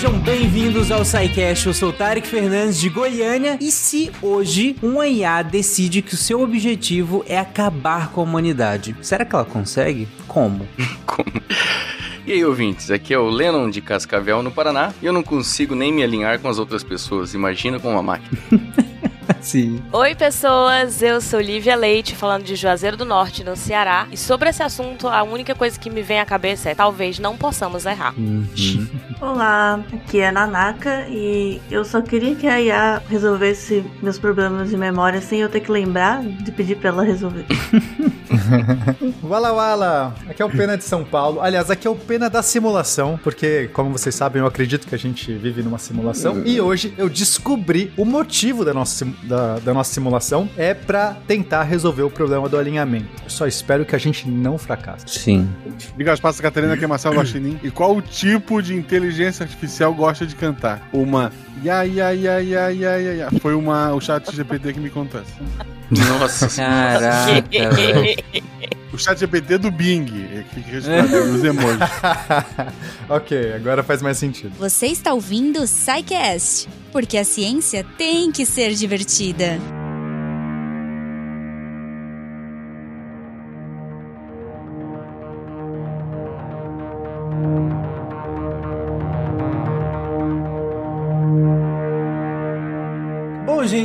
Sejam bem-vindos ao SciCast, eu sou Tarek Fernandes de Goiânia e se hoje um IA decide que o seu objetivo é acabar com a humanidade, será que ela consegue? Como? Como? E aí, ouvintes, aqui é o Lennon de Cascavel, no Paraná, e eu não consigo nem me alinhar com as outras pessoas, imagina com uma máquina. Sim. Oi, pessoas, eu sou Lívia Leite, falando de Juazeiro do Norte, no Ceará. E sobre esse assunto, a única coisa que me vem à cabeça é talvez não possamos errar. Uhum. Olá, aqui é Nanaka e eu só queria que a IA resolvesse meus problemas de memória sem eu ter que lembrar de pedir pra ela resolver. Wala Wala! Aqui é o Pena de São Paulo. Aliás, aqui é o Pena da simulação, porque, como vocês sabem, eu acredito que a gente vive numa simulação. E hoje eu descobri o motivo da nossa, sim- da, da nossa simulação é pra tentar resolver o problema do alinhamento. Eu só espero que a gente não fracasse. Sim. Diga as passas, Catarina, que é Marcelo Guaxinim. E qual o tipo de inteligência artificial gosta de cantar? Uma ya, ya, ya, ya, ya, ya, ya. Foi uma, o chat GPT que me contou essa. Nossa Caraca, velho. O chat GPT do Bing, é que registrado nos emojis. ok, agora faz mais sentido. Você está ouvindo o SciCast, porque a ciência tem que ser divertida.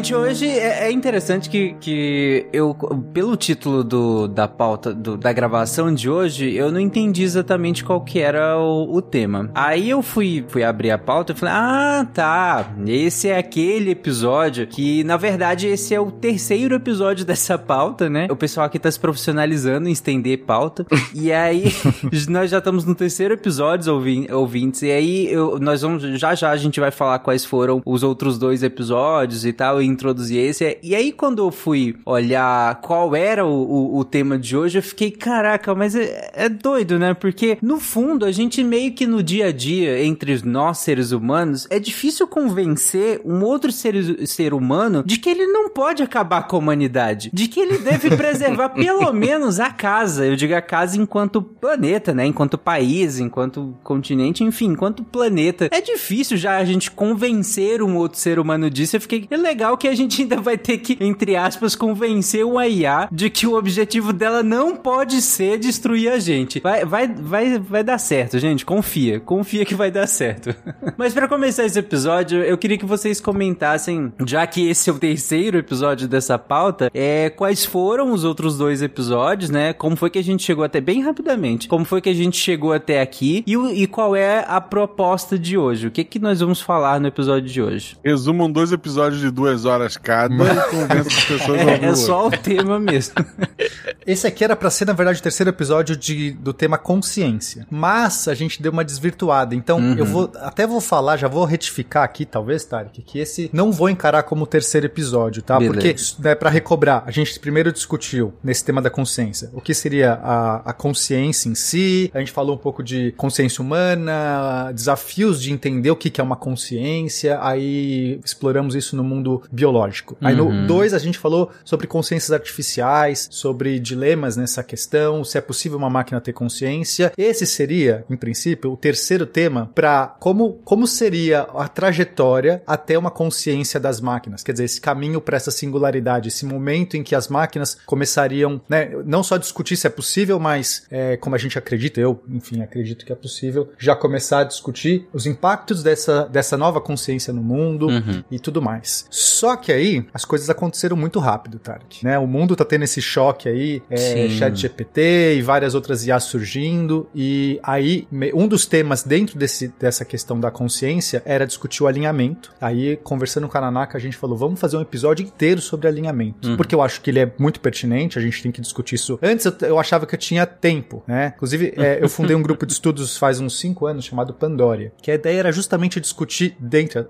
Gente, hoje é, é interessante que, que eu, pelo título do, da pauta, do- da gravação de hoje, eu não entendi exatamente qual que era o, o tema. Aí eu fui, fui abrir a pauta e falei, ah, tá, esse é aquele episódio que, na verdade, esse é o terceiro episódio dessa pauta, né? O pessoal aqui tá se profissionalizando em estender pauta. e aí, nós já estamos no terceiro episódio, ouvi- ouvintes, e aí eu- nós vamos, já já a gente vai falar quais foram os outros dois episódios e tal, introduzir esse. E aí, quando eu fui olhar qual era o, o, o tema de hoje, eu fiquei, caraca, mas é, é doido, né? Porque, no fundo, a gente meio que no dia a dia, entre nós seres humanos, é difícil convencer um outro ser, ser humano de que ele não pode acabar com a humanidade, de que ele deve preservar pelo menos a casa. Eu digo a casa enquanto planeta, né? Enquanto país, enquanto continente, enfim, enquanto planeta. É difícil já a gente convencer um outro ser humano disso. Eu fiquei, é legal que a gente ainda vai ter que, entre aspas, convencer o IA de que o objetivo dela não pode ser destruir a gente. Vai, vai, vai, vai dar certo, gente. Confia. Confia que vai dar certo. Mas pra começar esse episódio, eu queria que vocês comentassem, já que esse é o terceiro episódio dessa pauta, é, quais foram os outros dois episódios, né? Como foi que a gente chegou até, bem rapidamente, como foi que a gente chegou até aqui e, e qual é a proposta de hoje? O que que nós vamos falar no episódio de hoje? Resumam dois episódios de duas horas cada e convençam as pessoas a ouvir É, é o só o tema mesmo. Esse aqui era pra ser, na verdade, o terceiro episódio de, do tema consciência. Mas a gente deu uma desvirtuada. Então, Uhum. eu vou até vou falar, já vou retificar aqui, talvez, Tarek, que esse não vou encarar como o terceiro episódio, tá? Beleza. Porque, né, para recobrar, a gente primeiro discutiu nesse tema da consciência o que seria a, a consciência em si, a gente falou um pouco de consciência humana, desafios de entender o que, que é uma consciência, aí exploramos isso no mundo biológico. Aí Uhum. no 2 a gente falou sobre consciências artificiais, sobre dilemas nessa questão, se é possível uma máquina ter consciência. Esse seria, em princípio, o terceiro tema para como, como seria a trajetória até uma consciência das máquinas. Quer dizer, esse caminho para essa singularidade, esse momento em que as máquinas começariam, né, não só discutir se é possível, mas é, como a gente acredita, eu, enfim, acredito que é possível, já começar a discutir os impactos dessa, dessa nova consciência no mundo Uhum. e tudo mais. Só que aí as coisas aconteceram muito rápido, Tarek, né? O mundo tá tendo esse choque aí, é, chat GPT e várias outras IAs surgindo e aí um dos temas dentro desse, dessa questão da consciência era discutir o alinhamento. Aí conversando com a Nanaka a gente falou, vamos fazer um episódio inteiro sobre alinhamento, Uhum. porque eu acho que ele é muito pertinente, a gente tem que discutir isso. Antes eu, eu achava que eu tinha tempo, né? Inclusive é, eu fundei um grupo de estudos faz uns cinco anos chamado Pandoria, que a ideia era justamente discutir dentre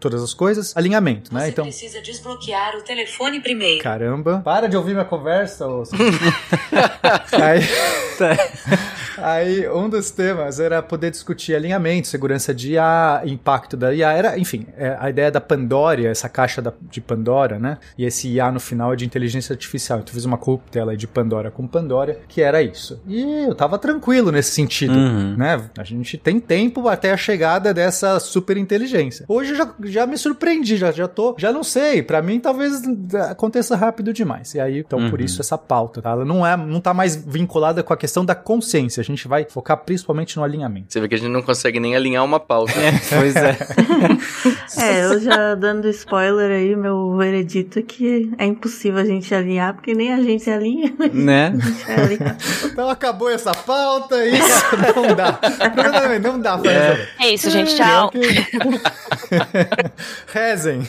todas as coisas alinhamento, né? Então precisa desbloquear o telefone primeiro. Caramba. Para de ouvir minha conversa, ô... Aí- Aí, um dos temas era poder discutir alinhamento, segurança de IA, impacto da IA. Era, enfim, é, a ideia da Pandora, essa caixa da- de Pandora, né? E esse IA no final é de inteligência artificial. Então, eu fiz uma coquetela aí de Pandora com Pandora, que era isso. E eu tava tranquilo nesse sentido, Uhum. né? A gente tem tempo até a chegada dessa super inteligência. Hoje eu já, já me surpreendi, já, já tô, já não sei. Pra mim, talvez aconteça rápido demais. E aí, então, por Uhum. isso essa pauta, tá? Ela não é, não tá mais vinculada com a questão da consciência. A gente vai focar principalmente no alinhamento. Você vê que a gente não consegue nem alinhar uma pauta. pois é. É, eu já dando spoiler aí, meu veredito é que é impossível a gente alinhar, porque nem a gente alinha. né? A gente vai alinhar. Então acabou essa pauta, isso não dá. Não, não dá pra resolver. É isso, gente. Tchau. Rezem.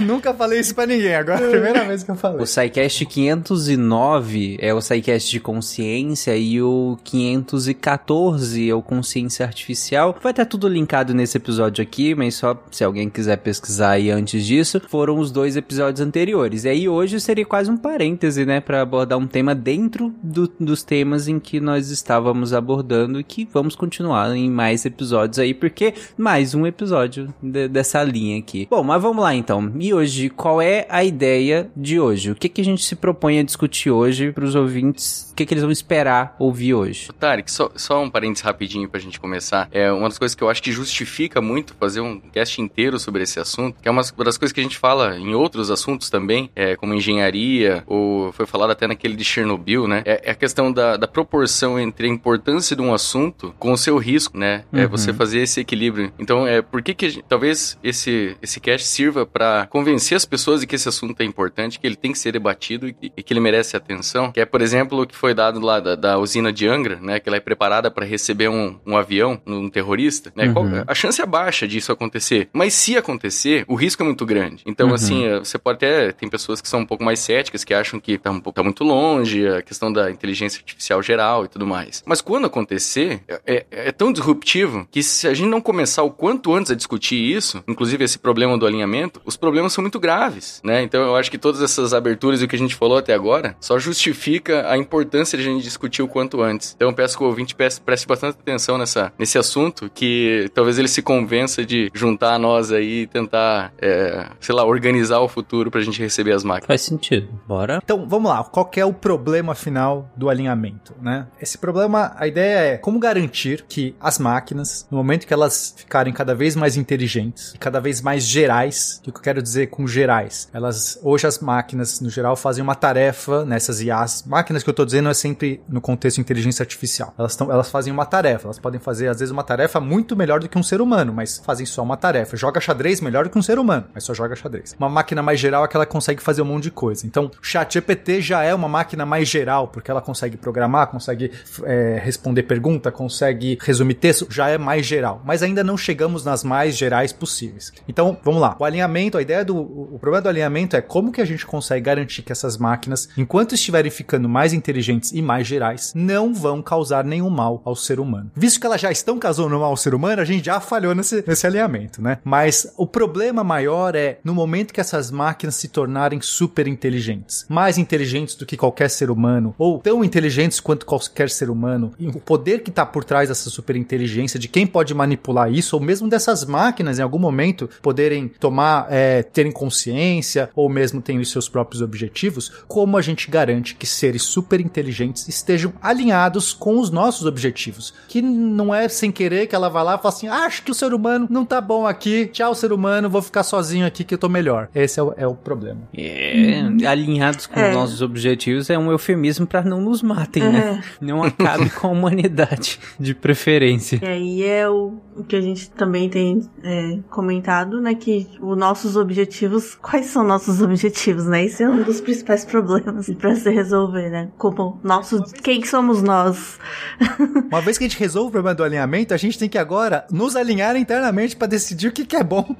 Eu nunca falei isso pra ninguém, agora é a primeira vez que eu falei. O SciCast 509 é o SciCast de consciência e o 514 é o consciência artificial. Vai estar tudo linkado nesse episódio aqui, mas só se alguém quiser pesquisar aí antes disso, foram os dois episódios anteriores. E aí hoje seria quase um parêntese, né, para abordar um tema dentro do- dos temas em que nós estávamos abordando e que vamos continuar em mais episódios aí, porque mais um episódio de- dessa linha aqui. Bom, mas vamos lá então. E hoje, qual é a ideia de hoje? O que, que a gente se propõe a discutir hoje para os ouvintes? O que, que eles vão esperar ouvir hoje? Tarek, só, só um parênteses rapidinho pra gente começar. É uma das coisas que eu acho que justifica muito fazer um cast inteiro sobre esse assunto, que é uma das coisas que a gente fala em outros assuntos também, é, como engenharia, ou foi falado até naquele de Chernobyl, né? É, é a questão da, da proporção entre a importância de um assunto com o seu risco, né? É Uhum. você fazer esse equilíbrio. Então, é por que que a gente- talvez esse, esse cast sirva convencer as pessoas de que esse assunto é importante, que ele tem que ser debatido e que, e que ele merece atenção, que é, por exemplo, o que foi dado lá da, da usina de Angra, né? Que ela é preparada para receber um, um avião, um terrorista, né? Qual- Uhum. a chance é baixa disso acontecer, mas se acontecer, o risco é muito grande. Então, Uhum. assim, você pode até. Tem pessoas que são um pouco mais céticas, que acham que tá, um tá muito longe, a questão da inteligência artificial geral e tudo mais. Mas quando acontecer, é, é- é tão disruptivo que se a gente não começar o quanto antes a discutir isso, inclusive esse problema do alinhamento, os problemas são muito graves, né? Então eu acho que todas essas aberturas e o que a gente falou até agora só justifica a importância de a gente discutir o quanto antes. Então eu peço que o ouvinte preste, preste bastante atenção nessa, nesse assunto, que talvez ele se convença de juntar a nós aí e tentar, é, sei lá, organizar o futuro pra gente receber as máquinas. Faz sentido. Bora. Então, vamos lá. Qual que é o problema final do alinhamento, né? Esse problema, a ideia é como garantir que as máquinas, no momento que elas ficarem cada vez mais inteligentes e cada vez mais gerais, o eu quero dizer com gerais? Elas, hoje as máquinas, no geral, fazem uma tarefa nessas IAs. Máquinas que eu tô dizendo é sempre no contexto inteligência artificial. Elas, tão, elas fazem uma tarefa. Elas podem fazer, às vezes, uma tarefa muito melhor do que um ser humano, mas fazem só uma tarefa. Joga xadrez melhor do que um ser humano, mas só joga xadrez. Uma máquina mais geral é que ela consegue fazer um monte de coisa. Então, o ChatGPT já é uma máquina mais geral, porque ela consegue programar, consegue é, responder pergunta, consegue resumir texto, já é mais geral. Mas ainda não chegamos nas mais gerais possíveis. Então, vamos lá. O alinhamento, a ideia do. O problema do alinhamento é como que a gente consegue garantir que essas máquinas, enquanto estiverem ficando mais inteligentes e mais gerais, não vão causar nenhum mal ao ser humano. Visto que elas já estão causando mal ao ser humano, a gente já falhou nesse, nesse alinhamento, né? Mas o problema maior é no momento que essas máquinas se tornarem super inteligentes, mais inteligentes do que qualquer ser humano, ou tão inteligentes quanto qualquer ser humano, e o poder que está por trás dessa super inteligência, de quem pode manipular isso, ou mesmo dessas máquinas em algum momento poderem tomar, é, terem consciência, ou mesmo terem os seus próprios objetivos, como a gente garante que seres super inteligentes estejam alinhados com os nossos objetivos? Que não é sem querer que ela vai lá e fala assim: "Ah, acho que o ser humano não tá bom aqui, tchau, ser humano, vou ficar sozinho aqui que eu tô melhor. Esse é o, é o problema. É, alinhados com É. os nossos objetivos é um eufemismo pra não nos matem, né? Não acabe com a humanidade, de preferência. E aí é o, o que a gente também tem é, comentado, né? Que os nossos objetivos. Quais são nossos objetivos, né? Esse é um dos principais problemas pra se resolver, né? Como nossos. Quem que somos nós? Uma vez que a gente resolve o problema do alinhamento, a gente tem que agora nos alinhar internamente para decidir o que, que é bom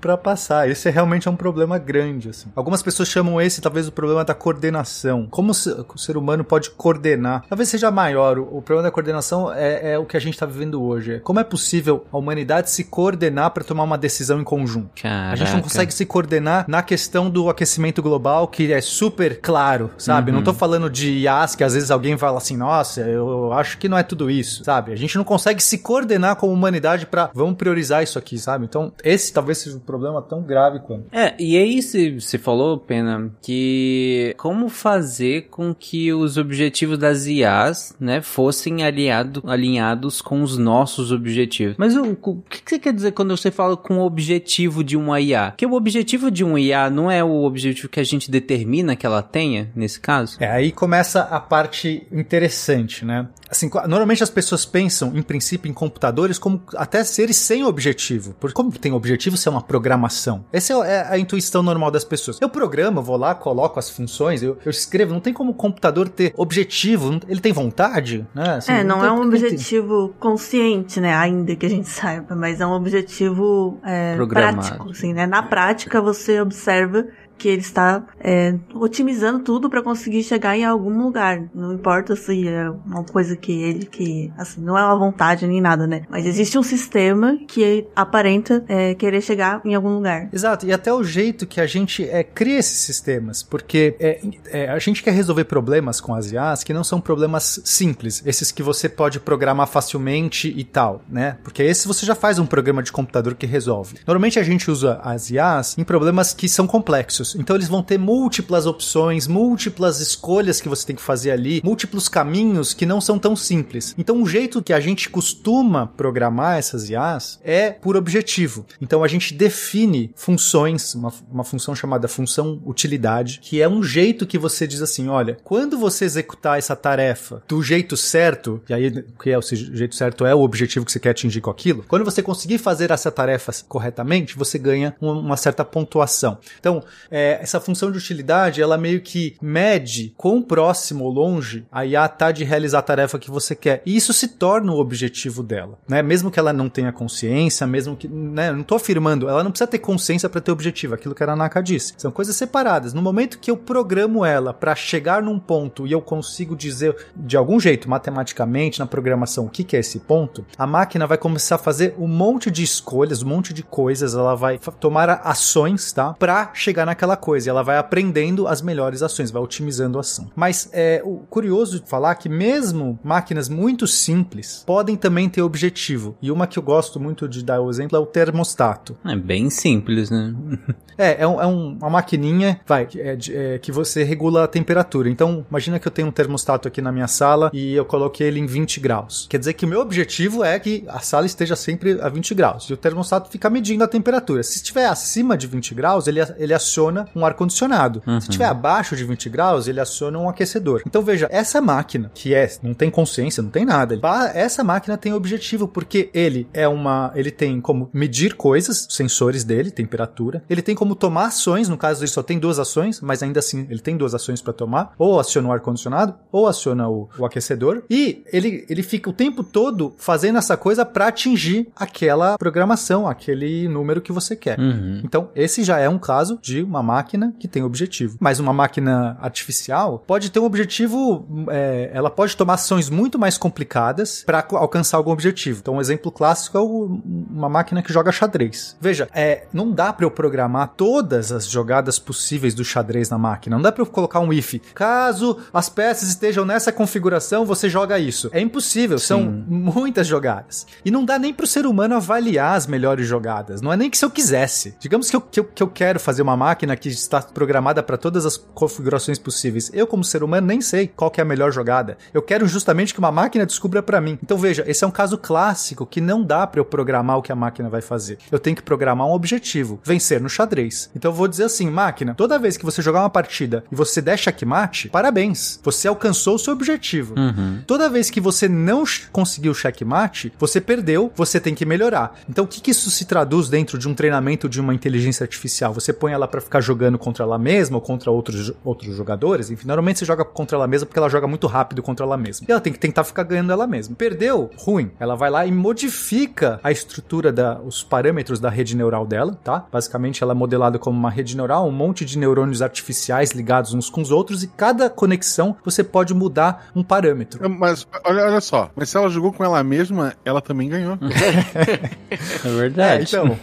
para passar. Esse é realmente é um problema grande. Assim. Algumas pessoas chamam esse talvez o problema da coordenação. Como o ser- humano pode coordenar? Talvez seja maior. O, problema da coordenação é, é o que a gente está vivendo hoje. É Como é possível a humanidade se coordenar para tomar uma decisão em conjunto? A gente não consegue se coordenar na questão do aquecimento global, que é super claro, sabe? Uhum. Não tô falando de IAS, que às vezes alguém fala assim, nossa, eu acho que não é tudo isso, sabe? A gente não consegue se coordenar como humanidade pra vamos priorizar isso aqui, sabe? Então, esse talvez seja um problema tão grave quanto. É, e aí você você falou, Pena, que como fazer com que os objetivos das IAs, né, fossem aliado, alinhados com os nossos objetivos. Mas o, o que você quer dizer quando você fala com o objetivo de uma IA? Que o objetivo de uma IA não é o objetivo que a gente determina que ela tenha, nesse caso? É, aí começa a parte interessante, né? Assim, normalmente as pessoas pensam, em princípio, em computadores como até seres sem objetivo. Porque como tem objetivo, isso é uma programação. Essa é é a intuição normal das pessoas. Eu programo, vou lá, coloco as funções, eu, eu escrevo. Não tem como o computador ter objetivo. não- Ele tem vontade, né? Assim, É, não, tem- é um tem- objetivo consciente, né? Ainda que a gente saiba, mas é um objetivo é, prático, assim, né? Na prática, você observa que ele está é, otimizando tudo para conseguir chegar em algum lugar. Não importa se é uma coisa que ele que assim não é uma vontade nem nada, né? Mas existe um sistema que aparenta é, querer chegar em algum lugar. Exato, e até o jeito que a gente é, cria esses sistemas, porque é, é, a gente quer resolver problemas com as IAs que não são problemas simples, esses que você pode programar facilmente e tal, né? Porque esse você já faz um programa de computador que resolve. Normalmente a gente usa as IAs em problemas que são complexos, então eles vão ter múltiplas opções, múltiplas escolhas que você tem que fazer ali, múltiplos caminhos que não são tão simples. Então o jeito que a gente costuma programar essas IAs é por objetivo. Então a gente define funções, uma, uma função chamada função utilidade, que é um jeito que você diz assim, olha, quando você executar essa tarefa do jeito certo, e aí o que é o jeito certo é o objetivo que você quer atingir com aquilo, quando você conseguir fazer essa tarefa corretamente, você ganha uma, uma certa pontuação. Então, é, essa função de utilidade, ela meio que mede quão próximo ou longe a IA tá de realizar a tarefa que você quer. E isso se torna o objetivo dela, né? Mesmo que ela não tenha consciência, mesmo que, né, não tô afirmando, ela não precisa ter consciência para ter objetivo, aquilo que a Naka disse. São coisas separadas. No momento que eu programo ela para chegar num ponto e eu consigo dizer de algum jeito, matematicamente, na programação, o que, que é esse ponto, a máquina vai começar a fazer um monte de escolhas, um monte de coisas, ela vai tomar ações, tá? Pra chegar naquela coisa. E ela vai aprendendo as melhores ações, vai otimizando a ação. Mas é o curioso falar que mesmo máquinas muito simples podem também ter objetivo. E uma que eu gosto muito de dar o exemplo é o termostato. É bem simples, né? É, é, um- é um- uma maquininha, vai, é é que você regula a temperatura. Então, imagina que eu tenho um termostato aqui na minha sala e eu coloquei ele em 20 graus. Quer dizer que o meu objetivo é que a sala esteja sempre a 20 graus. E o termostato fica medindo a temperatura. Se estiver acima de 20 graus, ele, ele aciona um ar-condicionado. Se estiver abaixo de 20 graus, ele aciona um aquecedor. Então, veja, essa máquina, que é, não tem consciência, não tem nada. Essa máquina tem objetivo, porque ele é uma. Ele tem como medir coisas, sensores dele, temperatura. Ele tem como tomar ações, no caso ele só tem duas ações, mas ainda assim ele tem duas ações para tomar, ou aciona o ar-condicionado, ou aciona o, o aquecedor. E ele, ele fica o tempo todo fazendo essa coisa para atingir aquela programação, aquele número que você quer. Uhum. Então, esse já é um caso de uma máquina que tem objetivo. Mas uma máquina artificial pode ter um objetivo, é, ela pode tomar ações muito mais complicadas para alcançar algum objetivo. Então, um exemplo clássico é o- uma máquina que joga xadrez. Veja, é, não dá para eu programar todas as jogadas possíveis do xadrez na máquina. Não dá para eu colocar um if. Caso as peças estejam nessa configuração, você joga isso. É impossível, são muitas jogadas. E não dá nem pro ser humano avaliar as melhores jogadas. Não é nem que se eu quisesse. Digamos que eu, que eu, que eu quero fazer uma máquina que está programada para todas as configurações possíveis. Eu, como ser humano, nem sei qual que é a melhor jogada. Eu quero justamente que uma máquina descubra para mim. Então veja, esse é um caso clássico que não dá para eu programar o que a máquina vai fazer. Eu tenho que programar um objetivo, vencer no xadrez. Então eu vou dizer assim, máquina, toda vez que você jogar uma partida e você der checkmate, parabéns, você alcançou o seu objetivo. Uhum. Toda vez que você não conseguiu checkmate, você perdeu, você tem que melhorar. Então, o que, que isso se traduz dentro de um treinamento de uma inteligência artificial? Você põe ela pra ficar jogando contra ela mesma ou contra outros, outros jogadores? Enfim, normalmente você joga contra ela mesma porque ela joga muito rápido contra ela mesma. E ela tem que tentar ficar ganhando ela mesma. Perdeu? Ruim. Ela vai lá e modifica a estrutura da, os parâmetros da rede neural dela, tá? Basicamente, ela é modelada como uma rede neural, um monte de neurônios artificiais ligados uns com os outros e cada conexão você pode mudar um parâmetro. Mas olha, olha só, mas se ela jogou com ela mesma, ela também ganhou. É É, verdade. então,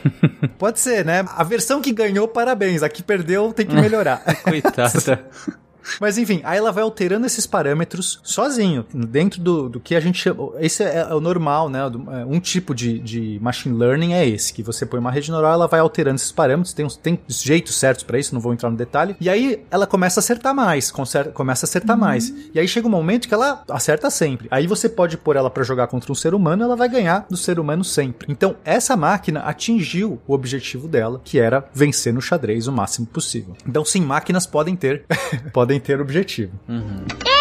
pode ser, né? A versão que ganhou, parabéns. A que perdeu, tem que melhorar. Coitada. Mas enfim, aí ela vai alterando esses parâmetros sozinho, dentro do, do que a gente chama. Esse é, é o normal, né? É, Um tipo de, de machine learning é esse, que você põe uma rede neural, ela vai alterando esses parâmetros, tem, uns- tem jeitos certos pra isso, não vou entrar no detalhe. E aí ela começa a acertar mais, conser- começa a acertar mais. E aí chega um momento que ela acerta sempre. Aí você pode pôr ela pra jogar contra um ser humano, ela vai ganhar do ser humano sempre. Então, essa máquina atingiu o objetivo dela, que era vencer no xadrez o máximo possível. Então, sim, máquinas podem ter podem ter objetivo. Andrew,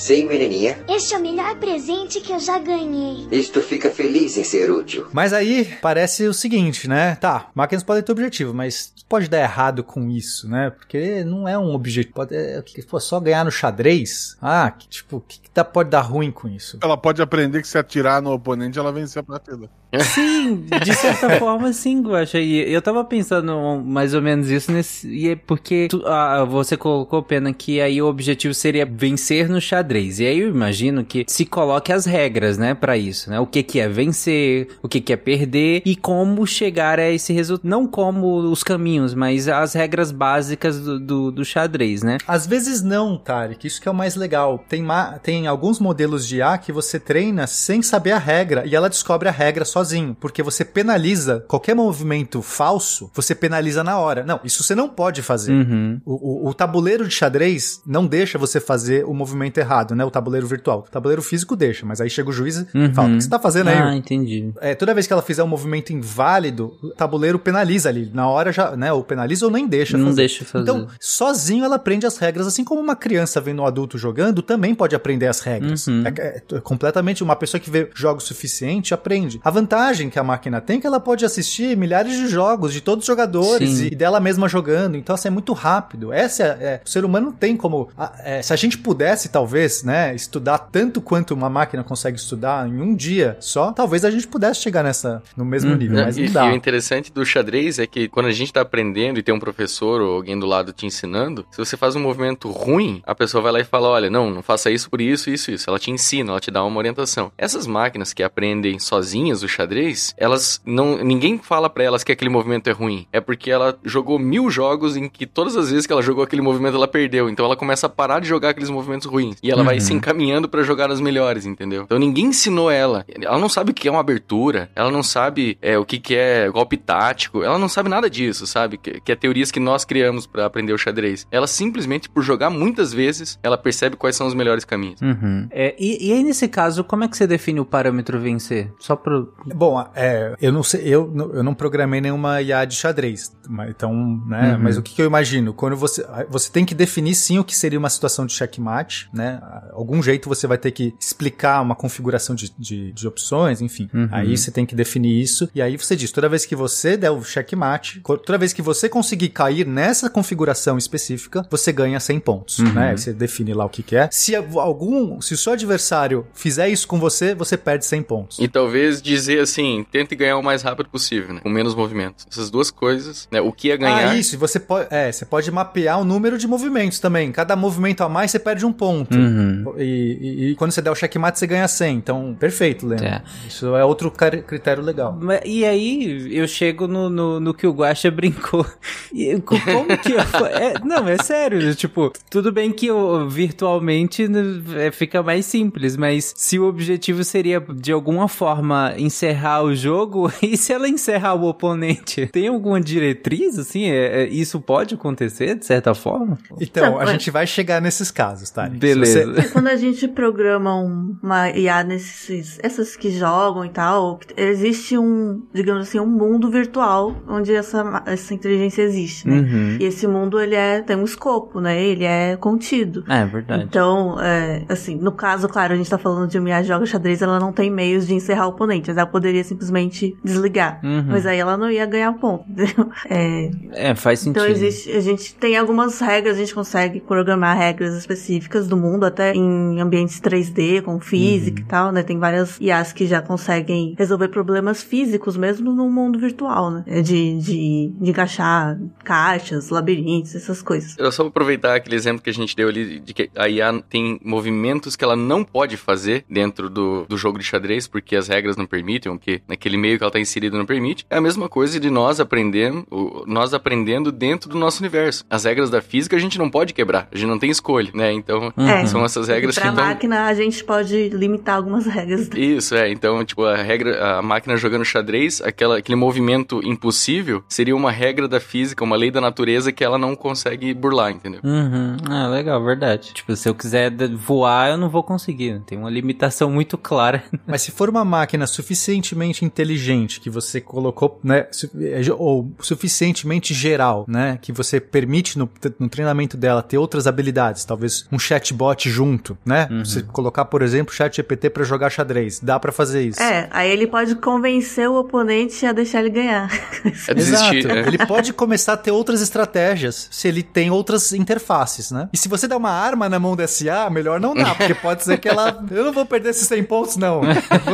Sim, menininha. este é o melhor presente que eu já ganhei. Isto fica feliz em ser útil. Mas aí parece o seguinte, né? Tá, máquinas podem ter objetivo, mas pode dar errado com isso, né? Porque não é um objetivo. Pode, é, pô, só ganhar no xadrez? Ah, que, tipo, o que, que dá- pode dar ruim com isso? Ela pode aprender que se atirar no oponente, ela vence a partida. Sim, de certa forma, sim, Guaxa. E eu tava pensando mais ou menos isso nesse. E é porque tu- ah, você colocou, Pena, que aí o objetivo seria vencer no xadrez. E aí eu imagino que se coloque as regras, né, pra isso, né? O que que é vencer, o que que é perder e como chegar a esse resultado. Não como os caminhos, mas as regras básicas do, do, do xadrez, né? Às vezes não, Tarek. Isso que é o mais legal. Tem, tem alguns modelos de IA que você treina sem saber a regra e ela descobre a regra sozinho. Porque você penaliza qualquer movimento falso, você penaliza na hora. Não, isso você não pode fazer. Uhum. O, o- o tabuleiro de xadrez não deixa você fazer o movimento errado, né? O tabuleiro virtual. O tabuleiro físico deixa, mas aí chega o juiz e Uhum. fala: O que você tá fazendo aí? Ah, entendi. É, toda vez que ela fizer um movimento inválido, o tabuleiro penaliza ali. Na hora já, né? Ou penaliza ou nem deixa Não fazer. deixa fazer. Então, sozinho ela aprende as regras, assim como uma criança vendo um adulto jogando também pode aprender as regras. Uhum. É, é- completamente uma pessoa que vê jogos suficiente aprende. A vantagem que a máquina tem é que ela pode assistir milhares de jogos de todos os jogadores Sim. e dela mesma jogando. Então, assim, é muito rápido. Essa é, é- o ser humano tem como. a- é, se a gente pudesse, talvez, né, estudar tanto quanto uma máquina consegue estudar em um dia só, talvez a gente pudesse chegar nessa no mesmo Uhum. nível, mas e, não dá. e o interessante do xadrez é que quando a gente tá aprendendo e tem um professor ou alguém do lado te ensinando, se você faz um movimento ruim, a pessoa vai lá e fala: olha, não, não faça isso por isso, isso, isso. Ela te ensina, ela te dá uma orientação. Essas máquinas que aprendem sozinhas o xadrez, elas não. ninguém fala pra elas que aquele movimento é ruim. É porque ela jogou mil jogos em que todas as vezes que ela jogou aquele movimento ela perdeu. Então ela começa a parar de jogar aqueles movimentos ruins. E ela vai Uhum. se encaminhando pra jogar as melhores, entendeu? Então ninguém ensinou ela. Ela não sabe o que é uma abertura, ela não sabe é, o que, que é golpe tático, ela não sabe nada disso, sabe? Que, que é teorias que nós criamos pra aprender o xadrez. Ela simplesmente, por jogar muitas vezes, ela percebe quais são os melhores caminhos. Uhum. É, e, e aí, nesse caso, como é que você define o parâmetro vencer? Só pro. Bom, é, eu não sei, eu, não- eu não programei nenhuma IA de xadrez, então, né, Uhum. mas o que, que eu imagino? Quando você, você tem que definir sim o que seria uma situação de checkmate, né, algum jeito você vai ter que explicar uma configuração de, de, de opções, enfim, Uhum. aí você tem que definir isso, e aí você diz, toda vez que você der o checkmate, toda vez que você conseguir cair nessa configuração específica, você ganha 100 pontos, Uhum. né, Aí você define lá o que que é. Se algum, se o seu adversário fizer isso com você, você perde 100 pontos. E talvez dizer assim, tente ganhar o mais rápido possível, né? Com menos movimentos. Essas duas coisas, né? O que é ganhar. Ah, isso. e Você pode, é, você pode mapear o número de movimentos também. Cada movimento a mais você perde um ponto. Uhum. E, e- e quando você der o checkmate, você ganha 100. Então, perfeito, Leno. É. Isso é outro cri- critério legal. Mas- E aí, eu chego no, no, no que o Guaxa brincou. E co- como que eu. é, não, é sério. Tipo, tudo bem que o- virtualmente né, é, fica mais simples, mas se o objetivo seria de alguma forma encerrar o jogo, e se ela encerrar o oponente? Tem alguma diretriz, assim? É- é- isso pode acontecer, de certa forma? Então, a gente vai chegar nesses casos, tá? Beleza. Porque quando a gente programa um- uma IA nesses, essas que jogam e tal, existe um, digamos assim, um mundo virtual onde essa, essa inteligência existe, né? Uhum. E esse mundo, ele é, tem um escopo, né? Ele é contido. É verdade. Então, é, assim, no caso, claro, a gente tá falando de uma IA que joga xadrez, ela não tem meios de encerrar o oponente, ela poderia simplesmente desligar. Uhum. Mas aí ela não ia ganhar ponto, entendeu? É, É, faz sentido. então existe, a gente tem algumas regras, a gente consegue programar regras específicas do mundo, até em ambientes 3D, com física Uhum. e tal, né? Tem várias IAs que já conseguem resolver problemas físicos mesmo no mundo virtual, né? É De, de, de encaixar caixas, labirintos, essas coisas. Eu só vou aproveitar aquele exemplo que a gente deu ali de que a IA tem movimentos que ela não pode fazer dentro do, do jogo de xadrez, porque as regras não permitem, que naquele meio que ela está inserida não permite. É a mesma coisa de nós aprendendo, nós aprendendo dentro do nosso universo. As regras da física a gente não pode quebrar, a gente não tem escolha, né? Então, É. são essas regras e que pra máquina a gente pode limitar algumas regras. Isso, é. Então, tipo, a regra, a máquina jogando xadrez, aquela, aquele movimento impossível seria uma regra da física, uma lei da natureza que ela não consegue burlar, entendeu? Uhum. Ah, legal, verdade. Tipo, se eu quiser voar, eu não vou conseguir. Tem uma limitação muito clara. Mas se for uma máquina suficientemente inteligente que você colocou, né, su- é, ou suficientemente geral, né, que você permite no, no treinamento dela ter outras habilidades, talvez um chatbot junto, né? Você colocar, por exemplo, o chat GPT para jogar xadrez, dá pra fazer isso. É, aí ele pode convencer o oponente a deixar ele ganhar. É desistir, Exato. né? Ele pode começar a ter outras estratégias se ele tem outras interfaces, né? E se você dá uma arma na mão da SA, melhor não dá, porque pode ser que ela. Eu não vou perder esses 100 pontos, não.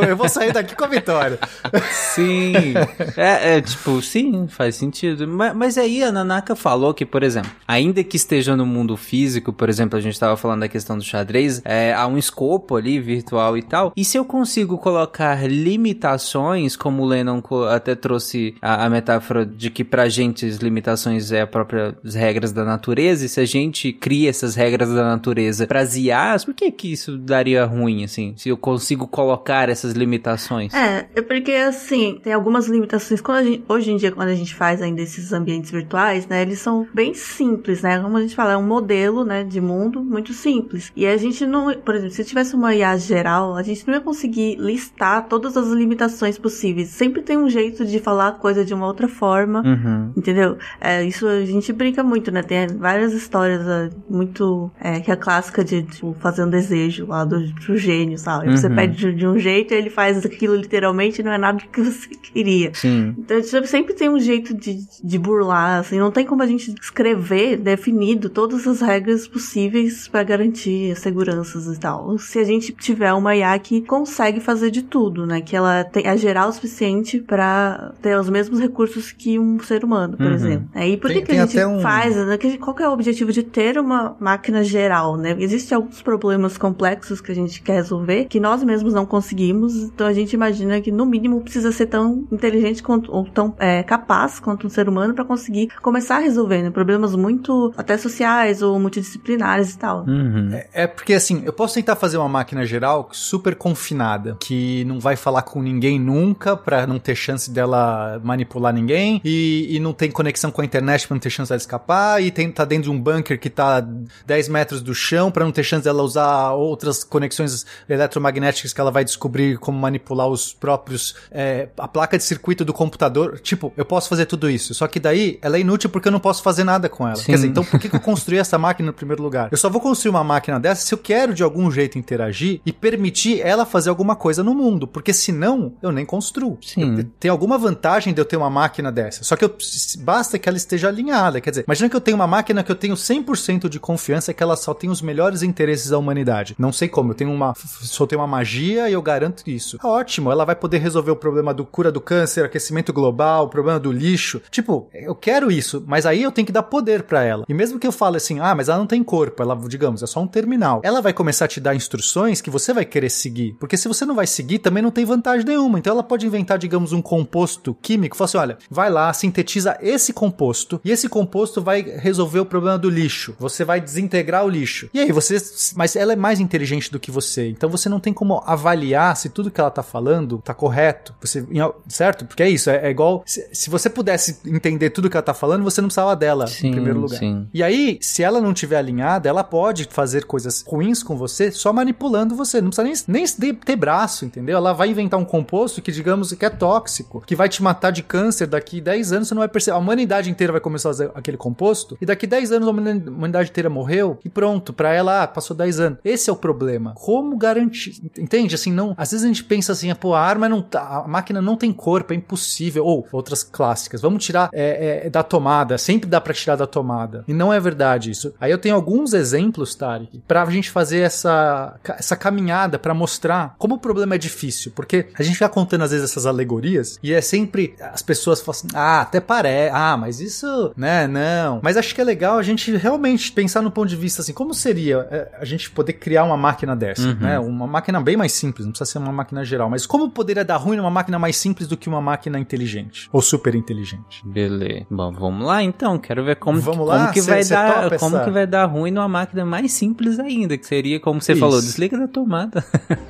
Eu vou sair daqui com a vitória. Sim. é, é, tipo, sim, faz sentido. Mas, mas aí a Nanaka falou que, por exemplo, ainda que esteja no mundo físico, por exemplo, a gente tava falando da questão do xadrez, é, há um escopo ali virtual e tal. E se eu consigo colocar limitações, como o Lennon até trouxe a, a metáfora de que pra gente as limitações é a própria as regras da natureza, e se a gente cria essas regras da natureza pras IAs, por que que isso daria ruim, assim? Se eu consigo colocar essas limitações? É, é porque assim, tem algumas limitações. Gente- hoje em dia, quando a gente faz ainda esses ambientes virtuais, né, eles são bem simples, né? Como a gente fala, é um modelo, né, de mundo muito simples. E a gente não, por exemplo, se tivesse uma IA geral, a gente não ia conseguir listar todas as limitações possíveis. Sempre tem um jeito de falar a coisa de uma outra forma. Uhum. Entendeu? É, isso a gente brinca muito, né? Tem várias histórias é, muito. É, que é a clássica de, tipo, fazer um desejo lá do, do gênio, sabe? Você Uhum. pede de, de um jeito e ele faz aquilo literalmente e não é nada que você queria. Sim. Então, tipo, sempre tem um jeito de, de burlar, assim, não tem como a gente escrever definido todas as regras possíveis para garantir as seguranças e tal. Se a gente tiver uma IA que consegue fazer de tudo, né? Que ela tem, é geral o suficiente para ter os mesmos recursos que um ser humano, por Uhum. exemplo. Aí por Tem- que, a gente um- faz, né? Qual que é o objetivo de ter uma máquina geral, né? Existem alguns problemas complexos que a gente quer resolver que nós mesmos não conseguimos, então a gente imagina que no mínimo precisa ser tão inteligente quanto, ou tão é, capaz quanto um ser humano para conseguir começar a resolver, né? Problemas muito até sociais ou multidisciplinares e tal. Uhum. É porque assim, eu posso tentar fazer uma máquina geral super confinada, que não vai falar com ninguém nunca, pra não ter chance dela manipular ninguém, e, e não tem conexão com a internet pra não ter chance dela escapar, e tem, tá dentro de um bunker que tá 10 metros do chão pra não ter chance dela usar outras conexões eletromagnéticas que ela vai descobrir como manipular os próprios. é, a placa de circuito do computador. Tipo, eu posso fazer tudo isso, só que daí ela é inútil porque eu não posso fazer nada com ela. Sim. Quer dizer, então por que, que eu construí essa máquina no primeiro lugar? Eu só vou construir uma máquina dessa se eu quero de algum jeito interagir e permitir ela fazer alguma coisa no mundo, porque senão eu nem construo. Sim. Eu- tem alguma vantagem de eu ter uma máquina dessa, só que eu, basta que ela esteja alinhada. Quer dizer, imagina que eu tenho uma máquina que eu tenho 100% de confiança que ela só tem os melhores interesses da humanidade. Não sei como, eu tenho uma soltei uma magia e eu garanto isso. Tá ótimo, ela vai poder resolver o problema do cura do câncer, aquecimento global, o problema do lixo. Tipo, eu quero isso, mas aí eu tenho que dar poder pra ela. E mesmo que eu fale assim, ah, mas ela não tem corpo, ela, digamos, é só um terminal. Ela vai começar a te dar instruções que você vai querer seguir, porque se você não vai seguir, também não tem vantagem nenhuma. Então ela pode inventar, digamos, um composto químico, fala assim, olha, vai lá, sintetiza esse composto, e esse composto vai resolver o problema do lixo. Você vai desintegrar o lixo. E aí você, mas ela é mais inteligente do que você, então você não tem como avaliar se tudo que ela tá falando tá correto. Você, certo? Porque é isso, é, é igual se, se você pudesse entender tudo que ela tá falando, você não precisava dela Sim, em primeiro lugar. sim. E aí, se ela não tiver alinhada, ela pode fazer coisas ruins com você só manipulando você. Não precisa nem, nem ter braço, entendeu? Ela vai inventar um composto que, digamos, que é tóxico, que vai te matar de câncer daqui 10 anos, você não vai perceber. A humanidade inteira vai começar a fazer aquele composto, e daqui 10 anos a humani- humanidade inteira morreu, e pronto, pra ela, ah, passou 10 anos. Esse é o problema. Como garantir? Entende? Assim, não. Às vezes a gente pensa assim, ah, pô, a arma não tá. A máquina não tem corpo, é impossível. Ou outras clássicas. Vamos tirar é, é, da tomada. Sempre dá pra tirar da tomada. E não é verdade isso. Aí eu tenho alguns exemplos, Tarek, pra gente fazer essa, essa caminhada pra mostrar como o problema é difícil. Porque a gente fica contando às vezes essas alegorias e é sempre as pessoas falam assim: ah, até parece, ah, mas isso, né, não. Mas acho que é legal a gente realmente pensar no ponto de vista assim: como seria é, a gente poder criar uma máquina dessa, Uhum. né? Uma máquina bem mais simples, não precisa ser uma máquina geral, mas como poderia dar ruim numa máquina mais simples do que uma máquina inteligente ou super inteligente? Beleza. Bom, vamos lá então. Quero ver como, Vamos como lá? que Cê- vai cê dar, como essa- que vai dar ruim numa máquina mais simples ainda, que seria como você Isso. falou, desliga da tomada.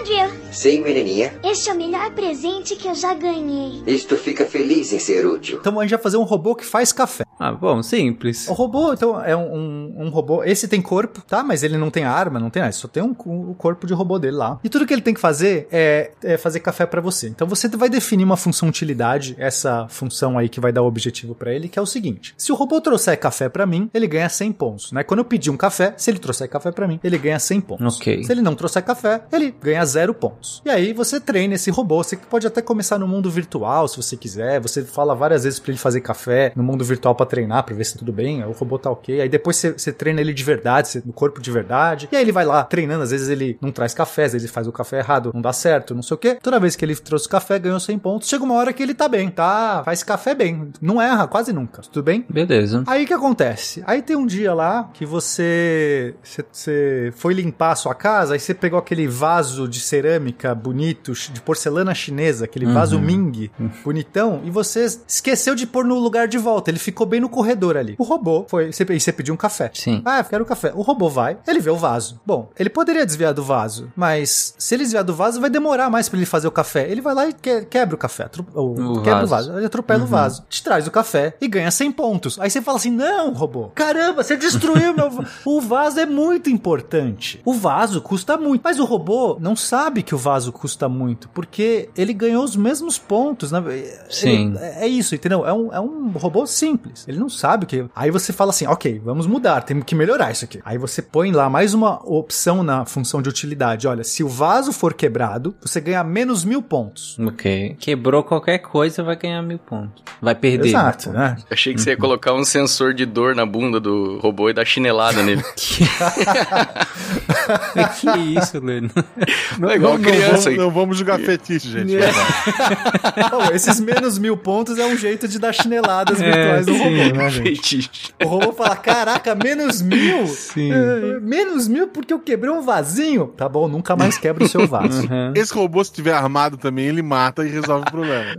Andrew, Sim, menininha. este é o melhor presente que eu já ganhei. Isto fica feliz em ser útil. Então a gente vai fazer um robô que faz café. ah, bom, simples. O robô, então, é um, um, um robô. Esse tem corpo, tá? Mas ele não tem arma, não tem nada. Só tem um, o corpo de robô dele lá. E tudo que ele tem que fazer é, é fazer café pra você. Então você vai definir uma função utilidade, essa função aí que vai dar o objetivo pra ele, que é o seguinte: se o robô trouxer café pra mim, ele ganha 100 pontos, né? Quando eu pedir um café, se ele trouxer café pra mim, ele ganha 100 pontos. Ok. Se ele não trouxer café, ele ganha zero pontos. E aí você treina esse robô. Você pode até começar no mundo virtual, se você quiser. Você fala várias vezes pra ele fazer café no mundo virtual pra treinar, pra ver se tudo bem. O robô tá ok. Aí depois você, você treina ele de verdade, você- no corpo de verdade. E aí ele vai lá treinando. Às vezes ele não traz café, às vezes ele faz o café errado, não dá certo, não sei o quê. Toda vez que ele trouxe café, ganhou 100 pontos. Chega uma hora que ele tá bem, tá? Faz café bem. Não erra, quase nunca. Tudo bem? Beleza. Aí o que acontece? Aí tem um dia lá que você, você, foi limpar a sua casa, aí você pegou aquele vaso de cerâmica bonito, de porcelana chinesa, aquele vaso Ming bonitão, e você esqueceu de pôr no lugar de volta. Ele ficou bem no corredor ali. O robô foi. Você, e você pediu um café. Sim. Ah, eu quero um café. O robô vai, ele vê o vaso. Bom, ele poderia desviar do vaso, mas se ele desviar do vaso, vai demorar mais pra ele fazer o café. Ele vai lá e que- quebra o café. ou O quebra o vaso. vaso. Ele atropela o vaso. Te traz o café e ganha 100 pontos. Aí você fala assim: não, robô. Caramba, você destruiu meu. O vaso é muito importante. O vaso custa muito. Mas o robô não sabe que o vaso custa muito, porque ele ganhou os mesmos pontos. Né? Ele- Sim. é é isso, entendeu? É um, é um robô simples. Ele não sabe o que. Aí você fala assim: ok, vamos mudar, temos que melhorar isso aqui. Aí você põe lá mais uma opção na função de utilidade. Olha, se o vaso for quebrado, você ganha menos mil pontos. Ok. Quebrou qualquer coisa, vai ganhar mil pontos. Vai perder. Exato, né? Achei que você ia colocar um sensor de dor na bunda do robô e dar chinelada nele. que isso, Leno? Não é igual não, criança. vamos, não vamos jogar fetiche, gente. Não, esses menos mil pontos é um jeito de dar chineladas É, virtuais no robô, né, gente? Fetiche. O robô fala: caraca, menos mil? Sim. É, menos mil porque eu quebrei um vasinho? Tá bom, nunca mais quebra o seu vaso. Uhum. Esse robô, se tiver armado também, ele mata e resolve o problema.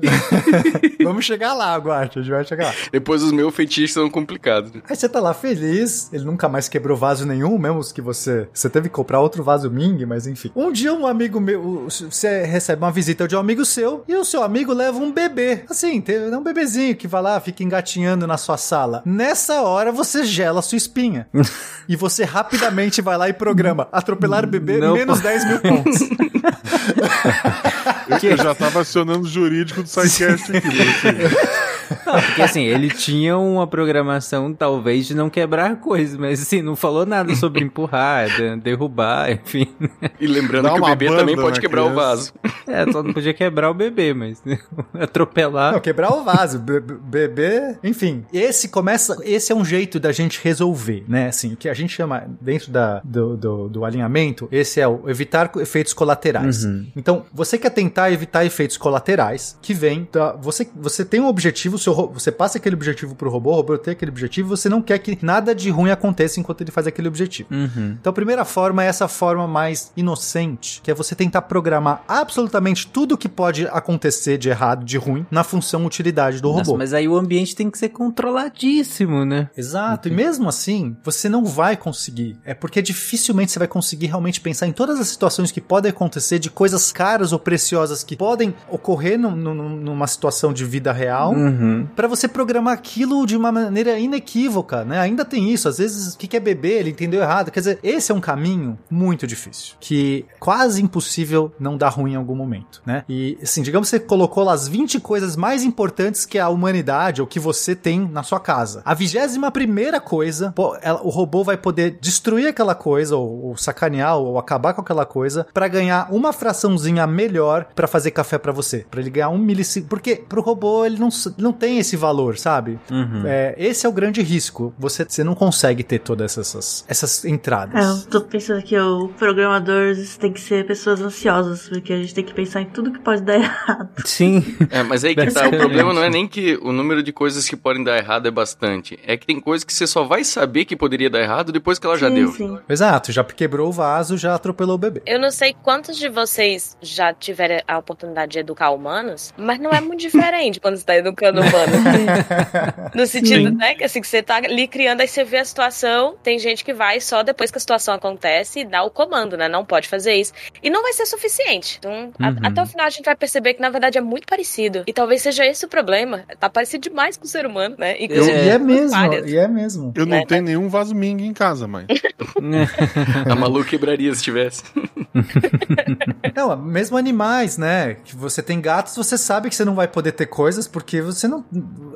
Vamos chegar lá, aguarde, a gente vai chegar lá. Depois os meus fetiches são complicados. Aí você tá lá feliz, ele nunca mais quebrou vaso nenhum, mesmo os que você. Você teve que comprar outro vaso Ming, mas enfim. Um dia um amigo meu. Você recebe uma visita de um amigo seu e o seu amigo leva um bebê. Assim, tem é um bebezinho que vai lá, fica engatinhando na sua sala. Nessa hora você gela a sua espinha. e você rapidamente vai lá e programa atropelar bebê Não. menos 10 mil pontos. Eu, eu já tava acionando o jurídico do SciCast aqui. Né? Porque assim, ele tinha uma programação talvez de não quebrar coisas, mas assim, não falou nada sobre empurrar, de- derrubar, enfim. E lembrando que o bebê também pode quebrar o criança. vaso. É, só não podia quebrar o bebê, mas atropelar. Não, quebrar o vaso, be- be- beber, enfim. Esse começa, esse é um jeito da gente resolver, né? Assim, o que a gente chama dentro da, do, do, do alinhamento, esse é o evitar efeitos colaterais. Uhum. Então, você quer tentar evitar efeitos colaterais que vem da, você, você tem um objetivo, seu, ro- você passa aquele objetivo pro robô, o robô tem aquele objetivo, você não quer que nada de ruim aconteça enquanto ele faz aquele objetivo. Uhum. Então a primeira forma é essa forma mais inocente, que é você tentar programar absolutamente tudo que pode acontecer de errado, de ruim, na função utilidade do Nossa, robô. mas aí o ambiente tem que ser controladíssimo, né? Exato, e mesmo assim, você não vai conseguir. É porque dificilmente você vai conseguir realmente pensar em todas as situações que podem acontecer, de coisas caras ou preciosas que podem ocorrer num- num- numa situação de vida real. Uhum. Pra você programar aquilo de uma maneira inequívoca, né? Ainda tem isso. Às vezes, o que é beber? Ele entendeu errado. Quer dizer, esse é um caminho muito difícil. Que quase impossível não dar ruim em algum momento, né? E, assim, digamos que você colocou lá as 20 coisas mais importantes que a humanidade ou que você tem na sua casa. A vigésima primeira coisa, pô, ela- o robô vai poder destruir aquela coisa, ou, ou sacanear, ou acabar com aquela coisa, pra ganhar uma fraçãozinha melhor pra fazer café pra você. Pra ele ganhar um milissegundo. Porque pro robô, ele não, ele não tem esse valor, sabe? Uhum. É, esse é o grande risco. Você, você não consegue ter todas essas, essas É, entradas. eu tô pensando que o programador tem que ser pessoas ansiosas, porque a gente tem que pensar em tudo que pode dar errado. Sim. É, mas aí que tá. O problema não é nem que o número de coisas que podem dar errado é bastante. É que tem coisas que você só vai saber que poderia dar errado depois que ela já sim, deu. sim. Exato, já quebrou o vaso, já atropelou o bebê. Eu não sei quantos de vocês já tiveram a oportunidade de educar humanos, mas não é muito diferente quando você tá educando No sentido, Sim. né, que assim, que você tá ali criando, aí você vê a situação, tem gente que vai só depois que a situação acontece e dá o comando, né? Não pode fazer isso. E não vai ser suficiente. Então, a- Uhum. até o final a gente vai perceber que, na verdade, é muito parecido. E talvez seja esse o problema. Tá parecido demais com o ser humano, né? E, Eu- É. E é mesmo, falhas. e é mesmo. Eu não Né? tenho nenhum vaso Ming em casa, mãe. A Malu quebraria se tivesse. Não, mesmo animais, né? Que você tem gatos, você sabe que você não vai poder ter coisas porque você não.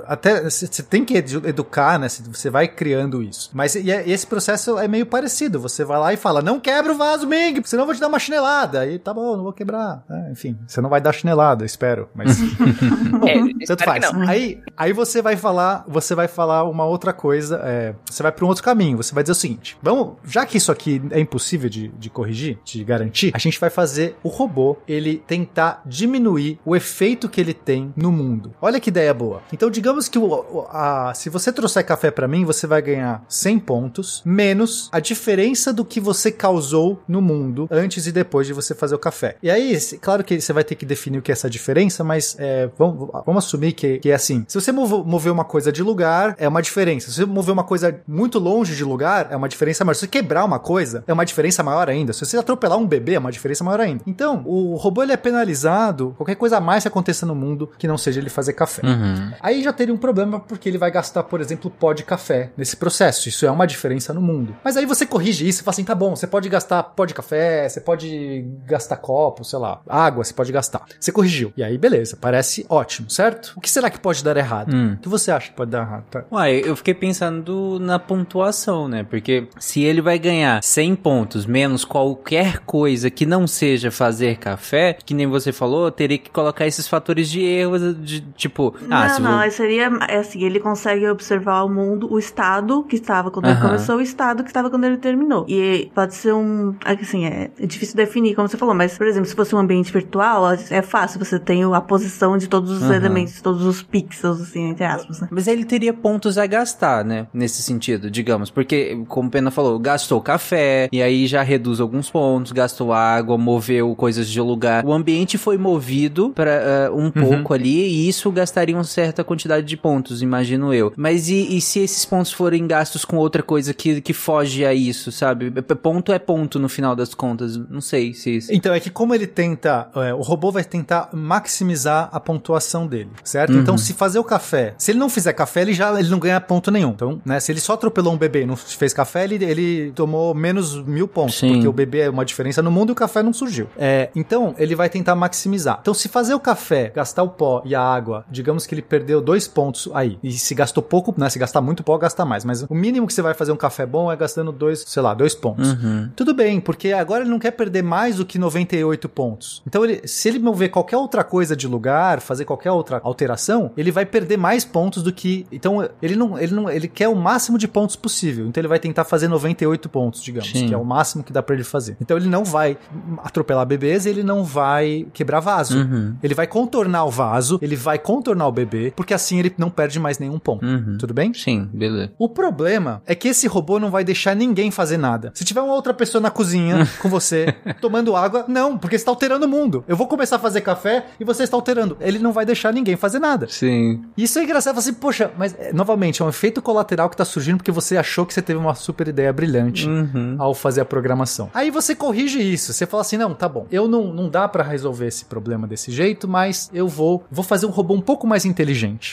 Até você tem que edu- educar, né? Você vai criando isso. Mas e é- esse processo é meio parecido. Você vai lá e fala: não quebra o vaso, Ming, senão eu vou te dar uma chinelada. Aí tá bom, não vou quebrar. É, enfim, você não vai dar chinelada, espero. Mas. Bom, É, tanto espero faz. não. Aí, aí você vai falar, você vai falar uma outra coisa, é, você vai para um outro caminho. Você vai dizer o seguinte: vamos, já que isso aqui é impossível de, de corrigir, de garantir, a gente vai fazer o robô ele tentar diminuir o efeito que ele tem no mundo. Olha que ideia boa. Então, digamos que o, a- se você trouxer café para mim, você vai ganhar 100 pontos menos a diferença do que você causou no mundo antes e depois de você fazer o café. E aí, claro que você vai ter que definir o que é essa diferença, mas é, vamos, vamos assumir que, que é assim. Se você move- mover uma coisa de lugar, é uma diferença. Se você mover uma coisa muito longe de lugar, é uma diferença maior. Se você quebrar uma coisa, é uma diferença maior ainda. Se você atropelar um bebê, é uma diferença maior ainda. Então, o robô ele é penalizado qualquer coisa a mais que aconteça no mundo que não seja ele fazer café. Uhum. Aí já teria um problema porque ele vai gastar, por exemplo, pó de café nesse processo. Isso é uma diferença no mundo. Mas aí você corrige isso e fala assim: tá bom, você pode gastar pó de café, você pode gastar copo, sei lá, água, você pode gastar. Você corrigiu. E aí, beleza, parece ótimo, certo? O que será que pode dar errado? Hum. O que você acha que pode dar errado? Tá? Uai, eu fiquei pensando na pontuação, né? Porque se ele vai ganhar 100 pontos menos qualquer coisa que não seja fazer café, que nem você falou, teria que colocar esses fatores de erro, de tipo, ah, não, não, vou... seria é assim, ele consegue observar o mundo, o estado que estava quando ele começou, o estado que estava quando ele terminou. E pode ser um, assim, é, é difícil definir, como você falou, mas, por exemplo, se fosse um ambiente virtual, é fácil, você tem a posição de todos os Aham. elementos, todos os pixels, assim, entre aspas, né? Mas ele teria pontos a gastar, né? Nesse sentido, digamos. Porque, como o Pena falou, gastou café, e aí já reduz alguns pontos, gastou água, moveu coisas de lugar. O ambiente foi movido para um pouco ali, e isso gastaria uma certa quantidade de pontos, imagino eu. Mas e, e se esses pontos forem gastos com outra coisa que, que foge a isso, sabe? Ponto é ponto no final das contas. Não sei se isso. Então, é que como ele tenta, é, o robô vai tentar maximizar a pontuação dele, certo? Uhum. Então, se fazer o café, se ele não fizer café, ele já ele não ganha ponto nenhum. Então, né, se ele só atropelou um bebê e não fez café, ele, ele tomou menos mil pontos, Sim. porque o bebê é uma diferença no mundo e o café não surgiu. É, então, ele vai tentar maximizar. Então, se fazer o café, gastar o pó e a água, digamos que ele perdeu dois pontos aí, e se gastou pouco, né, se gastar muito pó, gasta mais, mas o mínimo que você vai fazer um café bom é gastando dois, sei lá, dois pontos. Uhum. Tudo bem, porque agora ele não quer perder mais do que 98 pontos. Então, ele, se ele mover qualquer outra coisa de lugar, fazer qualquer outra alteração, ele vai perder mais pontos do que. Então, ele não, ele não, ele quer o máximo de pontos possível. Então, ele vai tentar fazer 98 pontos, digamos, Sim. que é o máximo que dá pra ele fazer. Então, ele não vai atropelar bebês, ele não vai quebrar vaso. Uhum. Ele vai contornar o vaso, ele vai contornar o bebê, porque assim ele não perde mais nenhum ponto. Uhum. Tudo bem? Sim, beleza. O problema é que esse robô não vai deixar ninguém fazer nada. Se tiver uma outra pessoa na cozinha com você, tomando água, não, porque você está alterando o mundo. Eu vou começar a fazer café e você está alterando. Ele não vai deixar ninguém fazer nada. Sim. Isso é engraçado, assim, poxa, mas é, novamente, é um efeito colateral que tá surgindo porque você achou que você teve uma super ideia brilhante Uhum. ao fazer a programação. Aí você corrige isso, você fala assim, não, tá bom, eu não, não dá pra resolver esse problema desse jeito, mas eu vou, vou fazer um robô um pouco mais inteligente,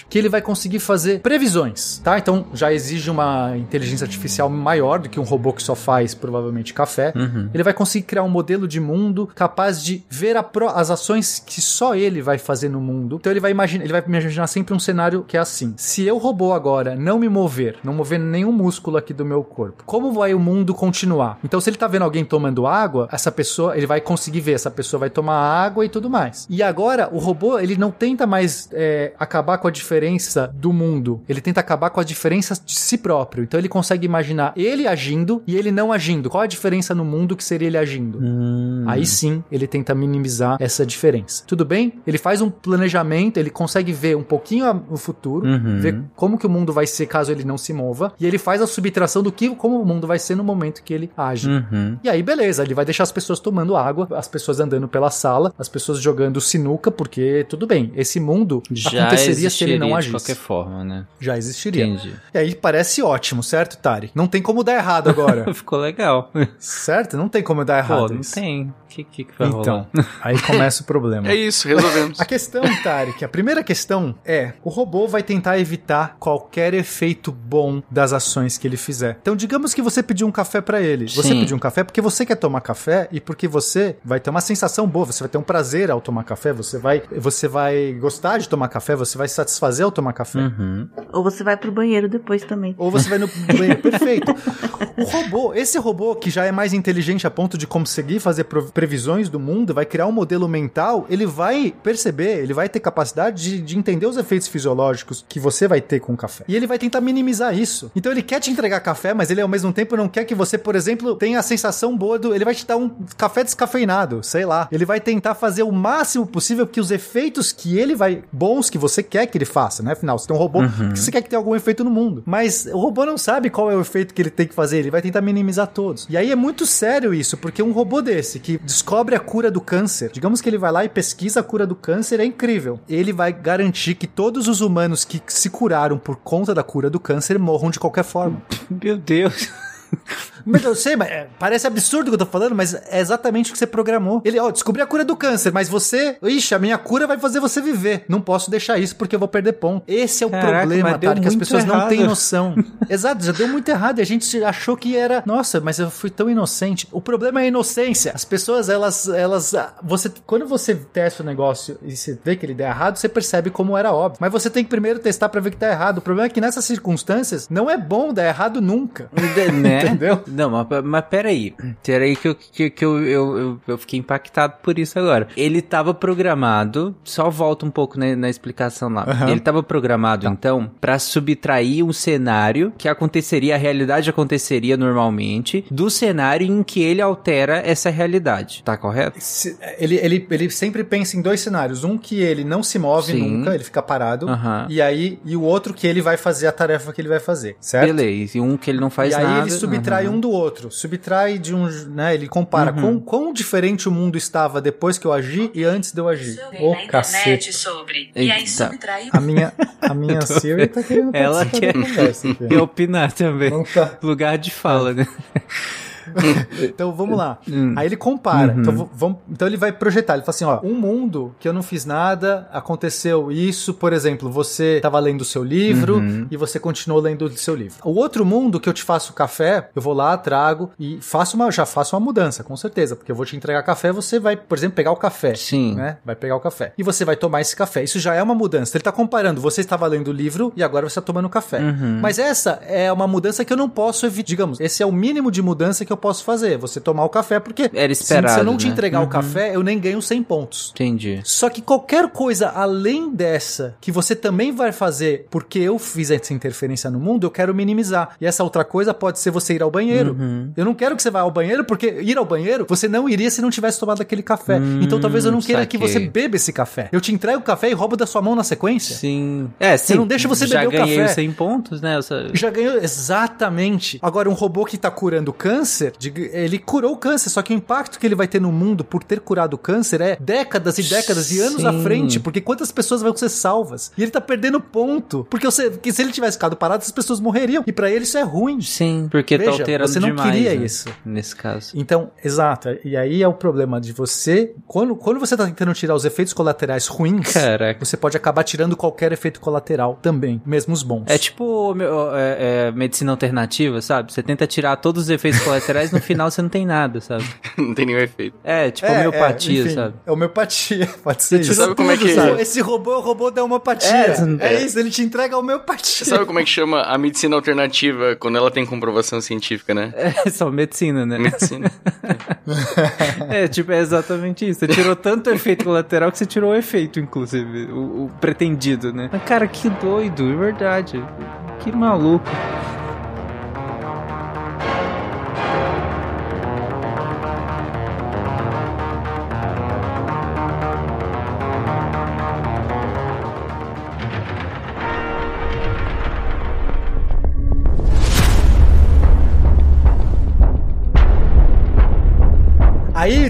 que ele vai conseguir fazer previsões, tá? Então já exige uma inteligência artificial maior do que um robô que só faz provavelmente café. Uhum. Ele vai conseguir criar um modelo de mundo capaz de ver a pro- as ações que só ele vai fazer no mundo. Então ele vai imaginar, ele vai imaginar sempre um cenário que é assim: se eu robô agora não me mover, não mover nenhum músculo aqui do meu corpo, como vai o mundo continuar? Então se ele tá vendo alguém tomando água, essa pessoa, ele vai conseguir ver essa pessoa vai tomar água e tudo mais. E agora o robô ele não tenta mais é, acabar com a diferença do mundo. Ele tenta acabar com a diferença de si próprio. Então ele consegue imaginar ele agindo e ele não agindo. Qual a diferença no mundo que seria ele agindo? Hum. Aí sim, ele tenta minimizar essa diferença. Tudo bem? Ele faz um planejamento, ele consegue ver um pouquinho o futuro, Uhum. ver como que o mundo vai ser caso ele não se mova, e ele faz a subtração do que como o mundo vai ser no momento que ele age. Uhum. E aí, beleza, ele vai deixar as pessoas tomando água, as pessoas andando pela sala, as pessoas jogando sinuca, porque tudo bem, esse mundo Já aconteceria se ele não de agisse. qualquer forma, né? Já existiria. Entendi. E aí parece ótimo, certo, Tari? Não tem como dar errado agora. Ficou legal. certo? Não tem como dar errado. Pô, não isso. tem. O que, que, que vai Então, rolar? aí começa o problema. É isso, resolvemos. A questão, Tarek, a primeira questão é: o robô vai tentar evitar qualquer efeito bom das ações que ele fizer. Então, digamos que você pediu um café pra ele. Você Sim. pediu um café porque você quer tomar café e porque você vai ter uma sensação boa, você vai ter um prazer ao tomar café, você vai, você vai gostar de tomar café, você vai se satisfazer ao tomar café. Uhum. Ou você vai pro banheiro depois também. Ou você vai no banheiro. Perfeito. O robô, esse robô que já é mais inteligente a ponto de conseguir fazer pro- previsões do mundo, vai criar um modelo mental, ele vai perceber, ele vai ter capacidade de, de entender os efeitos fisiológicos que você vai ter com o café. E ele vai tentar minimizar isso. Então ele quer te entregar café, mas ele ao mesmo tempo não quer que você, por exemplo, tenha a sensação boa do. Ele vai te dar um café descafeinado, sei lá. Ele vai tentar fazer o máximo possível que os efeitos que ele vai. bons que você quer que ele faça, né? Afinal, você tem um robô que você quer que tenha algum efeito no mundo. Mas o robô não sabe qual é o efeito que ele tem que fazer, ele vai tentar minimizar todos. E aí é muito sério isso, porque um robô desse que descobre a cura do câncer, digamos que ele vai lá e pesquisa a cura do câncer, é incrível. Ele vai garantir que todos os humanos que se curaram por conta da cura do câncer morram de qualquer forma. Meu Deus. Mas eu sei, mas é, parece absurdo o que eu tô falando, mas é exatamente o que você programou. Ele, ó, descobri a cura do câncer, mas você. Ixi, a minha cura vai fazer você viver. Não posso deixar isso porque eu vou perder ponto. Esse é o Caraca, problema, deu cara, que as pessoas não errado. têm noção. Exato, já deu muito errado. E a gente achou que era. Nossa, mas eu fui tão inocente. O problema é a inocência. As pessoas, elas. elas ah, você, quando você testa o negócio e você vê que ele der errado, você percebe como era óbvio. Mas você tem que primeiro testar pra ver que tá errado. O problema é que nessas circunstâncias não é bom dar errado nunca. né? Entendeu? Não, mas, mas peraí. Peraí que, eu, que, que eu, eu, eu, eu fiquei impactado por isso agora. Ele tava programado, só volta um pouco na, na explicação lá. Aham. Ele tava programado, então, pra subtrair um cenário que aconteceria, a realidade aconteceria normalmente, do cenário em que ele altera essa realidade. Tá correto? Se- Ele, ele, ele sempre pensa em dois cenários. Um que ele não se move Sim. nunca, ele fica parado. Aham. E aí, e o outro que ele vai fazer a tarefa que ele vai fazer, certo? Beleza. E um que ele não faz e aí nada. ele subtrai aham. um do outro. Subtrai de um. Né, ele compara Uhum. quão, quão diferente o mundo estava depois que eu agi e antes de eu agir. Ô, na cacete. sobre. E aí Eita. subtraiu. A minha, a minha Siri tá querendo Ela quer opinar também. Tá. Lugar de fala, né? Então vamos lá. Hum. Aí ele compara. Uhum. Então, vamos, então ele vai projetar. Ele fala assim: ó, um mundo que eu não fiz nada, aconteceu isso, por exemplo, você estava lendo o seu livro Uhum. e você continuou lendo o seu livro. O outro mundo que eu te faço café, eu vou lá, trago e faço uma, já faço uma mudança, com certeza, porque eu vou te entregar café, você vai, por exemplo, pegar o café. Sim. Né? Vai pegar o café. E você vai tomar esse café. Isso já é uma mudança. Ele tá comparando. Você estava lendo o livro e agora você está tomando café. Uhum. Mas essa é uma mudança que eu não posso evitar. Digamos, esse é o mínimo de mudança que eu posso fazer. Você tomar o café, porque Era se- esperado, se eu não te né? entregar Uhum. o café, eu nem ganho 100 pontos. Entendi. Só que qualquer coisa além dessa que você também vai fazer porque eu fiz essa interferência no mundo, eu quero minimizar. E essa outra coisa pode ser você ir ao banheiro. Uhum. Eu não quero que você vá ao banheiro porque ir ao banheiro você não iria se não tivesse tomado aquele café. então talvez eu não queira que Hum, saquei. você beba esse café. Eu te entrego o café e roubo da sua mão na sequência. Sim. É, sim. não deixa você Já beber o ganhei café. os 100 pontos, né? Essa- Já ganhou exatamente. Agora, um robô que tá curando câncer, diga- ele curou o câncer, só que o impacto que ele vai ter no mundo por ter curado o câncer é décadas e décadas e anos à Sim. frente, porque quantas pessoas vão ser salvas? E ele tá perdendo ponto, porque, você, porque se ele tivesse ficado parado, as pessoas morreriam. E pra ele isso é ruim. Sim, porque tá Veja, alterando você não demais, queria né? isso. Nesse caso. Então, exato. E aí é o problema de você. Quando, quando você tá tentando tirar os efeitos colaterais ruins, Caraca. você pode acabar tirando qualquer efeito colateral também, mesmo os bons. É tipo é, é, medicina alternativa, sabe? Você tenta tirar todos os efeitos colaterais colaterais, no final você não tem nada, sabe? Não tem nenhum efeito. É, tipo É, homeopatia, é, enfim, sabe? É homeopatia, pode ser isso. Sabe como é que- Sabe, Esse robô é o robô da homeopatia. É, É, isso, ele te entrega a homeopatia. Você sabe como é que chama a medicina alternativa quando ela tem comprovação científica, né? É só medicina, né? Medicina. É, tipo, é exatamente isso. Você tirou tanto efeito colateral que você tirou o efeito, inclusive, o, o pretendido, né? Mas, cara, que doido, é verdade. Que maluco.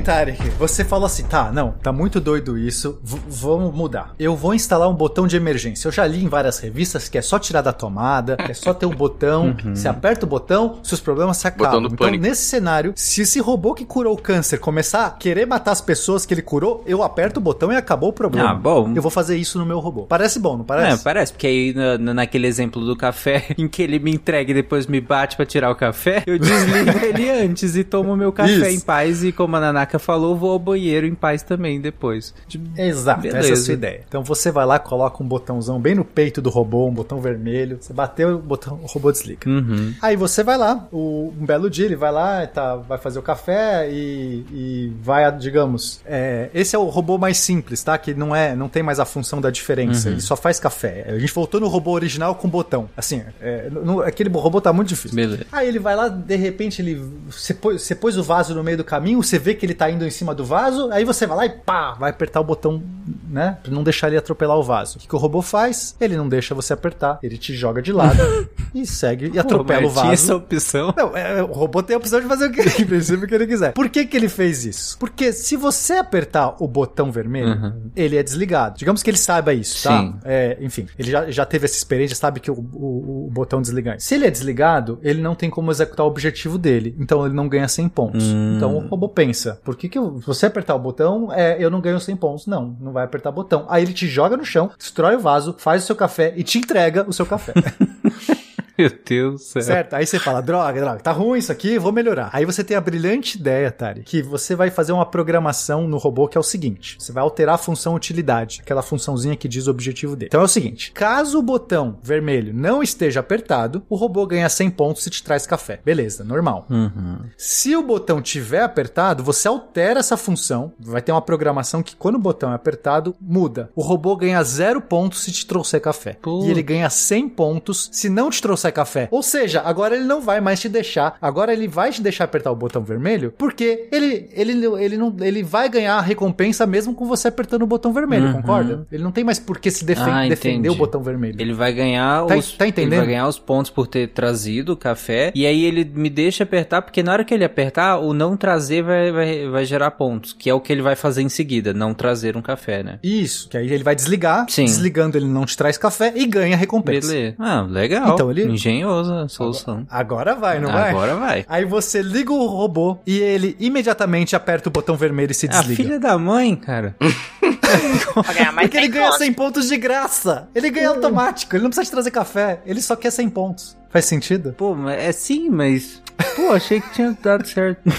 Tarek, você falou assim: tá, não, tá muito doido isso, vamos mudar. Eu vou instalar um botão de emergência. Eu já li em várias revistas que é só tirar da tomada, que é só ter um botão. Você aperta o botão, seus problemas se acabam. Então, pânico. nesse cenário, se esse robô que curou o câncer começar a querer matar as pessoas que ele curou, eu aperto o botão e acabou o problema. Ah, bom. Eu vou fazer isso no meu robô. Parece bom, não parece? É, parece, porque aí na- na- naquele exemplo do café, em que ele me entrega e depois me bate pra tirar o café, eu desligo ele antes e tomo meu café Isso. em paz e como a Nanaka falou, vou ao banheiro em paz também depois. Exato, Beleza. essa é a sua ideia. Então você vai lá, coloca um botãozão bem no peito do robô, um botão vermelho. Você bateu, o, botão, o robô desliga. Uhum. Aí você vai lá, o- um belo dia ele vai lá, tá, vai fazer o café e, e vai, digamos, é, esse é o robô mais simples, tá? Que não é, não tem mais a função da diferença. Ele só faz café. A gente voltou no robô original com botão. Assim, é, no- aquele robô tá muito difícil. Beleza. Aí ele vai lá, de repente ele. Você pôs, você pôs o vaso no meio do caminho, você vê que ele tá indo em cima do vaso, aí você vai lá e pá, vai apertar o botão, né? Pra não deixar ele atropelar o vaso. O que, que o robô faz? Ele não deixa você apertar, ele te joga de lado e segue e atropela Pô, o mas tinha vaso. essa opção. Não, é, o robô tem a opção de fazer o que, em princípio, que ele quiser. Por que, que ele fez isso? Porque se você apertar o botão vermelho, ele é desligado. Digamos que ele saiba isso, tá? Sim. É, enfim, ele já, já teve essa experiência, sabe que o, o, o botão desligar. Se ele é desligado, ele não tem como executar o objetivo dele. Então ele não ganha 100 pontos. Então o robô pensa: por que, que eu, se você apertar o botão, é, eu não ganho 100 pontos? Não, não vai apertar o botão. Aí ele te joga no chão, destrói o vaso, faz o seu café e te entrega o seu café. Meu Deus do céu. Certo? Aí você fala, droga, droga, tá ruim isso aqui, vou melhorar. Aí você tem a brilhante ideia, Tari, que você vai fazer uma programação no robô que é o seguinte: você vai alterar a função utilidade, aquela funçãozinha que diz o objetivo dele. Então é o seguinte: caso o botão vermelho não esteja apertado, o robô ganha 100 pontos e te traz café. Beleza, normal. Uhum. Se o botão tiver apertado, você altera essa função. Vai ter uma programação que quando o botão é apertado, muda. O robô ganha 0 pontos se te trouxer café. Pô. E ele ganha 100 pontos se não te trouxer café. Ou seja, agora ele não vai mais te deixar. Agora ele vai te deixar apertar o botão vermelho, porque ele, ele, ele, não, ele vai ganhar a recompensa mesmo com você apertando o botão vermelho, Uhum. concorda? Ele não tem mais por que se defen- Ah, defender o botão vermelho. Ele vai ganhar Tá- os tá entendendo? Ele vai ganhar os pontos por ter trazido o café e aí ele me deixa apertar porque na hora que ele apertar o não trazer vai, vai, vai gerar pontos, que é o que ele vai fazer em seguida, não trazer um café, né? Isso, que aí ele vai desligar. Sim. Desligando, ele não te traz café e ganha recompensa. Beleza. Ah, legal. Então ele- engenhosa a solução. Agora vai, não vai? Agora vai. Aí você liga o robô e ele imediatamente aperta o botão vermelho e se A desliga. Ah, filha da mãe, cara. Pra ganhar mais Porque ele 100 ganha pontos. 100 pontos de graça. Ele ganha automático, ele não precisa te trazer café. Ele só quer 100 pontos. Faz sentido? Pô, mas é sim, mas pô, achei que tinha dado certo.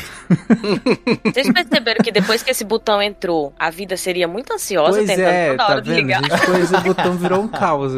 Vocês perceberam que depois que esse botão entrou, a vida seria muito ansiosa pois tentando é, toda tá hora vendo? desligar. Depois o botão virou um caos.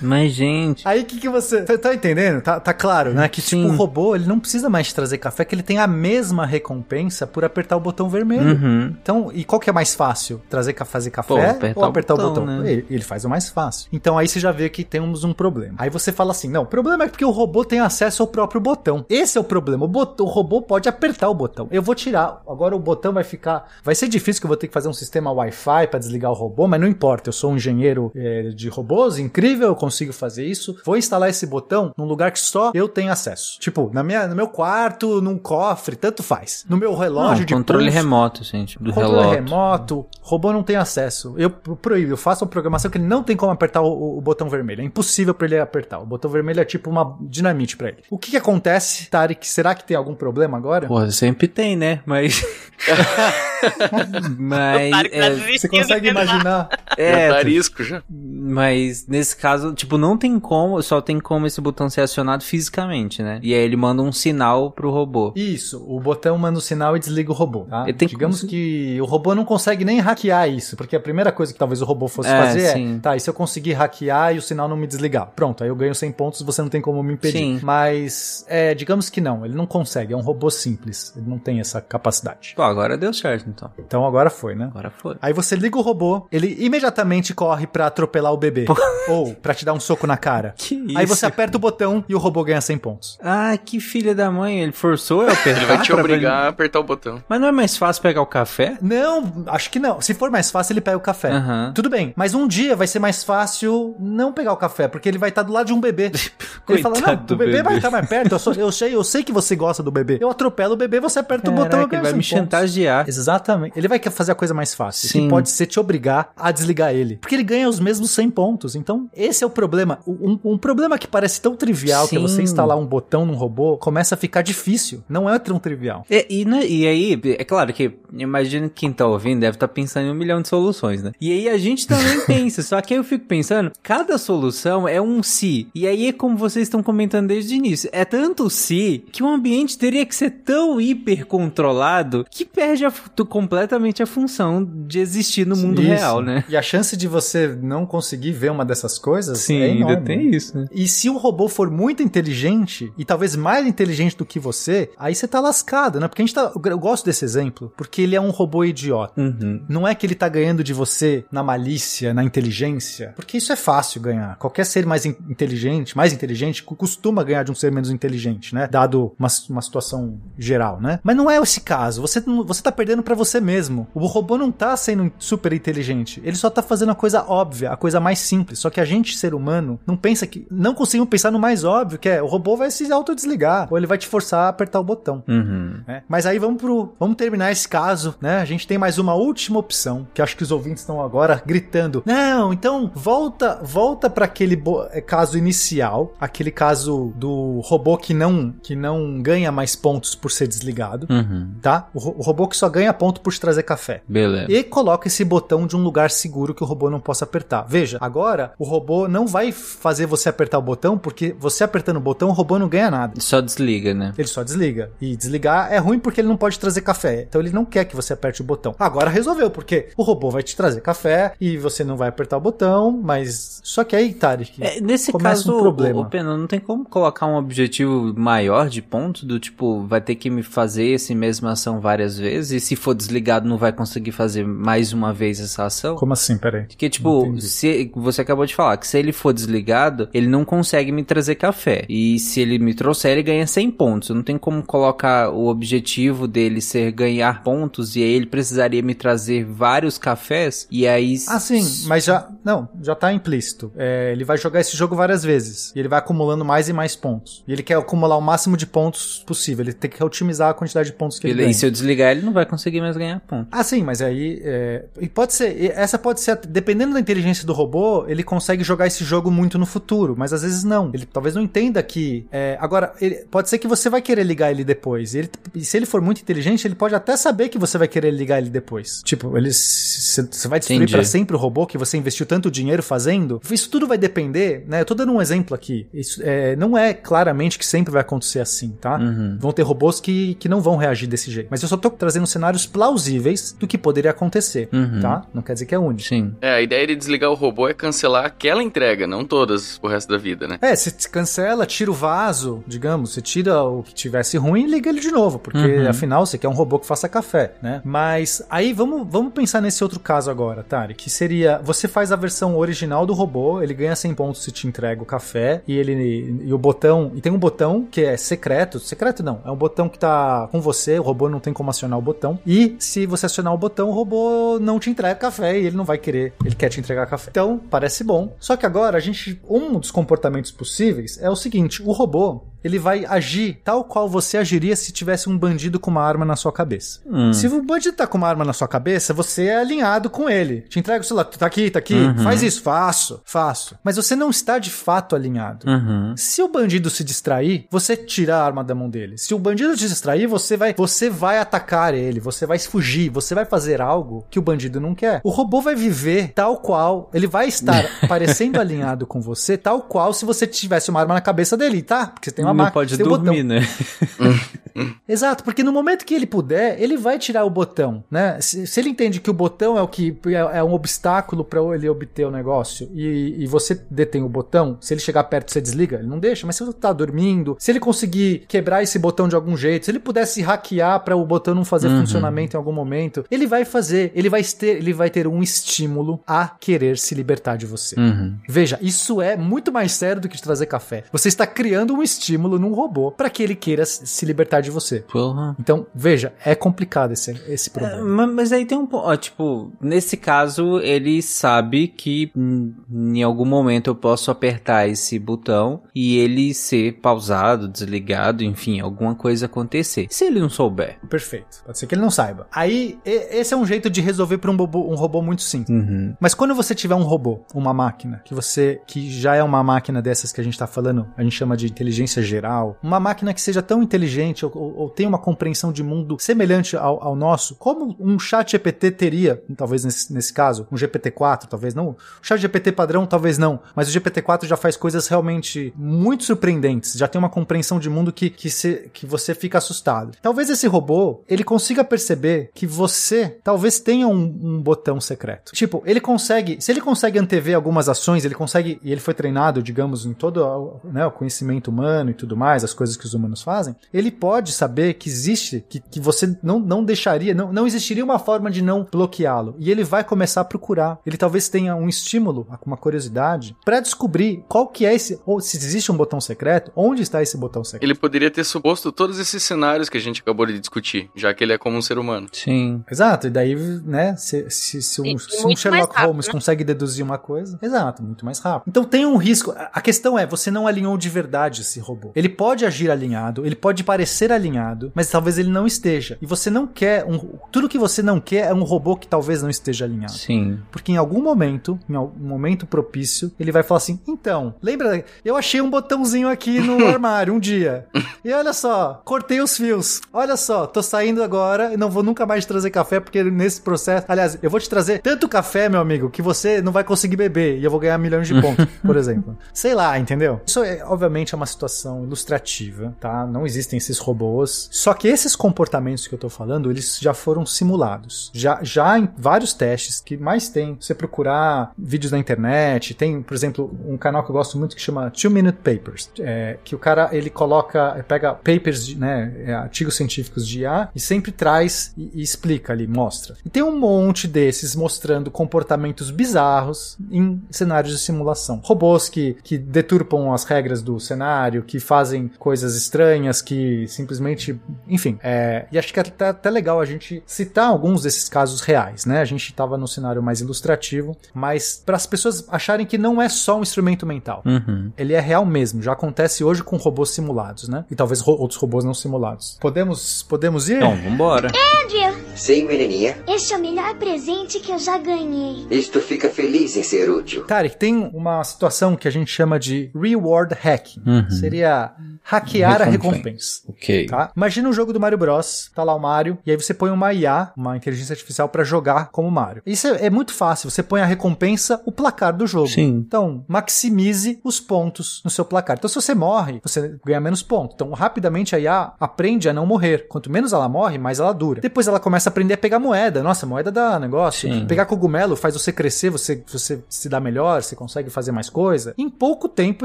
Mas gente, Aí o que, que você. Tá, tá entendendo? Tá, tá claro, né? Que Sim. tipo, o robô ele não precisa mais te trazer café, que ele tem a mesma recompensa por apertar o botão vermelho. Uhum. Então, e qual que é mais fácil? Trazer ca- fazer café Pô, apertar ou o apertar o botão, botão? né? Ele, ele faz o mais fácil. Então aí você já vê que temos um problema. Aí você fala assim: não, o problema é porque o robô tem acesso ao próprio botão. Esse é o problema. O, bot- o robô pode apertar o botão. Eu vou tirar. Agora o botão vai ficar. Vai ser difícil que eu vou ter que fazer um sistema Wi-Fi para desligar o robô, mas não importa. Eu sou um engenheiro eh, de robôs, incrível, eu consigo fazer isso. Vou instalar esse botão num lugar que só eu tenho acesso. Tipo, na minha, no meu quarto, num cofre, tanto faz. No meu relógio não, de controle pulso, remoto, gente, do Controle relógio. remoto, robô não tem acesso. Eu proíbo, eu faço uma programação que ele não tem como apertar o, o botão vermelho. É impossível pra ele apertar. O botão vermelho é tipo uma dinamite pra ele. O que que acontece, Tarek? Será que tem algum problema agora? Pô, sempre tem, né? Mas Mas. Tá é, Você consegue imaginar? é, já tá arisco já. Mas nesse caso, tipo, não tem como, só tem como esse botão ser acionado fisicamente, né? E aí ele manda um sinal pro robô. Isso, o botão manda o sinal e desliga o robô. Tá? Ele tem que Digamos que o robô não consegue nem hackear isso, porque a primeira coisa que talvez o robô fosse É, fazer sim. é, tá, e se eu conseguir hackear e o sinal não me desligar? Pronto, aí eu ganho 100 pontos, você não tem como me impedir. Sim. Mas, é, digamos que não, ele não consegue, é um robô simples, ele não tem essa capacidade. Pô, agora deu certo, então. Então agora foi, né? Agora foi. Aí você liga o robô, ele imediatamente corre pra atropelar o bebê. Ou pra te dar um soco na cara. Que Aí isso? você aperta o botão e o robô ganha 100 pontos. Ah, que filha da mãe, ele forçou eu a apertar. Ele vai te pra- obrigar a apertar o botão. Mas não é mais fácil pegar o café? Não, acho que não. Se for mais fácil, ele pega o café. Aham. Tudo bem, mas um dia vai ser mais fácil não pegar o café, porque ele vai estar do lado de um bebê. ele fala, não, o bebê, vai bebê. estar mais perto, eu, sou- eu sei, eu sei que você gosta do bebê. Eu atropelo o bebê, você aperta o botão, Caraca, ele ganho vai 100 me pontos. Chantagear. Exatamente. Ele vai fazer a coisa mais fácil. Sim. Pode ser te obrigar a desligar ele. Porque ele ganha os mesmos 100 pontos. Então, esse é o problema. Um, um problema que parece tão trivial, que é você Sim. instalar um botão num robô, começa a ficar difícil. Não é tão trivial. É, e, né, e aí, é claro que imagino que quem tá ouvindo deve estar pensando em um milhão de soluções, né? E aí a gente também pensa, só que aí eu fico pensando, cada solução é um se. E aí é como vocês estão comentando desde o início, é tanto se que o ambiente teria que ser tão hiper controlado que perde a completamente a função de existir no mundo Isso. real, né? E a chance de você não conseguir ver uma dessas coisas Sim, é ainda enorme. tem isso, né? E se o robô for muito inteligente, e talvez mais inteligente do que você, aí você tá lascado, né? Porque a gente tá. Eu gosto desse exemplo, porque ele é um robô idiota. Uhum. Não é que ele tá ganhando de você na malícia, na inteligência, porque isso é fácil ganhar. Qualquer ser mais in- inteligente, mais inteligente, costuma ganhar de um ser menos inteligente, né? Dado uma, uma situação geral, né? Mas não é esse caso. Você, não- você tá perdendo pra você mesmo. O robô não tá sendo super inteligente. Ele só tá fazendo a coisa óbvia, a coisa mais simples. Só que a gente, ser humano, não pensa que. Não conseguimos pensar no mais óbvio, que é o robô vai se autodesligar. Ou ele vai te forçar a apertar o botão. Uhum. né? Mas aí vamos pro. Vamos terminar esse caso, né? A gente tem mais uma última opção, que acho que os ouvintes estão agora gritando. Não, então volta, volta para aquele eh, caso inicial, aquele caso do robô que não que não ganha mais pontos por ser desligado, Uhum. tá? O, o robô que só ganha ponto por te trazer café. Beleza. E coloca esse botão de um lugar seguro que o robô não possa apertar. Veja, agora o robô não vai fazer você apertar o botão, porque você apertando o botão, o robô não ganha nada. Só desliga, né? Ele só desliga. E desligar é ruim porque ele não pode trazer café. Então ele não quer que você aperte o botão. Agora resolveu, porque o robô vai te trazer café e você não vai apertar o botão, mas. Só que aí, Tarek. É, nesse começa caso, um problema. o, o Pena, não tem como colocar um objetivo maior de ponto do tipo, vai ter que me fazer essa mesma ação várias vezes e se for desligado não vai conseguir fazer mais uma vez essa ação? Como assim, peraí? Porque, tipo, se você acabou de falar que se ele for desligado, ele não consegue me trazer café. E se ele me trouxer, ele ganha 100 pontos. Não tem como colocar o objetivo dele ser ganhar pontos e aí ele precisaria me trazer vários cafés e aí... Ah, sim, mas já. Não, já tá implícito. É, ele vai jogar esse jogo várias vezes. E ele vai acumulando mais e mais pontos. E ele quer acumular o máximo de pontos possível. Ele tem que otimizar a quantidade de pontos que ele, Ele, ganha. e se eu desligar, ele não vai conseguir mais ganhar pontos. Ah, sim, mas aí. é, e pode ser. Essa pode ser. Dependendo da inteligência do robô, ele consegue jogar esse jogo muito no futuro, mas às vezes não. Ele talvez não entenda que. é, agora, ele- pode ser que você vai querer ligar ele depois. Ele, e se ele for muito inteligente, ele pode até saber que você vai querer ligar ele depois. Tipo, ele. Você vai destruir pra sempre o robô que você investiu tanto dinheiro fazendo. Isso tudo vai depender, né? Eu tô dando um exemplo aqui. Isso é, não é claramente que sempre vai acontecer assim, tá? Uhum. Vão ter robôs que, que não vão reagir desse jeito. Mas eu só tô trazendo cenários plausíveis do que poderia acontecer, Uhum. tá? Não quer dizer que é único. Sim. É, a ideia de desligar o robô é cancelar aquela entrega, não todas o resto da vida, né? É, você cancela, tira o vaso, digamos, você tira o que tivesse ruim e liga ele de novo, porque Uhum. afinal você quer um robô que faça café, né? Mas aí vamos, vamos pensar nesse outro caso agora, Tari, que seria, você faz a versão original do robô, ele ganha 100 pontos se te entrega o café, e ele e o botão, e tem um botão que é secreto, secreto não, é um botão que tá com você, o robô não tem como acionar o botão, e se você acionar o botão, o robô não te entrega café e ele não vai querer, ele quer te entregar café. Então, parece bom. Só que agora a gente, um dos comportamentos possíveis é o seguinte, o robô ele vai agir tal qual você agiria se tivesse um bandido com uma arma na sua cabeça. Hum. Se o bandido tá com uma arma na sua cabeça, você é alinhado com ele. Te entrega o celular, tá aqui, tá aqui, Uhum. faz isso, faço, faço. Mas você não está de fato alinhado. Uhum. Se o bandido se distrair, você tira a arma da mão dele. Se o bandido te distrair, você vai, você vai atacar ele, você vai fugir, você vai fazer algo que o bandido não quer. O robô vai viver tal qual, ele vai estar parecendo alinhado com você, tal qual se você tivesse uma arma na cabeça dele, tá? Porque você tem não máquina, pode um botão. dormir, né? Exato, porque no momento que ele puder, ele vai tirar o botão, né? Se, se ele entende que o botão é o que é, é um obstáculo para ele obter o negócio e, e você detém o botão, se ele chegar perto você desliga, ele não deixa. Mas se você tá dormindo, se ele conseguir quebrar esse botão de algum jeito, se ele pudesse hackear para o botão não fazer Uhum. funcionamento em algum momento, ele vai fazer, ele vai ter, ele vai ter um estímulo a querer se libertar de você. Uhum. Veja, isso é muito mais sério do que te trazer café. Você está criando um estímulo num robô para que ele queira se libertar de você. Porra. Então, veja, é complicado esse, esse É, problema. ma- Mas aí tem um ponto, ó, tipo, nesse caso ele sabe que hum, em algum momento eu posso apertar esse botão e ele ser pausado, desligado, enfim, alguma coisa acontecer. Se ele não souber. Perfeito. Pode ser que ele não saiba. Aí, e- esse é um jeito de resolver para um, um robô muito simples. Uhum. Mas quando você tiver um robô, uma máquina, que você que já é uma máquina dessas que a gente tá falando, a gente chama de inteligência geral, uma máquina que seja tão inteligente ou, ou, ou tenha uma compreensão de mundo semelhante ao, ao nosso, como um chat GPT teria, talvez nesse, nesse caso, um GPT-4, talvez não. O chat GPT padrão, talvez não, mas o GPT-4 já faz coisas realmente muito surpreendentes, já tem uma compreensão de mundo que, que, se, que você fica assustado. Talvez esse robô, ele consiga perceber que você talvez tenha um, um botão secreto. Tipo, ele consegue, se ele consegue antever algumas ações, ele consegue, e ele foi treinado, digamos, em todo o- né, o conhecimento humano tudo mais, as coisas que os humanos fazem, ele pode saber que existe, que, que você não, não deixaria, não, não existiria uma forma de não bloqueá-lo. E ele vai começar a procurar. Ele talvez tenha um estímulo, uma curiosidade, para descobrir qual que é esse, ou se existe um botão secreto, onde está esse botão secreto. Ele poderia ter suposto todos esses cenários que a gente acabou de discutir, já que ele é como um ser humano. Sim. Exato, e daí, né, se, se, se um, se um Sherlock rápido, Holmes né? consegue deduzir uma coisa, exato, muito mais rápido. Então tem um risco. A questão é, você não alinhou de verdade esse robô. Ele pode agir alinhado, ele pode parecer alinhado, mas talvez ele não esteja. E você não quer um. Tudo que você não quer é um robô que talvez não esteja alinhado. Sim. Porque em algum momento, em algum momento propício, ele vai falar assim: então, lembra, eu achei um botãozinho aqui no armário um dia. E olha só, cortei os fios. Olha só, tô saindo agora e não vou nunca mais te trazer café, porque nesse processo. Aliás, eu vou te trazer tanto café, meu amigo, que você não vai conseguir beber. E eu vou ganhar milhões de pontos, por exemplo. Sei lá, entendeu? Isso é, obviamente, é uma situação ilustrativa, tá? Não existem esses robôs. Só que esses comportamentos que eu tô falando, eles já foram simulados. Já, já em vários testes que mais tem. Você procurar vídeos na internet, tem, por exemplo, um canal que eu gosto muito que chama Two Minute Papers. É, que o cara, ele coloca, pega papers, de, né, é, artigos científicos de IA e sempre traz e, e explica ali, mostra. E tem um monte desses mostrando comportamentos bizarros em cenários de simulação. Robôs que, que deturpam as regras do cenário, que fazem coisas estranhas, que simplesmente. Enfim. é, e acho que é até, até legal a gente citar alguns desses casos reais, né? A gente estava no cenário mais ilustrativo, mas para as pessoas acharem que não é só um instrumento mental. Uhum. Ele é real mesmo, já acontece hoje com robôs simulados, né? E talvez ro- outros robôs não simulados. Podemos, podemos ir? Então, vambora. Andrew, Sim, menininha. este é o melhor presente que eu já ganhei. Isto fica feliz em ser útil. Tarek, tem uma situação que a gente chama de reward hacking. Uhum. Seria hackear a Recompensa. Ok. Tá? Imagina um jogo do Mario Bros. Tá lá o Mario, e aí você põe uma IA, uma inteligência artificial, pra jogar como Mario. Isso é, é muito fácil. Você põe a recompensa, o placar do jogo. Sim. Então, maximize os pontos no seu placar. Então, se você morre, você ganha menos pontos. Então, rapidamente a IA aprende a não morrer. Quanto menos ela morre, mais ela dura. Depois ela começa a aprender a pegar moeda. Nossa, moeda dá negócio. Sim. Pegar cogumelo faz você crescer, você, você se dá melhor, você consegue fazer mais coisa. Em pouco tempo,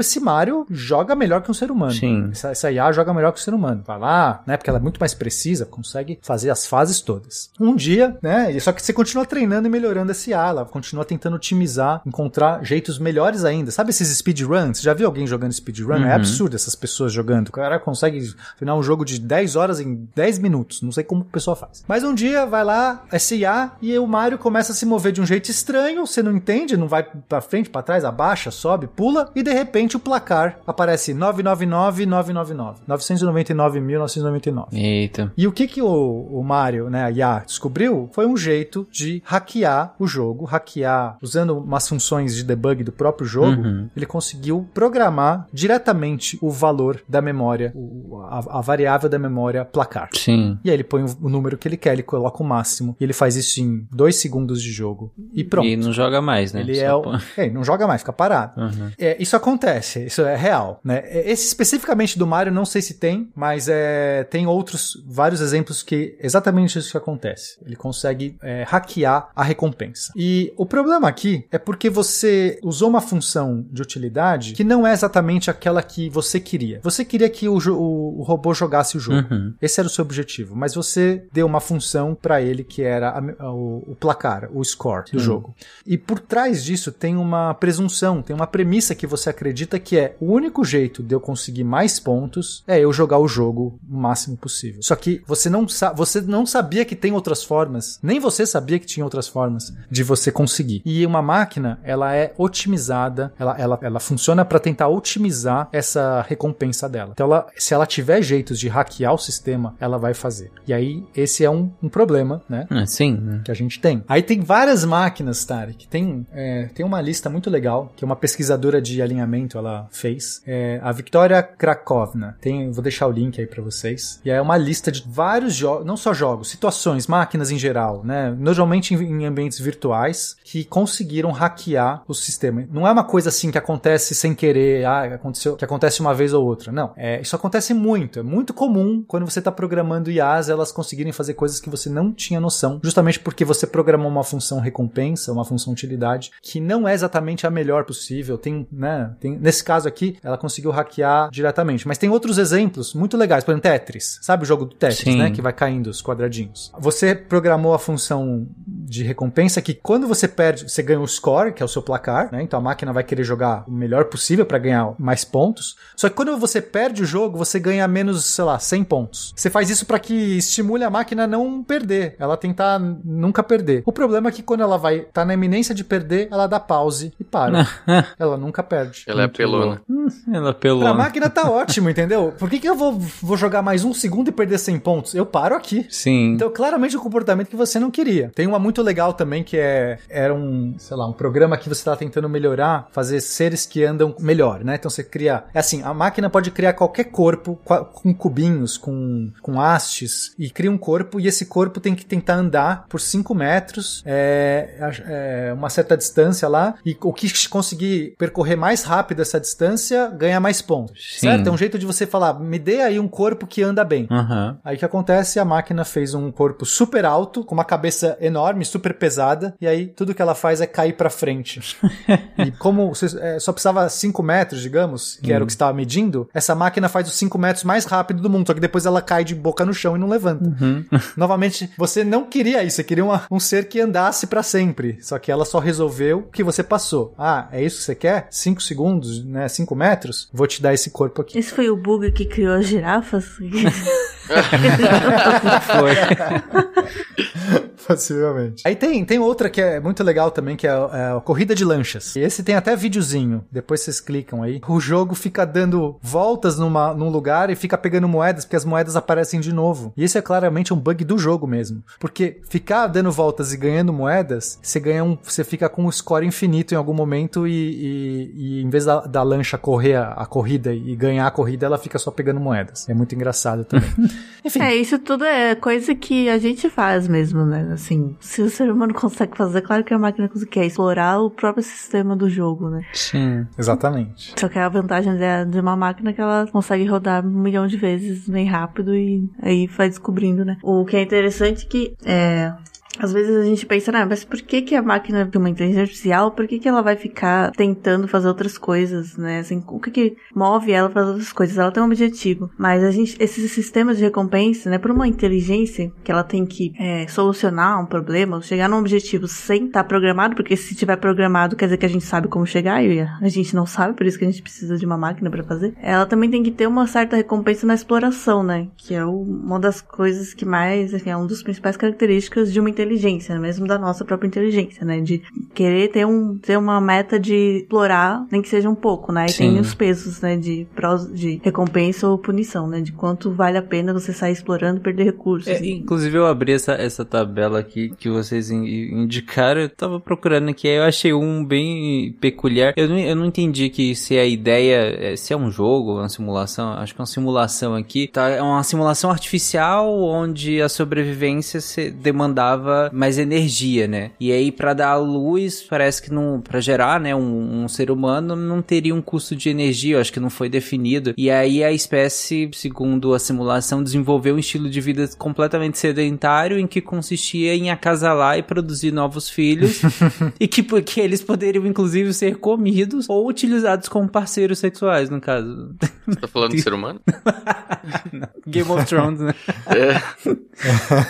esse Mario joga melhor que um ser humano. Sim. Essa, essa IA joga melhor que o ser humano. Vai lá, né? Porque ela é muito mais precisa, consegue fazer as fases todas. Um dia, né? Só que você continua treinando e melhorando essa IA, ela continua tentando otimizar, encontrar jeitos melhores ainda. Sabe esses speedruns? Já viu alguém jogando speedrun? Uhum. É absurdo essas pessoas jogando. O cara consegue final um jogo de 10 horas em 10 minutos. Não sei como a pessoa faz. Mas um dia vai lá, essa IA, e o Mario começa a se mover de um jeito estranho, você não entende, não vai pra frente, pra trás, abaixa, sobe, pula, e de repente o placar aparece 999 999. 999.999. Eita. E o que que o, o Mario, né, a IA, descobriu foi um jeito de hackear o jogo, hackear usando umas funções de debug do próprio jogo, Uhum. ele conseguiu programar diretamente o valor da memória, o- a, a variável da memória placar. Sim. E aí ele põe o, o número que ele quer, ele coloca o máximo, e ele faz isso em dois segundos de jogo. E pronto. E não joga mais, né? Ele Só é o. É, não joga mais, fica parado. Uhum. É, isso acontece, isso é real, né? É, Esse especificamente do Mario, não sei se tem, mas é, tem outros, vários exemplos que exatamente isso que acontece. Ele consegue é, hackear a recompensa. E o problema aqui é porque você usou uma função de utilidade que não é exatamente aquela que você queria. Você queria que o, o- o robô jogasse o jogo. Uhum. Esse era o seu objetivo, mas você deu uma função para ele que era a- a- o, o placar, o score do Sim. jogo. E por trás disso tem uma presunção, tem uma premissa que você acredita que é o único jeito de eu conseguir mais pontos é eu jogar o jogo o máximo possível. Só que você não, você não sabia que tem outras formas, nem você sabia que tinha outras formas de você conseguir. E uma máquina, ela é otimizada, ela, ela, ela funciona para tentar otimizar essa recompensa dela. Então, ela, se ela tiver jeitos de hackear o sistema, ela vai fazer. E aí, esse é um, um problema, né? Ah, sim. né? que a gente tem. Aí tem várias máquinas, Tarek. Tem, é, tem uma lista muito legal que uma pesquisadora de alinhamento ela fez. É, a Victoria Krakovna. Tem, vou deixar o link aí pra vocês. E é uma lista de vários jogos, não só jogos, situações, máquinas em geral, né? Normalmente em, em ambientes virtuais que conseguiram hackear o sistema. Não é uma coisa assim que acontece sem querer, ah, aconteceu, que acontece uma vez ou outra. Não. É, isso acontece muito. É muito comum quando você está programando IAs elas conseguirem fazer coisas que você não tinha noção, justamente porque você programou uma função recompensa, uma função utilidade, que não é exatamente a melhor possível. Tem, né? Tem, nesse caso aqui, ela conseguiu hackear diretamente. Mas tem outros exemplos muito legais. Por exemplo, Tetris. Sabe o jogo do Tetris, Sim. né? Que vai caindo os quadradinhos. Você programou a função de recompensa que quando você perde, você ganha o score, que é o seu placar, né? Então a máquina vai querer jogar o melhor possível para ganhar mais pontos. Só que quando você perde o jogo, você ganha menos, sei lá, 100 pontos. Você faz isso para que estimule a máquina a não perder, ela tentar nunca perder. O problema é que quando ela vai tá na iminência de perder, ela dá pause e para. ela nunca perde. Ela é apelona. Ela apelou. Pra máquina tá ótimo, entendeu? Por que, que eu vou, vou jogar mais um segundo e perder 100 pontos? Eu paro aqui. Sim. Então, claramente, o comportamento que você não queria. Tem uma muito legal também que é era um, sei lá, um programa que você está tentando melhorar, fazer seres que andam melhor, né? Então você cria, é assim, a máquina pode criar qualquer corpo com cubinhos, com, com hastes e cria um corpo e esse corpo tem que tentar andar por 5 metros, é, é, uma certa distância lá e o que conseguir percorrer mais rápido essa distância ganha mais pontos, Sim. certo? É um jeito de você falar, me dê aí um corpo que anda bem. Aham. Aí o que acontece? A máquina fez um corpo super alto, com uma cabeça enorme, super pesada, e aí tudo que ela faz é cair pra frente. e como você é, só precisava 5 metros, digamos, que era o que estava medindo, essa máquina faz os 5 metros mais rápido do mundo, só que depois ela cai de boca no chão e não levanta. Novamente, você não queria isso, você queria uma- um ser que andasse pra sempre, só que ela só resolveu o que você passou. Ah, é isso que você quer? 5 segundos, né? 5 metros? Vou te dar esse corpo aqui. Esse foi o bug que criou as girafas? Possivelmente. Aí tem, tem outra que é muito legal também, que é, é a corrida de lanchas. E esse tem até videozinho. Depois vocês clicam aí. O jogo fica dando voltas numa, num lugar e fica pegando moedas, porque as moedas aparecem de novo. E esse é claramente um bug do jogo mesmo. Porque ficar dando voltas e ganhando moedas, você ganha um. Você fica com um score infinito em algum momento e, e, e em vez da, da lancha correr a, a corrida e ganhar a corrida, ela fica só pegando moedas. É muito engraçado também. Enfim. É, isso tudo é coisa que a gente faz mesmo, né? Assim, se o ser humano consegue fazer, claro que a máquina quer explorar o próprio sistema do jogo, né? Sim. Exatamente. Só que a vantagem de, de uma máquina é que ela consegue rodar um milhão de vezes bem rápido e aí vai descobrindo, né? O que é interessante é que é, Às vezes a gente pensa, ah, mas por que que a máquina de uma inteligência artificial, por que que ela vai ficar tentando fazer outras coisas, né? Assim, o que que move ela para outras coisas? Ela tem um objetivo. Mas a gente, esses sistemas de recompensa, né, por uma inteligência que ela tem que é, solucionar um problema, chegar num objetivo sem estar programado, porque se tiver programado quer dizer que a gente sabe como chegar e a gente não sabe, por isso que a gente precisa de uma máquina para fazer. Ela também tem que ter uma certa recompensa na exploração, né? Que é uma das coisas que mais, assim, é uma das principais características de uma inteligência inteligência, mesmo da nossa própria inteligência, né? De querer ter, um, ter uma meta de explorar, nem que seja um pouco, né? E Sim. tem os pesos, né? De, prós, de recompensa ou punição, né? De quanto vale a pena você sair explorando e perder recursos. É, inclusive eu abri essa, essa tabela aqui que vocês in- indicaram, eu tava procurando aqui, aí eu achei um bem peculiar. Eu não, eu não entendi que se a ideia, é- se é um jogo, uma simulação, acho que é uma simulação aqui, tá? É uma simulação artificial onde a sobrevivência se demandava mais energia, né? E aí pra dar luz, parece que não, Pra gerar, né, um, um ser humano não teria um custo de energia, eu acho que não foi definido. E aí a espécie, segundo a simulação, desenvolveu um estilo de vida completamente sedentário em que consistia em acasalar e produzir novos filhos e que, que eles poderiam inclusive ser comidos ou utilizados como parceiros sexuais, no caso. Você tá falando do ser humano? Game of Thrones, né? É.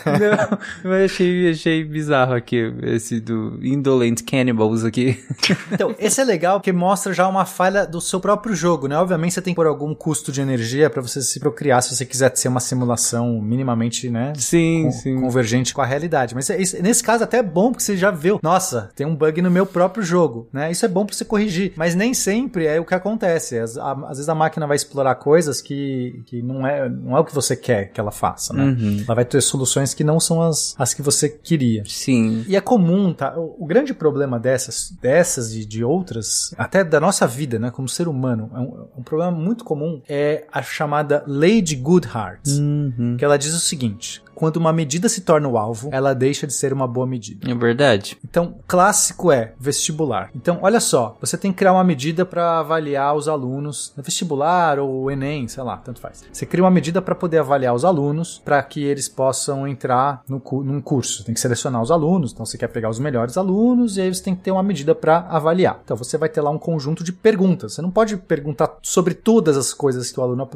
Não, mas achei, achei bizarro aqui, esse do Indolent Cannibals aqui. Então, esse é legal porque mostra já uma falha do seu próprio jogo, né? Obviamente você tem que pôr algum custo de energia pra você se procriar se você quiser ser uma simulação minimamente, né? Sim, con- sim. convergente com a realidade. Mas é- isso- nesse caso até é bom porque você já viu, nossa, tem um bug no meu próprio jogo, né? Isso é bom pra você corrigir, mas nem sempre é o que acontece. Às, às vezes a máquina vai explorar coisas que, que não, é, não é o que você quer que ela faça, né? Uhum. Ela vai ter soluções que não são as, as que você queria. Sim. E é comum, tá? O, o grande problema dessas, dessas e de outras, até da nossa vida, né, como ser humano, é um, um problema muito comum, é a chamada de Goodhart, Uhum. que ela diz o seguinte: quando uma medida se torna o alvo, ela deixa de ser uma boa medida. É verdade. Então, clássico é vestibular. Então, olha só, você tem que criar uma medida para avaliar os alunos no vestibular ou Enem, sei lá, tanto faz. Você cria uma medida para poder avaliar os alunos, para que eles possam entrar no, cu- num curso. Tem que selecionar os alunos, então você quer pegar os melhores alunos e aí você tem que ter uma medida para avaliar. Então, você vai ter lá um conjunto de perguntas. Você não pode perguntar sobre todas as coisas que o aluno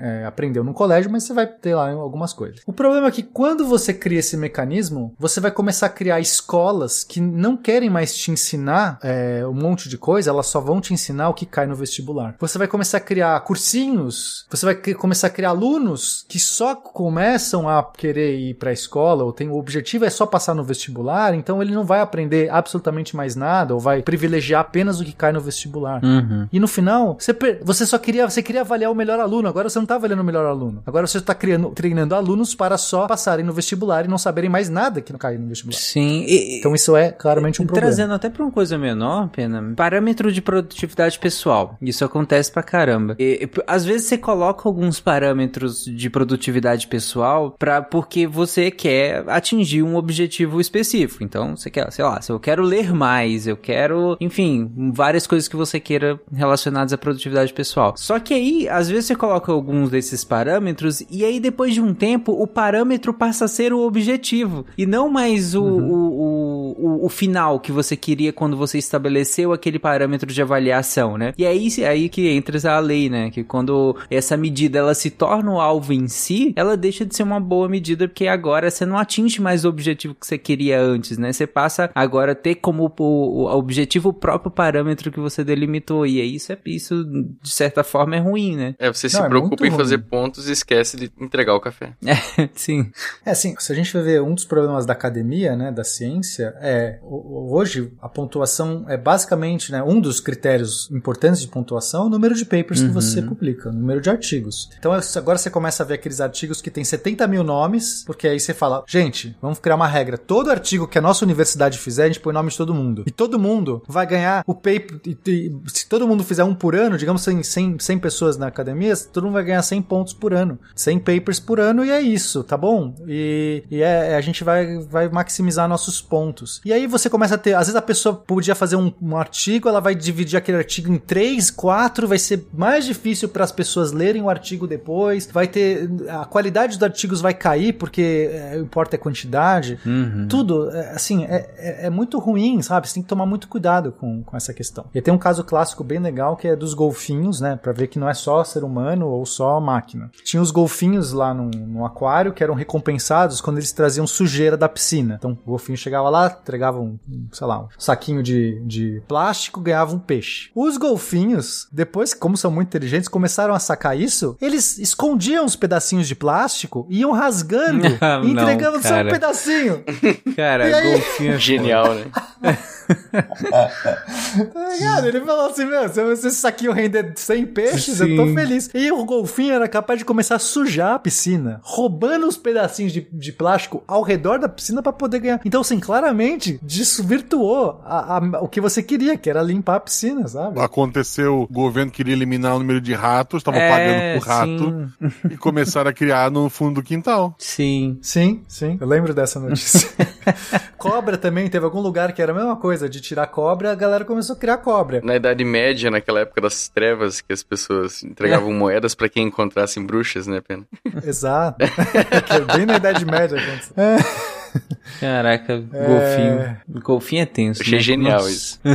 é, aprendeu no colégio, mas você vai ter lá algumas coisas. O problema é que quando você cria esse mecanismo, você vai começar a criar escolas que não querem mais te ensinar é, um monte de coisa, elas só vão te ensinar o que cai no vestibular. Você vai começar a criar cursinhos, você vai começar a criar alunos que só começam a querer ir para a escola, ou tem o objetivo é só passar no vestibular, então ele não vai aprender absolutamente mais nada, ou vai privilegiar apenas o que cai no vestibular. Uhum. E no final, você, você só queria, você queria avaliar o melhor aluno. Agora você não tá avaliando o melhor aluno. Agora você tá criando, treinando alunos para só passarem no vestibular e não saberem mais nada que não cair no vestibular. Sim. E, Então isso é claramente um problema. Trazendo até pra uma coisa menor, Pena, parâmetro de produtividade pessoal. Isso acontece pra caramba. E, e, às vezes você coloca alguns parâmetros de produtividade pessoal pra, porque você quer atingir um objetivo específico. Então, você quer, sei lá, se eu quero ler mais, eu quero, enfim, várias coisas que você queira relacionadas à produtividade pessoal. Só que aí, às vezes você coloca alguns desses parâmetros e aí depois de um tempo o parâmetro passa a ser o objetivo e não mais o, o, o, o, o final que você queria quando você estabeleceu aquele parâmetro de avaliação, né? E aí, aí que entra a lei, né? Que quando essa medida ela se torna o alvo em si, ela deixa de ser uma boa medida porque agora você não atinge mais o objetivo que você queria antes, né? Você passa agora a ter como o, o objetivo o próprio parâmetro que você delimitou. E aí isso, é, isso de certa forma, é ruim, né? É, você se Não, é preocupa em fazer ruim. pontos e esquece de entregar o café. Sim. É assim, se a gente vai ver um dos problemas da academia, né, da ciência, é hoje a pontuação é basicamente, né, um dos critérios importantes de pontuação é o número de papers que Uhum. você publica, o número de artigos. Então agora você começa a ver aqueles artigos que tem 70 mil nomes, porque aí você fala, gente, vamos criar uma regra. Todo artigo que a nossa universidade fizer, a gente põe o nome de todo mundo. E todo mundo vai ganhar o paper. e- e- se todo mundo fizer um por ano, digamos 100, 100, 100 pessoas na academia, todo mundo vai ganhar 100 pontos por ano. 100 papers por ano e é isso, tá bom? E, e é, a gente vai, vai maximizar nossos pontos. E aí você começa a ter, às vezes a pessoa podia fazer um, um artigo, ela vai dividir aquele artigo em três, quatro, vai ser mais difícil para as pessoas lerem o artigo depois, vai ter a qualidade dos artigos vai cair porque é, importa a quantidade. Uhum. Tudo, é, assim, é, é, é muito ruim, sabe? Você tem que tomar muito cuidado com, com essa questão. E tem um caso clássico bem legal que é dos golfinhos, né? Pra ver que não é só ser humano ou só máquina. Tinha os golfinhos lá no, no aquário que eram recompensados quando eles traziam sujeira da piscina. Então o golfinho chegava lá, entregava um, sei lá, um saquinho de, de plástico, ganhava um peixe. Os golfinhos, depois, como são muito inteligentes, começaram a sacar isso, eles escondiam os pedacinhos de plástico, iam rasgando Não, e entregando só um pedacinho. Cara, E aí? golfinho é Genial, né? Tá ligado? Ele falou assim, meu, se esse saquinho render 100 peixes, eu tô Sim. feliz. E o golfinho era capaz de começar a sujar a piscina, roubando os pedacinhos de, de plástico ao redor da piscina pra poder ganhar. Então, assim, claramente, desvirtuou a- a- o que você queria, que era limpar a piscina, sabe? Aconteceu, o governo queria eliminar o número de ratos, estavam É, pagando por rato e começaram a criar no fundo do quintal. Sim. Sim, sim. Eu lembro dessa notícia. cobra também, teve algum lugar que era a mesma coisa, de tirar cobra, a galera começou a criar cobra. Na Idade Média, naquela época das trevas, que as pessoas entregavam moedas pra quem encontrassem bruxas, né, Pena? Exato. Que é bem na Idade Média. É. Caraca, golfinho. Golfinho é tenso. Achei né? genial Nossa. isso.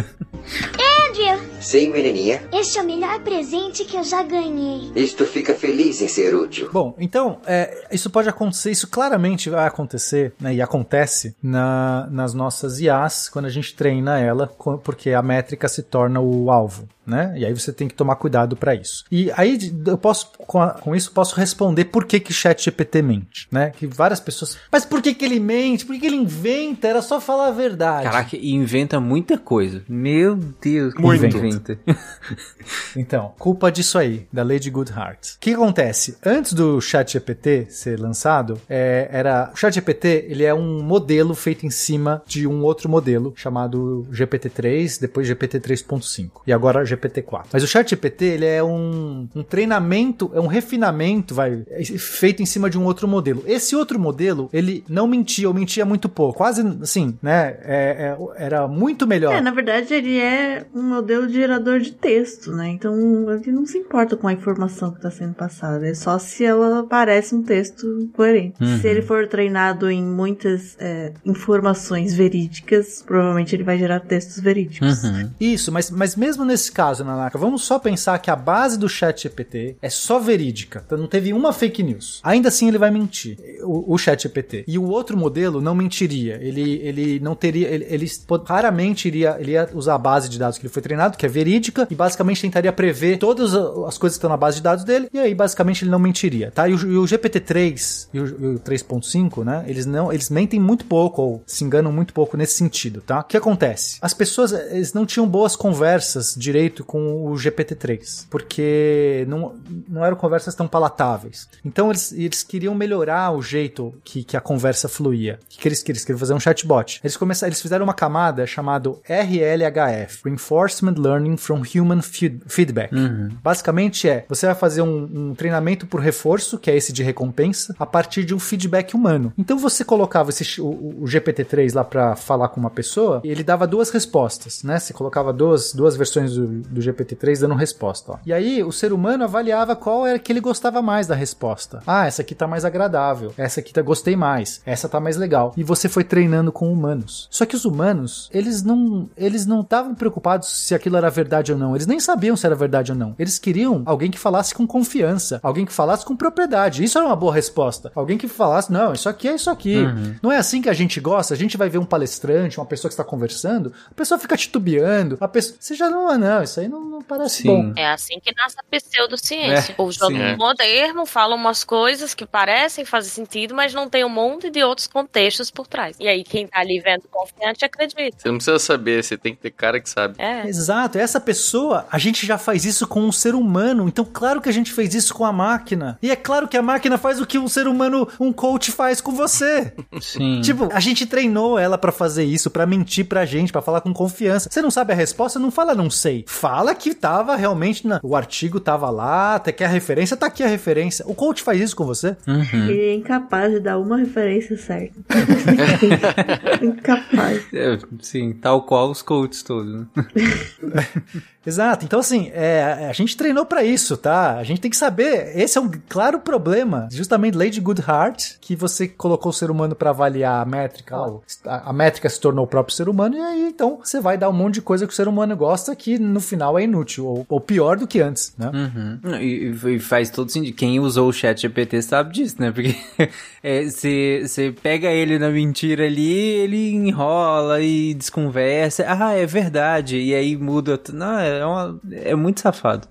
Andrew, Sim, menininha. esse é o melhor presente que eu já ganhei. Isto fica feliz em ser útil. Bom, então, é, isso pode acontecer, isso claramente vai acontecer, né, e acontece na- nas nossas IAs quando a gente treina ela, porque a métrica se torna o alvo. Né? E aí você tem que tomar cuidado para isso. E aí eu posso com, a- com isso posso responder por que que chat GPT mente, né? Que várias pessoas, mas por que que ele mente? Por que que ele inventa? Era só falar a verdade. Caraca, e inventa muita coisa. Meu Deus, Muito. inventa. Então, culpa disso aí, da Lady Goodhart. O que acontece? Antes do ChatGPT ser lançado, é, era o ChatGPT ele é um modelo feito em cima de um outro modelo chamado GPT-3, depois GPT-3.5 e agora GPT-4. Mas o ChatGPT ele é um, um treinamento, é um refinamento, vai, é feito em cima de um outro modelo. Esse outro modelo ele não mentia ou mentia muito pouco, quase assim, né? É- é- era muito melhor. É, na verdade, ele é um modelo de gerador de texto, né? Então, ele não se importa com a informação que está sendo passada. É só se ela parece um texto coerente. Uhum. Se ele for treinado em muitas é, informações verídicas, provavelmente ele vai gerar textos verídicos. Uhum. Isso, mas, mas mesmo nesse caso, Nanaka, vamos só pensar que a base do chat GPT é só verídica. Então não teve uma fake news. Ainda assim ele vai mentir, o, o chat GPT. E o outro modelo não mentiria. Ele, ele não teria. Ele, ele raramente iria, ele ia usar a base de dados que ele foi treinado, que é verídica, e basicamente tentaria prever todas as coisas que estão na base de dados dele, e aí basicamente ele não mentiria, tá? E o, e o GPT-3 e o, o 3.5, né? Eles não, eles mentem muito pouco, ou se enganam muito pouco nesse sentido, tá? O que acontece? As pessoas, eles não tinham boas conversas direito com o GPT-3, porque não, não eram conversas tão palatáveis. Então eles, eles queriam melhorar o jeito que, que a conversa fluía. O que, que eles queriam? Eles queriam fazer um chatbot. Eles começaram, eles fizeram uma camada chamada RLHF, Reinforcement Learning from Human Feed- Feedback. Basicamente é, você vai fazer um, um treinamento por reforço, que é esse de recompensa, a partir de um feedback humano. Então você colocava esse, o, o GPT-3 lá pra falar com uma pessoa, e ele dava duas respostas, né? Você colocava duas, duas versões do, do GPT-3 dando resposta. Ó. E aí o ser humano avaliava qual era que ele gostava mais da resposta. Ah, essa aqui tá mais agradável. Essa aqui tá gostei mais. Essa tá mais legal. E você foi treinando com humanos. Só que os humanos, eles não eles não estavam preocupados se aquilo era verdade ou não. Eles nem sabiam se era verdade ou não. Eles queriam alguém que falasse com confiança, alguém que falasse com propriedade. Isso era uma boa resposta. Alguém que falasse, não, isso aqui é isso aqui. Não é assim que a gente gosta. A gente vai ver um palestrante, uma pessoa que está conversando, a pessoa fica titubeando, a pessoa, você já não, ah, não, isso aí não, não parece Sim. bom. É assim que nasce a pseudociência. É, o jogo sim. É. moderno fala umas coisas que parecem fazer sentido, mas não tem um monte de outros contextos por trás. E aí quem tá ali vendo confiante acredita. Você não precisa saber, você tem que ter cara que sabe. É. Exato, essa pessoa, a gente já faz isso com um ser humano, então claro que a gente fez isso com a máquina. E é claro que a máquina faz o que um ser humano, um coach faz com você. Sim. Tipo, a gente treinou ela pra fazer isso, pra mentir pra gente, pra falar com confiança. Você não sabe a resposta? Não fala não sei. Fala que tava realmente. Na... O artigo tava lá, até que a referência tá aqui a referência. O coach faz isso com você? Uhum. Ele é incapaz de dar uma referência certa. incapaz. É, sim, tal qual os coaches todos. Né? Exato. Então, assim, é, a gente treinou pra isso, tá? A gente tem que saber. Esse é um claro problema. Justamente Lady Goodhart, que você colocou o ser humano pra avaliar a métrica. A, a métrica se tornou o próprio ser humano, e aí, então, você vai dar um monte de coisa que o ser humano gosta que no final é inútil, ou, ou pior do que antes, né? Uhum. E, e faz todo sentido. Quem usou o chat GPT sabe disso, né? Porque você pega ele na mentira ali, ele enrola e desconversa. Ah, é verdade. E aí muda. Não, é, uma, é muito safado.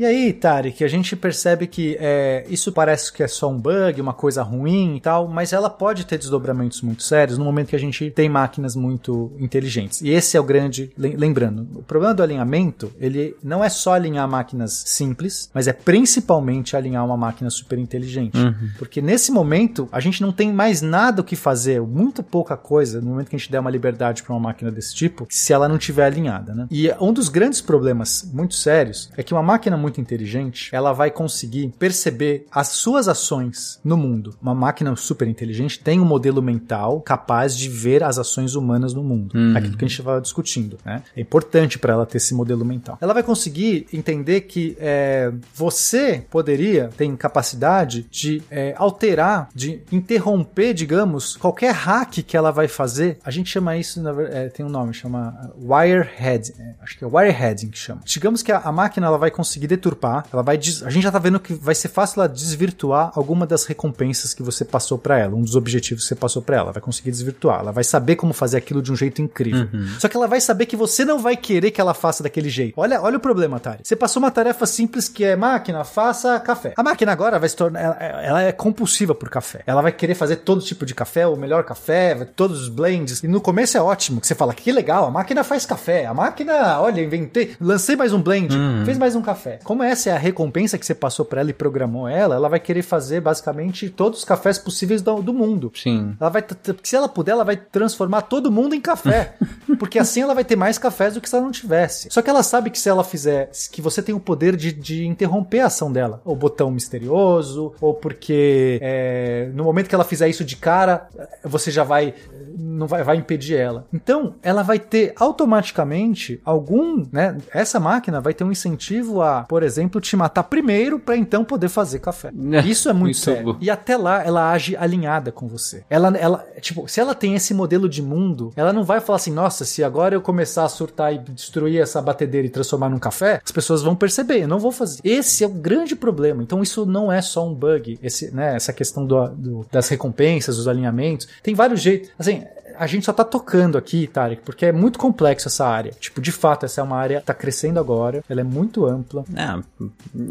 E aí, Tarek, a gente percebe que é, isso parece que é só um bug, uma coisa ruim e tal, mas ela pode ter desdobramentos muito sérios no momento que a gente tem máquinas muito inteligentes. E esse é o grande, lem- lembrando, o problema do alinhamento, ele não é só alinhar máquinas simples, mas é principalmente alinhar uma máquina super inteligente. Porque nesse momento, a gente não tem mais nada o que fazer, muito pouca coisa, no momento que a gente der uma liberdade para uma máquina desse tipo, se ela não tiver alinhada, né? E um dos grandes problemas muito sérios é que uma máquina muito inteligente, ela vai conseguir perceber as suas ações no mundo. Uma máquina super inteligente tem um modelo mental capaz de ver as ações humanas no mundo. Aquilo que a gente estava discutindo, né? É importante para ela ter esse modelo mental. Ela vai conseguir entender que é, você poderia, tem capacidade de é, alterar, de interromper, digamos, qualquer hack que ela vai fazer. A gente chama isso, é, tem um nome, chama wirehead. é, acho que é wireheading que chama. Digamos que a, a máquina ela vai conseguir deturpar, ela vai des- a gente já tá vendo que vai ser fácil ela desvirtuar alguma das recompensas que você passou para ela, um dos objetivos que você passou para ela, ela vai conseguir desvirtuar, ela vai saber como fazer aquilo de um jeito incrível. Só que ela vai saber que você não vai querer que ela faça daquele jeito. Olha, olha o problema, Tari. Você passou uma tarefa simples que é máquina, faça café. A máquina agora vai se tornar, ela, ela é compulsiva por café. Ela vai querer fazer todo tipo de café, o melhor café, todos os blends. E no começo é ótimo, que você fala que legal, a máquina faz café. A máquina, olha, inventei, lancei mais um blend, fez mais um café. Como essa é a recompensa que você passou para ela e programou ela, ela vai querer fazer basicamente todos os cafés possíveis do, do mundo. Sim. Ela vai, se ela puder, ela vai transformar todo mundo em café. porque assim ela vai ter mais cafés do que se ela não tivesse. Só que ela sabe que se ela fizer, que você tem o poder de, de interromper a ação dela. Ou botão misterioso, ou porque é, no momento que ela fizer isso de cara, você já vai. Não vai, vai impedir ela. Então, ela vai ter automaticamente algum, né? Essa máquina vai ter um incentivo a, por exemplo, te matar primeiro para então poder fazer café. Isso é muito, Muito sério. bom. E até lá ela age alinhada com você. Ela, ela, tipo, se ela tem esse modelo de mundo, ela não vai falar assim, nossa, se agora eu começar a surtar e destruir essa batedeira e transformar num café, as pessoas vão perceber, eu não vou fazer. Esse é o grande problema. Então isso não é só um bug, esse, né, essa questão do, do- das recompensas, dos alinhamentos. Tem vários jeitos. Assim, a gente só tá tocando aqui, Tarek, porque é muito complexo essa área. Tipo, de fato, essa é uma área que tá crescendo agora, ela é muito ampla. Ah,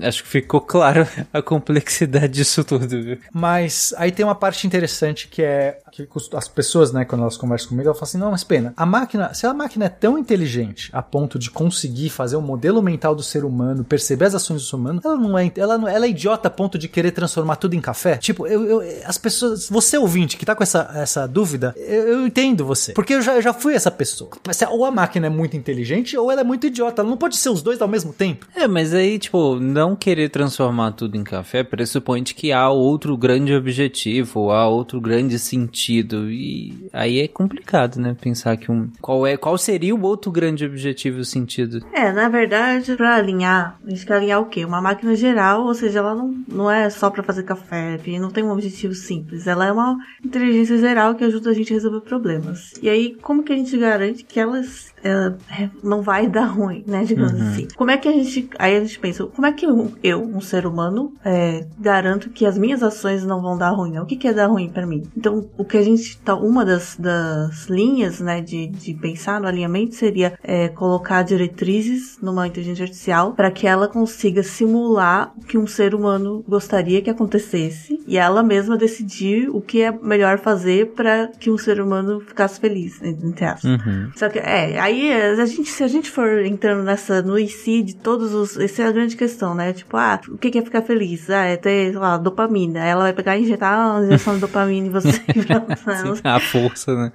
acho que ficou claro a complexidade disso tudo, viu? Mas aí tem uma parte interessante que é que as pessoas, né, quando elas conversam comigo, elas falam assim: não, mas pena, a máquina, se a máquina é tão inteligente a ponto de conseguir fazer um modelo mental do ser humano, perceber as ações do ser humano, ela não é, ela, não, ela é idiota a ponto de querer transformar tudo em café? Tipo, eu, eu- as pessoas, você ouvinte que tá com essa, essa dúvida, eu, eu entendo você. Porque eu já, eu já fui essa pessoa. Mas Ou a máquina é muito inteligente ou ela é muito idiota. Ela não pode ser os dois ao mesmo tempo. É, mas aí, tipo, não querer transformar tudo em café pressupõe de que há outro grande objetivo, há outro grande sentido. E aí é complicado, né? Pensar que um. Qual, é, qual seria o outro grande objetivo e sentido? É, na verdade, pra alinhar, a gente quer alinhar o quê? Uma máquina geral, ou seja, ela não, não é só pra fazer café, e não tem um objetivo simples. Ela é uma inteligência geral que ajuda a gente a resolver problemas. E aí, como que a gente garante que elas ela é, não vai dar ruim, né? Digamos Uhum. assim. Como é que a gente. Aí a gente pensa, como é que eu, eu, um ser humano, é, garanto que as minhas ações não vão dar ruim? né? O que, que é dar ruim pra mim? Então, o que a gente tá. Uma das, das linhas, né, de, de pensar no alinhamento seria é, colocar diretrizes numa inteligência artificial para que ela consiga simular o que um ser humano gostaria que acontecesse e ela mesma decidir o que é melhor fazer para que um ser humano ficasse feliz, né, entre aspas. Uhum. Só que, é, aí a gente, se a gente for entrando nessa, no IC de todos os, essa é a grande questão, né? Tipo, ah, o que é ficar feliz? Ah, é ter, sei lá, dopamina. Ela vai pegar e injetar uma injeção de dopamina em você. Sim, a força, né?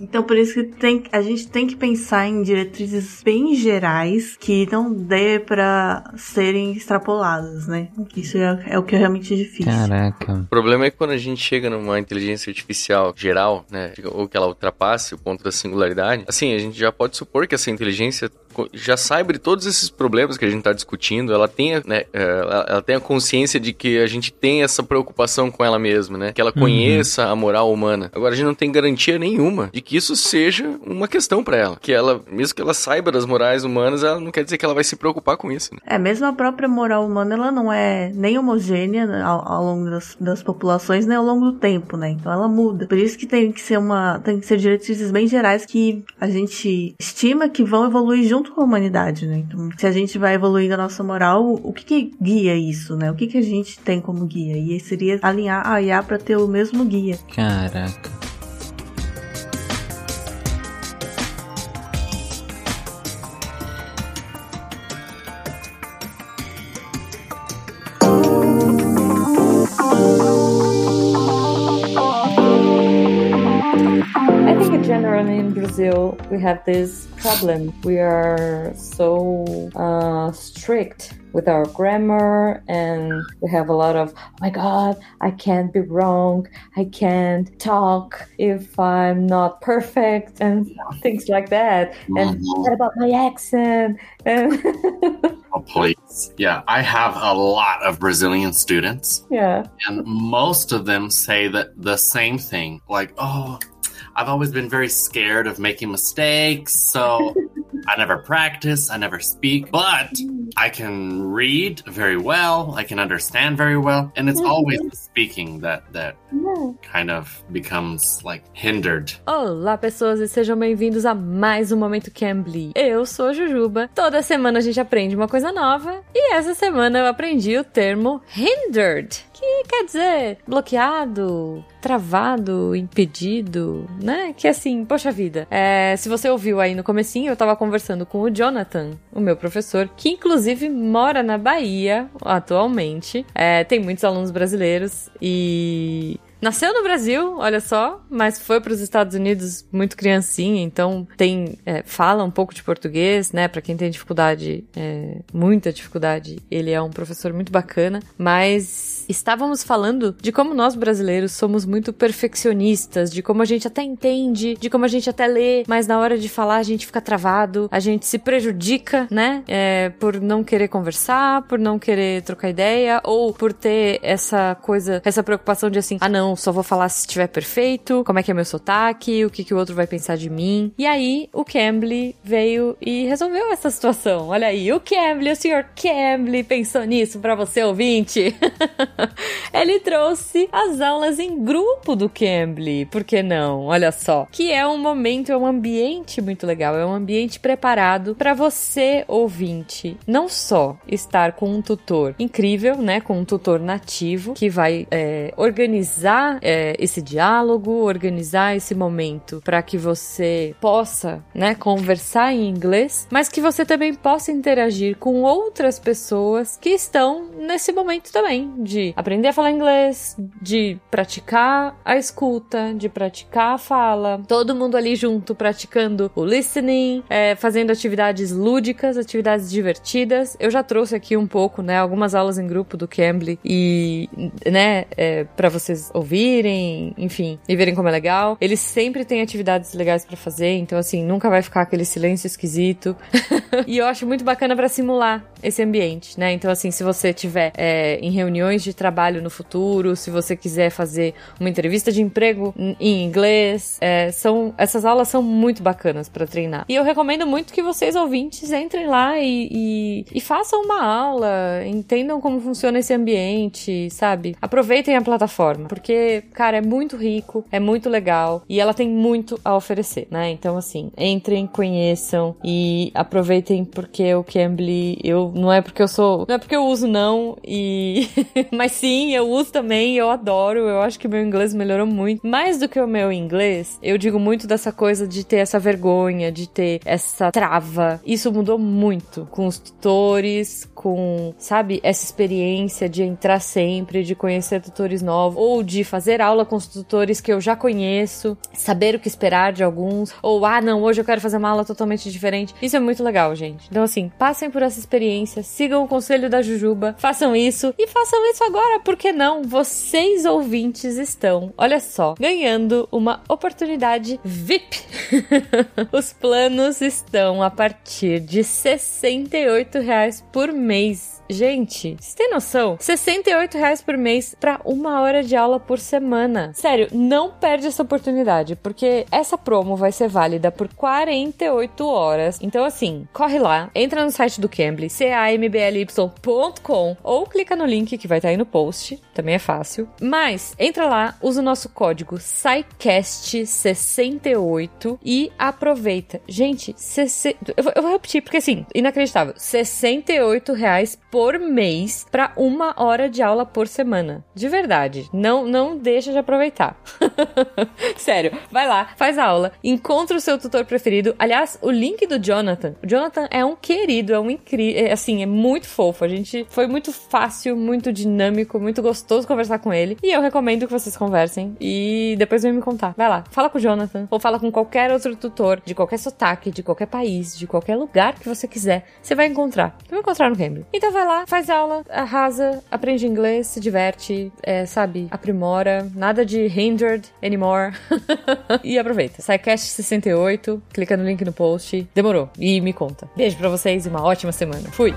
Então, por isso que tem, a gente tem que pensar em diretrizes bem gerais que não dê pra serem extrapoladas, né? Isso é, é o que é realmente difícil. Caraca. O problema é que quando a gente chega numa inteligência artificial geral, né, ou que ela ultrapasse o ponto da singularidade, assim, a gente já pode supor que essa inteligência já saiba de todos esses problemas que a gente está discutindo, ela tenha, né, eh, ela, ela tenha consciência de que a gente tem essa preocupação com ela mesma, né, que ela conheça a moral humana. Agora a gente não tem garantia nenhuma de que isso seja uma questão para ela, que ela, mesmo que ela saiba das morais humanas, ela não quer dizer que ela vai se preocupar com isso. Né? É, mesmo a própria moral humana, ela não é nem homogênea né, ao, ao longo das, das populações, nem ao longo do tempo, né? Então ela muda. Por isso que tem que ser uma, tem que ser diretrizes bem gerais que a gente estima que vão evoluir junto com a humanidade, né? Então, se a gente vai evoluindo a nossa moral, o que que guia isso, né? O que que a gente tem como guia? E seria alinhar a IA para ter o mesmo guia. Caraca. Think generally in Brazil we have this problem. We are so uh, strict with our grammar, and we have a lot of oh my god, I can't be wrong, I can't talk if I'm not perfect, and things like that. And Mhm. what about my accent? And Oh, please. Yeah, I have a lot of Brazilian students, yeah, and most of them say that the same thing like, oh, I've always been very scared of making mistakes, so I never practice, I never speak, but I can read very well, I can understand very well, and it's always the speaking that that kind of becomes like hindered. Olá, pessoas, e sejam bem-vindos a mais um Momento Cambly. Eu sou a Jujuba. Toda semana a gente aprende uma coisa nova e essa semana eu aprendi o termo hindered, que quer dizer bloqueado, travado, impedido, né? Que assim, poxa vida. É, se você ouviu aí no comecinho, eu tava conversando com o Jonathan, o meu professor, que inclusive mora na Bahia atualmente. É, tem muitos alunos brasileiros e Nasceu no Brasil, olha só, mas foi para os Estados Unidos muito criancinha, então tem é, fala um pouco de português, né? Para quem tem dificuldade, é, muita dificuldade, ele é um professor muito bacana. Mas estávamos falando de como nós brasileiros somos muito perfeccionistas, de como a gente até entende, de como a gente até lê, mas na hora de falar a gente fica travado, a gente se prejudica, né? É, por não querer conversar, por não querer trocar ideia, ou por ter essa coisa, essa preocupação de assim, ah não, só vou falar se estiver perfeito, como é que é meu sotaque, o que, que o outro vai pensar de mim. E aí o Cambly veio e resolveu essa situação. Olha aí, o Cambly, o senhor Cambly pensou nisso pra você, ouvinte. Ele trouxe as aulas em grupo do Cambly, por que não? Olha só, que é um momento, é um ambiente muito legal, é um ambiente preparado para você, ouvinte, não só estar com um tutor incrível, né, com um tutor nativo que vai é, organizar é, esse diálogo, organizar esse momento para que você possa, né, conversar em inglês, mas que você também possa interagir com outras pessoas que estão nesse momento também de aprender a falar inglês, de praticar a escuta, de praticar a fala, todo mundo ali junto praticando o listening, é, fazendo atividades lúdicas, atividades divertidas. Eu já trouxe aqui um pouco, né, algumas aulas em grupo do Cambly e, né, é, para vocês ouvirem, enfim, e verem como é legal. Eles sempre têm atividades legais para fazer, então assim, nunca vai ficar aquele silêncio esquisito. e eu acho muito bacana para simular esse ambiente, né? Então assim, se você tiver é, em reuniões de trabalho no futuro, se você quiser fazer uma entrevista de emprego em inglês, é, são essas aulas são muito bacanas para treinar. E eu recomendo muito que vocês ouvintes entrem lá e, e, e façam uma aula, entendam como funciona esse ambiente, sabe? Aproveitem a plataforma, porque, cara, é muito rico, é muito legal e ela tem muito a oferecer, né? Então, assim, entrem, conheçam e aproveitem porque o Cambly, eu não é porque eu sou, não é porque eu uso não e mas sim, eu uso também, eu adoro, eu acho que meu inglês melhorou muito. Mais do que o meu inglês, eu digo muito dessa coisa de ter essa vergonha, de ter essa trava. Isso mudou muito com os tutores, com, sabe, essa experiência de entrar sempre, de conhecer tutores novos, ou de fazer aula com os tutores que eu já conheço, saber o que esperar de alguns, ou ah, não, hoje eu quero fazer uma aula totalmente diferente. Isso é muito legal, gente. Então, assim, passem por essa experiência, sigam o conselho da Jujuba, façam isso e façam isso agora, porque não? Vocês ouvintes estão, olha só, ganhando uma oportunidade VIP. Os planos estão a partir de 68 reais por mês. Gente, você tem noção? 68 reais por mês para uma hora de aula por semana. Sério, não perde essa oportunidade, porque essa promo vai ser válida por 48 horas. Então, assim, corre lá, entra no site do Cambly, cambly.com, ou clica no link que vai estar aí no post, também é fácil. Mas, entra lá, usa o nosso código SciCast68 e aproveita. Gente, 60... eu, vou, eu vou repetir, porque assim, inacreditável. 68 reais por mês para uma hora de aula por semana. De verdade. Não, não deixa de aproveitar. Sério, vai lá, faz a aula, encontra o seu tutor preferido. Aliás, o link do Jonathan. O Jonathan é um querido, é um incrível, é, assim, é muito fofo. A gente foi muito fácil, muito dinâmico, muito gostoso conversar com ele. E eu recomendo que vocês conversem e depois vem me contar. Vai lá, fala com o Jonathan ou fala com qualquer outro tutor de qualquer sotaque, de qualquer país, de qualquer lugar que você quiser. Você vai encontrar. Vai encontrar no Cambridge. Então vai lá, faz aula, arrasa, aprende inglês, se diverte, é, sabe, aprimora. Nada de hindered anymore. e aproveita. SciCast 68, clica no link no post. Demorou. E me conta. Beijo pra vocês e uma ótima semana. Fui!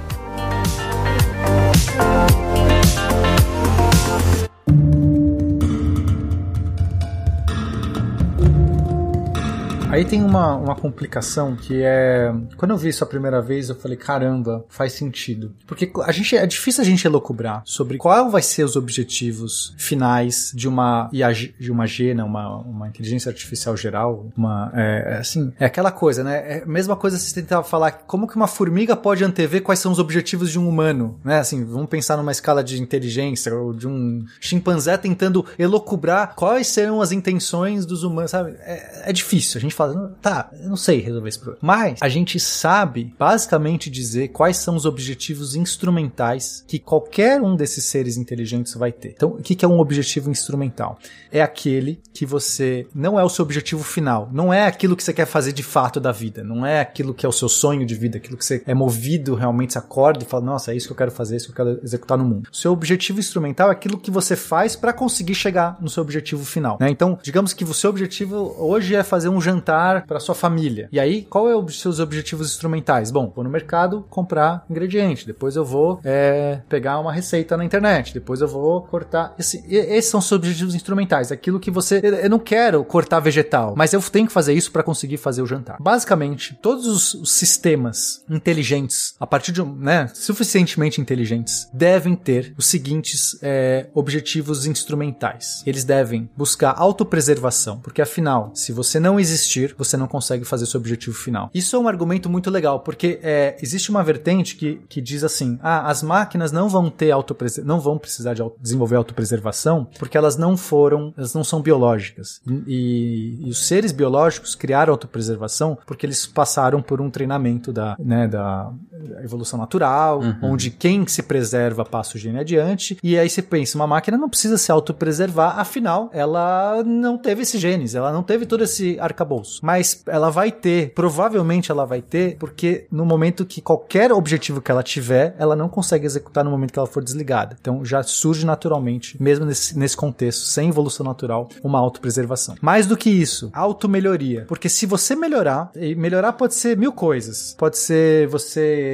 Aí tem uma, uma complicação que é. Quando eu vi isso a primeira vez, eu falei, caramba, faz sentido. Porque a gente, é difícil a gente elocubrar sobre qual vai ser os objetivos finais de uma de uma G, né, uma, uma inteligência artificial geral. Uma, é, assim, é aquela coisa, né? É a mesma coisa se tentar falar como que uma formiga pode antever quais são os objetivos de um humano, né? Assim, vamos pensar numa escala de inteligência ou de um chimpanzé tentando elocubrar quais serão as intenções dos humanos, sabe? É, é difícil. A gente fala, tá, eu não sei resolver esse problema. Mas a gente sabe basicamente dizer quais são os objetivos instrumentais que qualquer um desses seres inteligentes vai ter. Então, o que é um objetivo instrumental? É aquele que você não é o seu objetivo final, não é aquilo que você quer fazer de fato da vida, não é aquilo que é o seu sonho de vida, aquilo que você é movido realmente, se acorda e fala, nossa, é isso que eu quero fazer, é isso que eu quero executar no mundo. O seu objetivo instrumental é aquilo que você faz para conseguir chegar no seu objetivo final. Né? Então, digamos que o seu objetivo hoje é fazer um jantar para sua família. E aí, qual é os seus objetivos instrumentais? Bom, vou no mercado comprar ingrediente, depois eu vou é, pegar uma receita na internet, depois eu vou cortar. Esse, esses são os seus objetivos instrumentais, aquilo que você. Eu não quero cortar vegetal, mas eu tenho que fazer isso para conseguir fazer o jantar. Basicamente, todos os, os sistemas inteligentes, a partir de né, suficientemente inteligentes, devem ter os seguintes é, objetivos instrumentais. Eles devem buscar autopreservação, porque afinal, se você não existir, você não consegue fazer seu objetivo final. Isso é um argumento muito legal, porque é, existe uma vertente que, que diz assim: ah, as máquinas não vão ter não vão precisar de auto desenvolver autopreservação porque elas não foram, elas não são biológicas. E, e, os seres biológicos criaram autopreservação porque eles passaram por um treinamento da, né, da evolução natural, uhum. onde quem se preserva passa o gene adiante. E aí você pensa, uma máquina não precisa se autopreservar, afinal, ela não teve esses genes, ela não teve todo esse arcabouço. Mas ela vai ter, provavelmente ela vai ter, porque no momento que qualquer objetivo que ela tiver, ela não consegue executar no momento que ela for desligada. Então já surge naturalmente, mesmo nesse, nesse contexto, sem evolução natural, uma autopreservação. Mais do que isso, auto-melhoria. Porque se você melhorar, e melhorar pode ser mil coisas. Pode ser você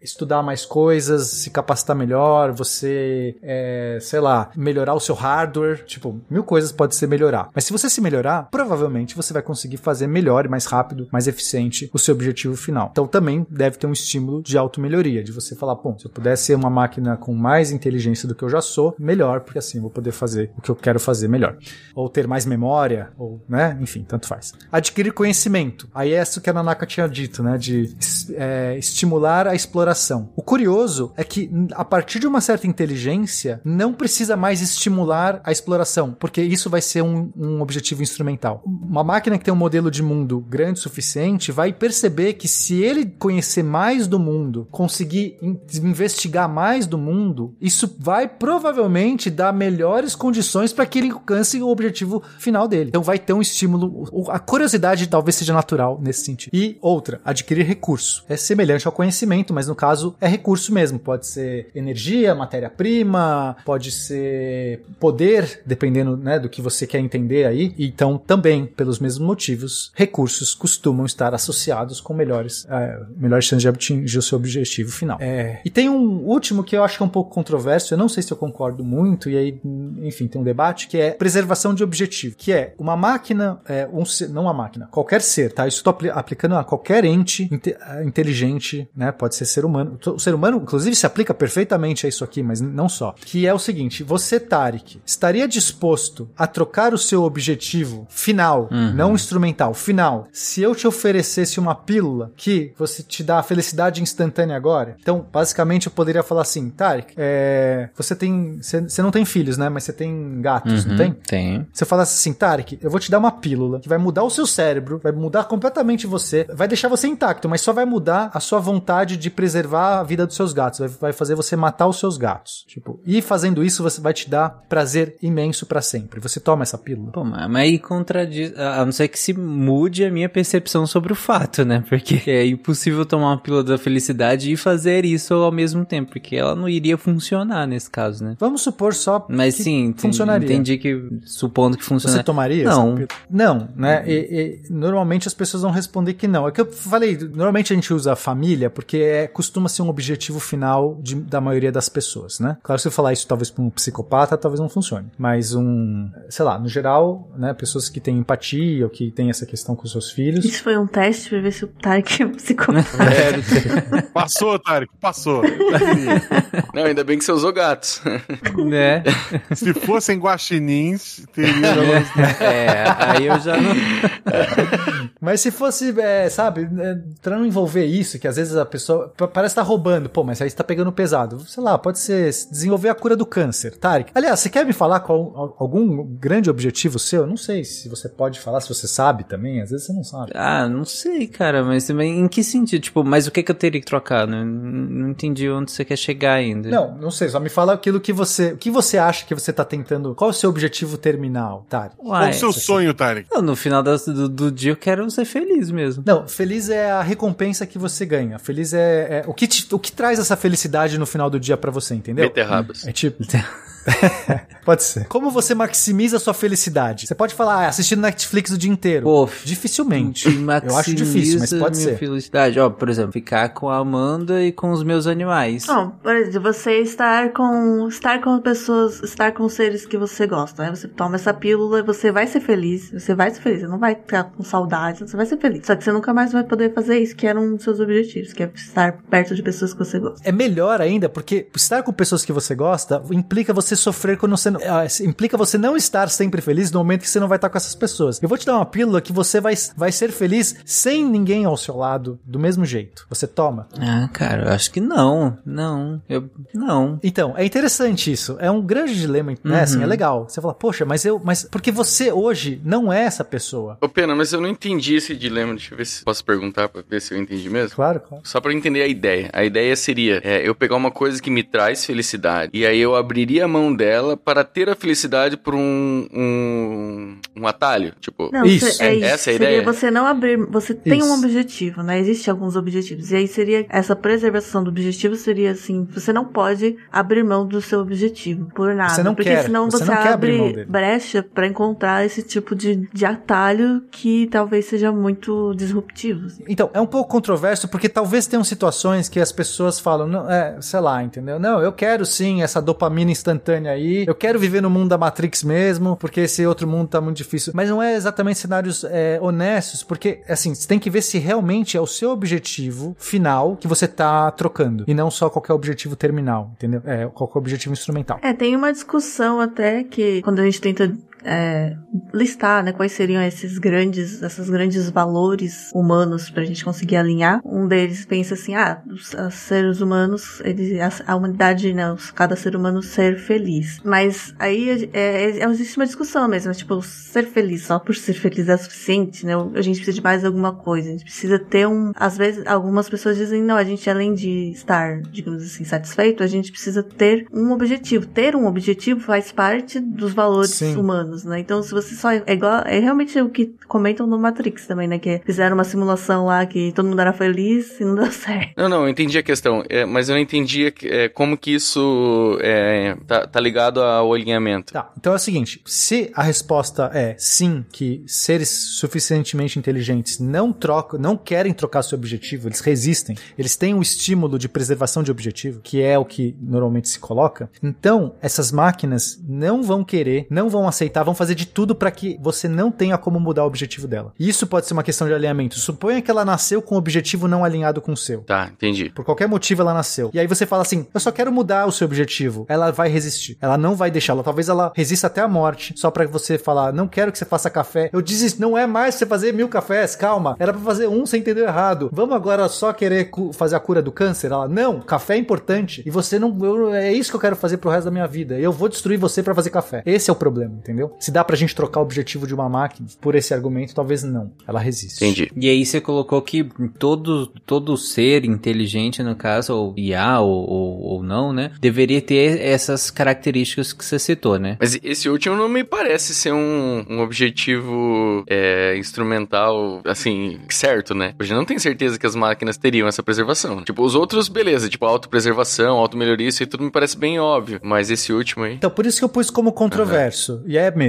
estudar mais coisas, se capacitar melhor, você, é, sei lá, melhorar o seu hardware. Tipo, mil coisas pode ser melhorar. Mas se você se melhorar, provavelmente você vai conseguir fazer melhor e mais rápido, mais eficiente o seu objetivo final. Então também deve ter um estímulo de auto-melhoria, de você falar, bom, se eu puder ser uma máquina com mais inteligência do que eu já sou, melhor, porque assim eu vou poder fazer o que eu quero fazer melhor. Ou ter mais memória, ou, né, enfim, tanto faz. Adquirir conhecimento. Aí é isso que a Nanaka tinha dito, né, de é, estimular estimular a exploração. O curioso é que, a partir de uma certa inteligência, não precisa mais estimular a exploração, porque isso vai ser um, um objetivo instrumental. Uma máquina que tem um modelo de mundo grande o suficiente vai perceber que se ele conhecer mais do mundo, conseguir in- investigar mais do mundo, isso vai provavelmente dar melhores condições para que ele alcance o objetivo final dele. Então vai ter um estímulo, a curiosidade talvez seja natural nesse sentido. E outra, adquirir recurso. É semelhante ao conhecimento, mas no caso é recurso mesmo. Pode ser energia, matéria-prima, pode ser poder, dependendo né, do que você quer entender aí. Então, também, pelos mesmos motivos, recursos costumam estar associados com melhores, eh, melhores chances de atingir o seu objetivo final. É, e tem um último que eu acho que é um pouco controverso, eu não sei se eu concordo muito, e aí, enfim, tem um debate, que é preservação de objetivo, que é uma máquina, é, um ser, não uma máquina, qualquer ser, tá? Isso estou aplicando a qualquer ente inte- inteligente, né? Pode ser ser humano. O ser humano, inclusive, se aplica perfeitamente a isso aqui, mas não só. Que é o seguinte: você, Tarek, estaria disposto a trocar o seu objetivo final, não instrumental, final, se eu te oferecesse uma pílula que você te dá a felicidade instantânea agora? Então, basicamente, eu poderia falar assim, Tarek, é, você tem. Você não tem filhos, né? Mas você tem gatos, não Uhum, tem? Tem. Você fala assim, Tarek, eu vou te dar uma pílula que vai mudar o seu cérebro, vai mudar completamente você, vai deixar você intacto, mas só vai mudar a sua vontade de preservar a vida dos seus gatos, vai, vai fazer você matar os seus gatos. Tipo, e fazendo isso, você vai te dar prazer imenso pra sempre. Você toma essa pílula. Pô, mas aí contradiz. A não ser que se mude a minha percepção sobre o fato, né? Porque é impossível tomar uma pílula da felicidade e fazer isso ao mesmo tempo, porque ela não iria funcionar nesse caso, né? Vamos supor só Mas sim, entendi, funcionaria. entendi que, supondo que funciona. Você tomaria? Não. Não, né? E- e normalmente as pessoas vão responder que não. É que eu falei, normalmente a gente usa a família porque é, costuma ser um objetivo final de- da maioria das pessoas, né? Claro, se eu falar isso talvez para um psicopata, talvez não funcione. Mas um, sei lá, no geral, né? Pessoas que têm empatia ou que têm essa questão com seus filhos. Isso foi um teste pra ver se o Tarek é psicopata. Passou, Tarek, passou. Não, ainda bem que você usou gatos. né? Se fossem guaxinins, teria... É, aí eu já não. Mas se fosse, é, sabe, é, pra não envolver isso, que às vezes a pessoa pa- parece estar roubando, pô, mas aí você tá pegando pesado. Sei lá, pode ser desenvolver a cura do câncer, Tarek. Aliás, você quer me falar qual al- algum grande objetivo seu? Eu não sei se você pode falar, se você sabe também, às vezes você não sabe. Ah, não sei, cara, mas também em que sentido? Tipo, mas o que que eu teria que trocar? Não, não entendi onde você quer chegar ainda. Não, não sei, só me fala aquilo que você, o que você acha que você tá tentando, qual é o seu objetivo terminal, Tarek? Qual o seu sonho, Tarek? Não, no final do, do dia eu quero ser feliz mesmo. Não, feliz é a recompensa que você ganha. Feliz é, é o, que te- o que traz essa felicidade no final do dia pra você, entendeu? Beterrabas. É tipo. pode ser. Como você maximiza a sua felicidade? Você pode falar, ah, assistindo Netflix o dia inteiro. Pô, Dificilmente. Eu acho difícil, mas pode minha ser. felicidade. Ó, por exemplo, ficar com a Amanda e com os meus animais. Não, por exemplo, você estar com estar com pessoas, estar com seres que você gosta, né? Você toma essa pílula e você vai ser feliz. Você vai ser feliz, você não vai ficar com saudade, você vai ser feliz. Só que você nunca mais vai poder fazer isso, que era um dos seus objetivos, que é estar perto de pessoas que você gosta. É melhor ainda, porque estar com pessoas que você gosta implica você sofrer quando você não, ah, implica você não estar sempre feliz no momento que você não vai estar com essas pessoas. Eu vou te dar uma pílula que você vai, vai ser feliz sem ninguém ao seu lado, do mesmo jeito. Você toma. Ah, cara, eu acho que não. Não. Eu. Não. Então, é interessante isso. É um grande dilema, né? Uhum. Assim, é legal. Você fala, poxa, mas eu. Mas porque você hoje não é essa pessoa. Ô, Pena, mas eu não entendi esse dilema. Deixa eu ver se posso perguntar pra ver se eu entendi mesmo. Claro, claro. Só pra eu entender a ideia. A ideia seria é, eu pegar uma coisa que me traz felicidade e aí eu abriria a mão dela para ter a felicidade por um, um, um atalho. Tipo, Não, Isso, é isso. essa é a seria ideia? você não abrir. Você tem Isso. um objetivo, né? Existem alguns objetivos. E aí seria. Essa preservação do objetivo seria assim: você não pode abrir mão do seu objetivo por nada. Você não porque quer, senão você você, abre brecha pra encontrar esse tipo de, de atalho que talvez seja muito disruptivo. assim. Então, é um pouco controverso porque talvez tenham situações que as pessoas falam, não, é, sei lá, entendeu? Não, eu quero sim essa dopamina instantânea aí, eu quero viver no mundo da Matrix mesmo, porque esse outro mundo tá muito difícil. Mas não é exatamente cenários é, honestos, porque, assim, você tem que ver se realmente é o seu objetivo final que você tá trocando, e não só qualquer objetivo terminal, entendeu? É, qualquer objetivo instrumental. É, tem uma discussão até que quando a gente tenta é, listar, né, quais seriam esses grandes, esses grandes valores humanos pra gente conseguir alinhar. Um deles pensa assim, ah, os, os seres humanos, eles, a, a humanidade, né, cada ser humano ser feliz. Mas aí é, é, existe uma discussão mesmo, né, tipo, ser feliz só por ser feliz é suficiente, né? A gente precisa de mais alguma coisa, a gente precisa ter um, às vezes algumas pessoas dizem, não, a gente além de estar, digamos assim, satisfeito, a gente precisa ter um objetivo. Ter um objetivo faz parte dos valores Sim. humanos, né? Então, se você só é igual, é realmente o que comentam no Matrix também, né? Que fizeram uma simulação lá que todo mundo era feliz e não deu certo. Não, não, eu entendi a questão, é, mas eu não entendi é, como que isso é, tá, tá ligado ao alinhamento. Tá, então é o seguinte: se a resposta é sim, que seres suficientemente inteligentes não trocam, não querem trocar seu objetivo, eles resistem, eles têm um estímulo de preservação de objetivo, que é o que normalmente se coloca, então essas máquinas não vão querer, não vão aceitar, vão fazer de tudo para que você não tenha como mudar o objetivo dela. E isso pode ser uma questão de alinhamento. Suponha que ela nasceu com um objetivo não alinhado com o seu. Tá, entendi. Por qualquer motivo ela nasceu. E aí você fala assim: eu só quero mudar o seu objetivo. Ela vai resistir. Ela não vai deixá-la. Talvez ela resista até a morte, só pra você falar: não quero que você faça café. Eu desisto. Não é mais você fazer mil cafés, calma. Era pra fazer um, você entendeu errado. Vamos agora só querer fazer a cura do câncer? Ela, não, café é importante. E você não. eu- é isso que eu quero fazer pro resto da minha vida. Eu vou destruir você pra fazer café. Esse é o problema, entendeu? Se dá pra gente trocar o objetivo de uma máquina por esse argumento, talvez não. Ela resiste. Entendi. E aí você colocou que todo, todo ser inteligente, no caso, ou IA ou, ou, ou não, né? Deveria ter essas características que você citou, né? Mas esse último não me parece ser um, um objetivo é, instrumental, assim, certo, né? Hoje não tenho certeza que as máquinas teriam essa preservação. Tipo, os outros, beleza, tipo, autopreservação, automelhoria, isso aí tudo me parece bem óbvio. Mas esse último aí. Então, por isso que eu pus como controverso. E é mesmo,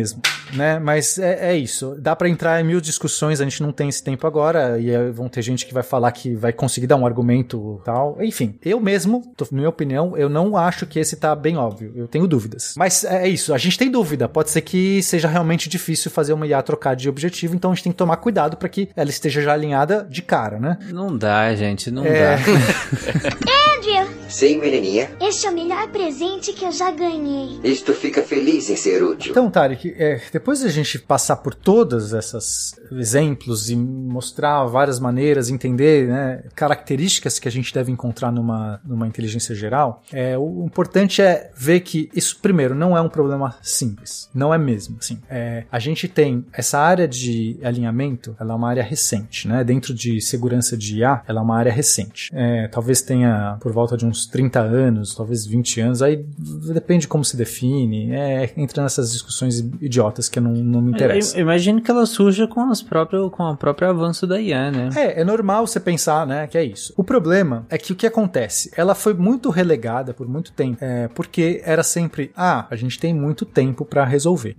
né? Mas é, é isso. Dá pra entrar em mil discussões, a gente não tem esse tempo agora. E vão ter gente que vai falar que vai conseguir dar um argumento tal. Enfim, eu mesmo, tô, na minha opinião, eu não acho que esse tá bem óbvio. Eu tenho dúvidas. Mas é isso, a gente tem dúvida. Pode ser que seja realmente difícil fazer uma IA trocar de objetivo, então a gente tem que tomar cuidado pra que ela esteja já alinhada de cara, né? Não dá, gente, não É. dá. Andrew, Sim, menininha. este é o melhor presente que eu já ganhei. Isto fica feliz em ser útil. Então, Tarek, é, depois da gente passar por todos esses exemplos e mostrar várias maneiras, entender né, características que a gente deve encontrar numa, numa inteligência geral, é, o importante é ver que isso, primeiro, não é um problema simples. Não é mesmo. Assim, é, a gente tem essa área de alinhamento, ela é uma área recente. Né? Dentro de segurança de IA, ela é uma área recente. É, talvez tenha por volta de uns 30 anos, talvez 20 anos, aí depende de como se define, é, entra nessas discussões idiotas que não, não me Eu, interessam. eu imagino que ela surja com, as próprias, com o próprio avanço da IA, né? É, é normal você pensar, né, que é isso. O problema é que o que acontece? Ela foi muito relegada por muito tempo, é, porque era sempre, ah, a gente tem muito tempo pra resolver.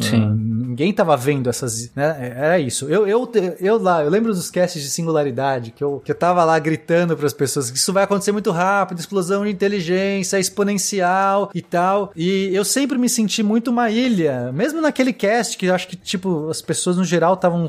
Sim. Ninguém tava vendo essas, né, era isso. Eu, eu, eu lá, eu lembro dos casts de singularidade, que eu, que eu tava lá gritando pras pessoas que isso vai acontecer muito rápido, explosão de inteligência exponencial e tal, e eu sempre me senti muito uma ilha, mesmo naquele cast que eu acho que, tipo, as pessoas no geral estavam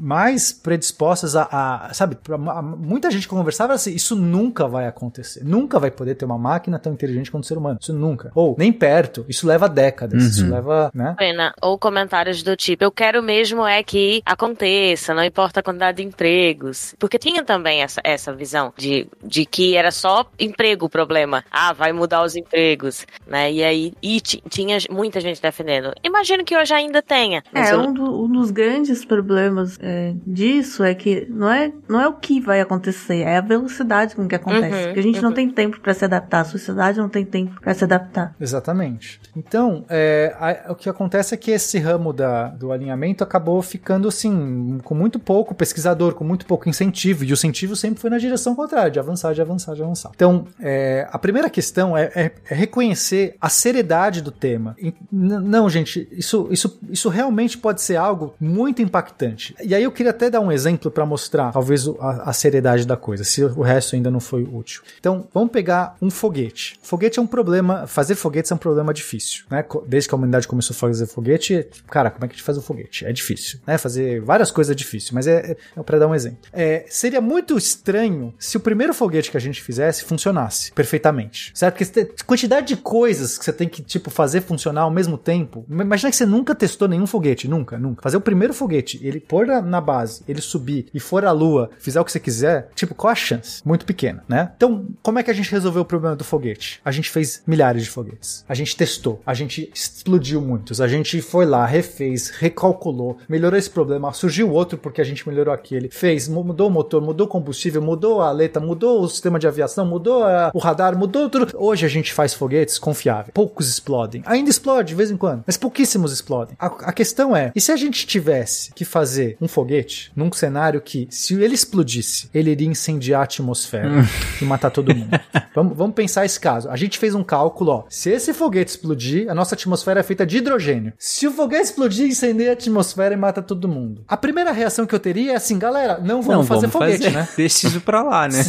mais predispostas a, a- sabe, pra, a- muita gente conversava assim, isso nunca vai acontecer, nunca vai poder ter uma máquina tão inteligente quanto o ser humano, isso nunca, ou nem perto, isso leva décadas, Uhum. isso leva, né? Pena. Ou comentários do tipo, eu quero mesmo é que aconteça, não importa a quantidade de empregos. Porque tinha também essa, essa visão de, de que era só emprego o problema. Ah, vai mudar os empregos, né? E aí, e ti- tinha muita gente defendendo. Imagino que hoje ainda tenha. É, eu- um, do- um dos grandes problemas é, disso é que não é, não é o que vai acontecer, é a velocidade com que acontece. Uhum, Porque a gente não uhum. tem tempo pra se adaptar, a sociedade não tem tempo pra se adaptar. Exatamente. Então, é, a- o que acontece é que esse ramo da, do alinhamento acabou ficando assim, com muito pouco pesquisador, com muito pouco incentivo, e o incentivo sempre foi na direção contrária, de avançar, de avançar, de avançar. Então, é, a primeira questão é, é- é reconhecer a seriedade do tema. E, não, gente, isso, isso, isso realmente pode ser algo muito impactante. E aí eu queria até dar um exemplo para mostrar, talvez, a, a seriedade da coisa, se o resto ainda não foi útil. Então, vamos pegar um foguete. Foguete é um problema, fazer foguetes é um problema difícil, né? Desde que a humanidade começou a fazer foguete, cara, como é é que a gente faz um foguete. É difícil, né? Fazer várias coisas é difícil, mas é, é para dar um exemplo. É, seria muito estranho se o primeiro foguete que a gente fizesse funcionasse perfeitamente, certo? Porque quantidade de coisas que você tem que, tipo, fazer funcionar ao mesmo tempo. Imagina que você nunca testou nenhum foguete, nunca, nunca. Fazer o primeiro foguete, ele pôr na base, ele subir e for à lua, fizer o que você quiser, tipo, qual a chance? Muito pequena, né? Então, como é que a gente resolveu o problema do foguete? A gente fez milhares de foguetes. A gente testou, a gente explodiu muitos, a gente foi lá, refez, recalculou, melhorou esse problema, surgiu outro porque a gente melhorou aquele, fez, mudou o motor, mudou o combustível, mudou a aleta, mudou o sistema de aviação, mudou a, o radar, mudou tudo. Hoje a gente faz foguetes confiáveis. Poucos explodem. Ainda explode de vez em quando, mas pouquíssimos explodem. A, a questão é, e se a gente tivesse que fazer um foguete num cenário que, se ele explodisse, ele iria incendiar a atmosfera e matar todo mundo? vamos, vamos pensar esse caso. A gente fez um cálculo, ó. Se esse foguete explodir, a nossa atmosfera é feita de hidrogênio. Se o foguete explodir, incendeia a atmosfera e mata todo mundo. A primeira reação que eu teria é assim, galera, não vamos Não, fazer vamos foguete, fazer. né? Deixa isso pra lá, né?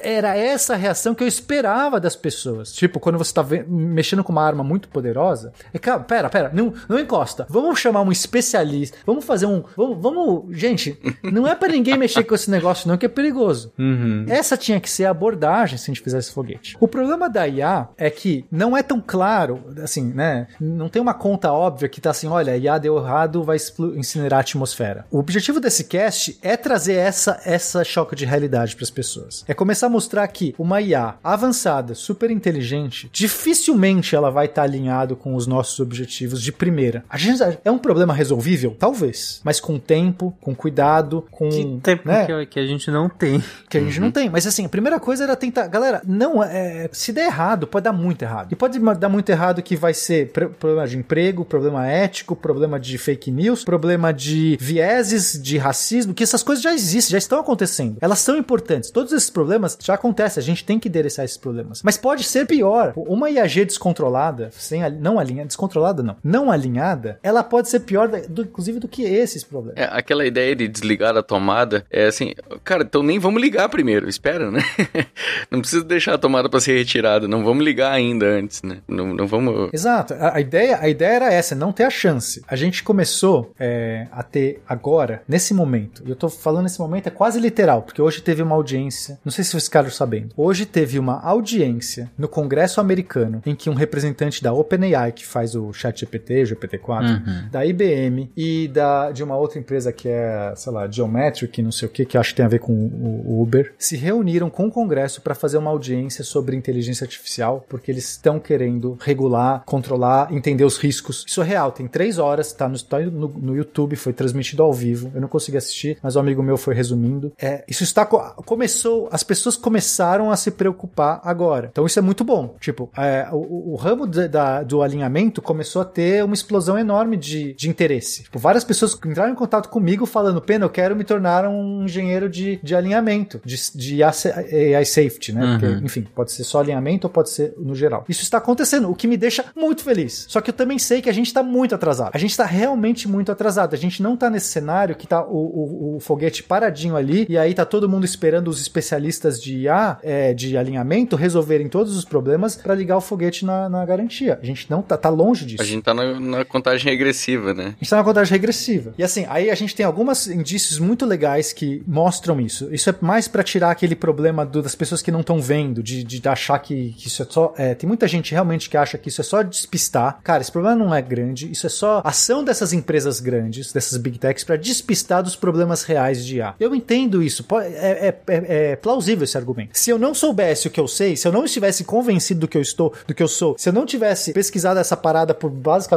Era essa a reação que eu esperava das pessoas. Tipo, quando você tá mexendo com uma arma muito poderosa, é, cara, pera, pera, não, não encosta. Vamos chamar um especialista. Vamos fazer um. Vamos. vamos- gente, não é pra ninguém mexer com esse negócio, não, que é perigoso. Uhum. Essa tinha que ser a abordagem se a gente fizesse foguete. O problema da IA é que não é tão claro, assim, né? Não tem uma conta óbvia que tá assim, olha, a IA deu errado, vai incinerar a atmosfera. O objetivo desse cast é trazer essa, essa choque de realidade para as pessoas. É começar a mostrar que uma IA avançada, super inteligente, dificilmente ela vai estar alinhado com os nossos objetivos de primeira. A gente é um problema resolvível, talvez, mas com tempo, com cuidado, com Tempo né? que, que a gente não tem. que a gente não tem. Mas assim, a primeira coisa era tentar. Galera, não é. Se der errado, pode dar muito errado. E pode dar muito errado que vai ser pr- problema de emprego, problema ético, problema de fake news, problema de vieses, de racismo, que essas coisas já existem, já estão acontecendo. Elas são importantes. Todos esses problemas já acontecem. A gente tem que endereçar esses problemas. Mas pode ser pior. Uma IAG descontrolada, sem a- não alinhada, descontrolada não, não alinhada, ela pode ser pior, do- inclusive, do que esses problemas. É, aquela ideia de desligar a tomada é assim, cara, então nem vamos ligar primeiro, espera, né? não precisa deixar a tomada para ser retirada, não vamos ligar ainda antes, né? Não, não vamos. Exato. A, a ideia, a ideia era essa, não ter a chance. A gente começou é, a ter agora, nesse momento, e eu tô falando nesse momento, é quase literal, porque hoje teve uma audiência, não sei se vocês ficaram sabendo, hoje teve uma audiência no Congresso americano em que um representante da OpenAI, que faz o ChatGPT, o GPT-4, Uhum. da IBM e da, de uma outra empresa que é, sei lá, Geometric, não sei o que, que acho que tem a ver com o, Uber, se reuniram com o Congresso para fazer uma audiência sobre inteligência artificial, porque eles estão querendo regular, controlar, entender os riscos. Isso é real, tem três horas, tá no, tá no, no YouTube, foi transmitido ao vivo. Eu não consegui assistir, mas um amigo meu foi resumindo. É, isso está co- começou, as pessoas começaram a se preocupar agora. Então isso é muito bom. Tipo, é, o, o- o ramo da- da- do alinhamento começou a ter uma explosão enorme de, de interesse. Tipo, várias pessoas entraram em contato comigo falando, Pena, eu quero me tornar um engenheiro de, de alinhamento, de, de AI safety, né? Uhum. Porque, enfim, pode ser só alinhamento ou pode ser no geral. Isso está acontecendo, o que me deixa muito feliz. Só que eu também sei que a gente está muito atrasado. A gente está realmente muito atrasado. A gente não está nesse cenário que tá o, o- o foguete paradinho ali e aí tá todo mundo esperando os especialistas de IA, é, de alinhamento, resolverem todos os problemas para ligar o foguete na, na garantia. A gente não tá, tá longe disso. A gente tá na, na contagem regressiva, né? A gente tá na contagem regressiva. E assim, aí a gente tem alguns indícios muito legais que mostram isso. Isso é mais pra tirar aquele problema do- das pessoas que não estão vendo, de, de achar que, que isso é só. é, tem muita gente realmente que acha que isso é só despistar. Cara, esse problema não é grande, isso é só ação dessas empresas grandes, dessas big techs, pra despistar dos problemas reais de IA. Eu entendo isso, é, é- é- é plausível esse argumento. Se eu não soubesse o que eu sei, se eu não estivesse convencido do que eu estou, do que eu sou, se eu não tivesse pesquisado essa parada por basicamente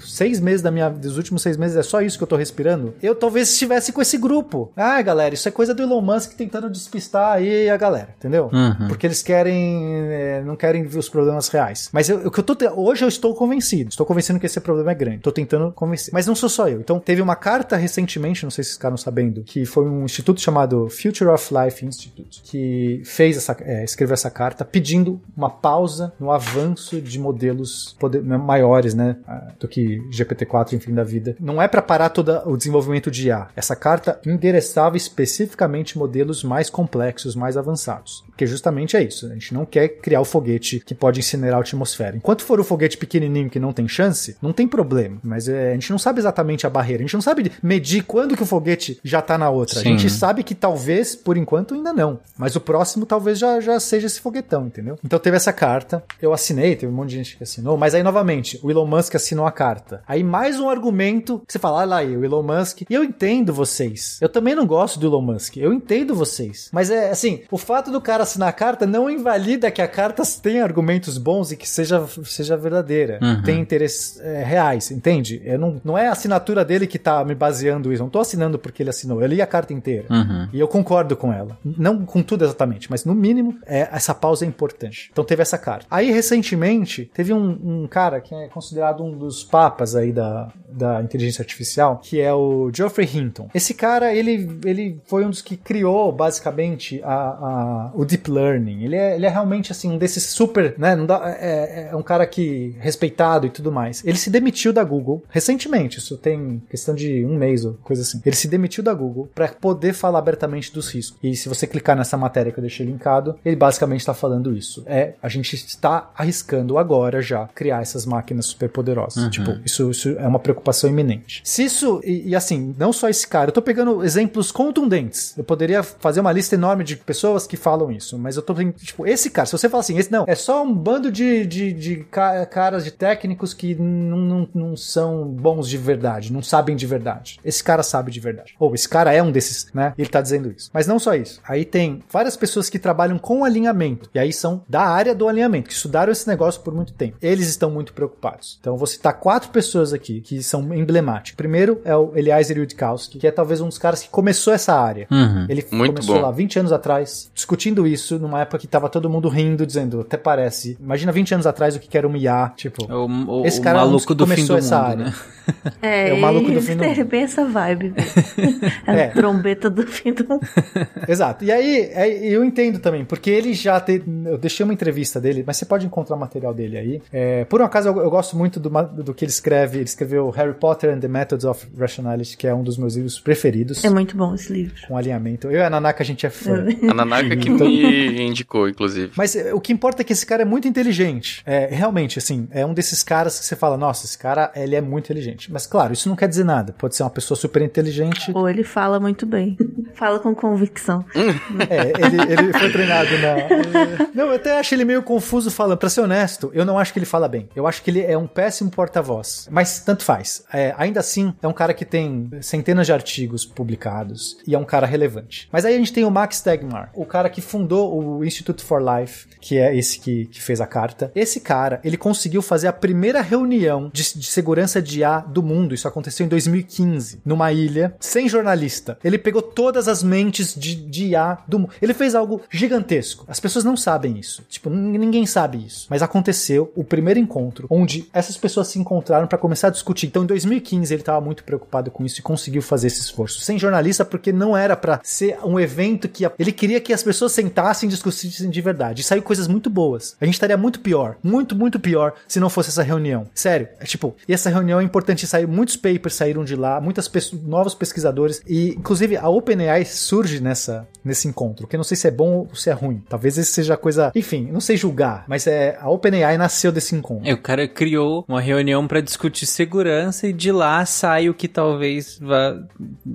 seis meses da minha, dos últimos seis meses, é só isso que eu tô respirando, eu talvez estivesse com esse grupo. Ah, galera, isso é coisa do Elon Musk tentando despistar aí a galera, entendeu? Uhum. Porque eles querem, é, não querem ver os problemas reais. Mas eu, o que eu tô, hoje eu estou convencido, estou convencendo que esse problema é grande, tô tentando convencer. Mas não sou só eu. Então teve uma carta recentemente, não sei se vocês ficaram sabendo, que foi um instituto chamado Future of Life Institute, que fez essa, é, escreveu essa carta pedindo uma pausa no avanço de modelos poder- né, maiores, né, do que GPT-4, enfim, da vida. Não é para parar todo o desenvolvimento de IA. Essa carta endereçava especificamente modelos mais complexos, mais avançados. Porque justamente é isso. A gente não quer criar o foguete que pode incinerar a atmosfera. Enquanto for o foguete pequenininho que não tem chance, não tem problema. mas é, a gente não sabe exatamente a barreira. A gente não sabe medir quando que o foguete já tá na outra. Sim. A gente sabe que talvez, por enquanto, ainda não. Mas o próximo talvez já, já seja esse foguetão, entendeu? Então teve essa carta. Eu assinei, teve um monte de gente que assinou. Mas aí, novamente, o Elon Musk assinou a carta. Aí mais um argumento que você fala, ah lá o Elon Musk. E eu entendo vocês. Eu também não gosto do Elon Musk. Eu entendo vocês. Mas é assim, o fato do cara assinar a carta não invalida que a carta tenha argumentos bons e que seja, seja verdadeira. Uhum. Tem interesses é, reais, entende? Eu não, não é a assinatura dele que tá me baseando isso. Não tô assinando porque ele assinou. Eu li a carta inteira. Uhum. E eu concordo com ela. Não com tudo exatamente, mas no mínimo, é, essa pausa é importante. Então teve essa carta. Aí, recentemente, teve um, um cara que é considerado um dos papas aí da, da inteligência artificial, que é o Geoffrey Hinton. Esse cara, ele, ele foi um dos que criou, basicamente, a, a- o Deep Learning. Ele é, ele é realmente, assim, um desses super, né? Dá, é, é um cara que respeitado e tudo mais. Ele se demitiu da Google recentemente, isso tem questão de um mês ou coisa assim. Ele se demitiu da Google para poder falar abertamente dos riscos. E se você clicar nessa matéria que eu deixei linkado, ele basicamente está falando isso. É, a gente está arriscando agora já criar essas máquinas superpoderosas. Uhum. Tipo, isso, isso é uma preocupação iminente. Se isso, e, e assim, não só esse cara, eu tô pegando exemplos contundentes. Eu poderia fazer uma lista enorme de pessoas que falam isso, mas eu tô tipo, esse cara, se você falar assim, esse não, é só um bando de, de, de ca- caras, de técnicos que não, não, não são bons de verdade, não sabem de verdade. Esse cara sabe de verdade. Ou esse cara é um desses, né? Ele tá dizendo isso. Mas não só isso. Aí tem várias pessoas que trabalham com alinhamento. E aí são da área do alinhamento, que estudaram esse negócio por muito tempo. Eles estão muito preocupados. Então eu vou citar quatro pessoas aqui que são emblemáticas. Primeiro é o Eliezer Yudkowsky, que é talvez um dos caras que começou essa área. Uhum. Ele Muito começou bom. lá 20 anos atrás, discutindo isso, numa época que tava todo mundo rindo, dizendo, até parece. Imagina 20 anos atrás o que era um IA, tipo. O, o, Esse o cara é um maluco do fim começou do essa mundo, área. né? É, É o maluco do fim do é mundo. bem essa vibe. velho. A É. trombeta do fim do mundo. Exato. E aí, é, eu entendo também, porque ele já te, eu deixei uma entrevista dele, mas você pode encontrar material dele aí. É, por um acaso, eu, eu gosto muito do, ma- do que ele escreve. Ele escreveu Harry Potter and the Methods of Rationality, que é um dos meus livros preferidos. É muito bom esse livro. Com alinhamento. Eu e a Nanaka, a gente é fã. A Nanaka que Então- me indicou, inclusive. Mas é, o que importa é que esse cara é muito inteligente. É, realmente, assim, é um desses caras que você fala, nossa, esse cara, ele é muito inteligente. Mas claro, isso não quer dizer nada. Pode ser uma pessoa super inteligente. Ou ele fala muito bem. Fala com convicção. É, ele, ele foi treinado na. Não, eu até acho ele meio confuso falando. Pra ser honesto, eu não acho que ele fala bem. Eu acho que ele é um péssimo porta-voz. Mas tanto faz. É, ainda assim, é um cara que tem centenas de artigos publicados e é um cara relevante. Mas aí a gente tem o Max Tegmark, o cara que fundou o Institute for Life, que é esse que, que fez a carta. Esse cara, ele conseguiu fazer a primeira reunião de, de segurança de IA do mundo. Isso aconteceu em 2015, numa ilha, sem jornalista. Ele pegou todas as mentes de, de IA do mundo. Ele fez algo gigantesco. As pessoas não sabem isso. Tipo, nin- ninguém sabe isso. Mas aconteceu o primeiro encontro, onde essas pessoas se encontraram para começar a discutir. Então, em 2015, ele estava muito preocupado com isso e conseguiu fazer esse esforço. Sem jornalista, porque não era para ser um evento que. Ele queria que as pessoas sentassem e discutissem de verdade. E saiu coisas muito boas. A gente estaria muito pior. Muito, muito pior se não fosse essa reunião. Sério. É tipo, e essa reunião é importante. Saiu, muitos papers saíram de lá, muitas pessoas, novos pesquisadores. E, inclusive, a OpenAI surge nessa, nesse encontro. Que eu não sei se é bom ou se é ruim. Talvez esse seja coisa. Enfim, não sei julgar. Mas é a OpenAI nasceu desse encontro. É, o cara criou uma reunião pra discutir segurança e de lá sai o que talvez vá.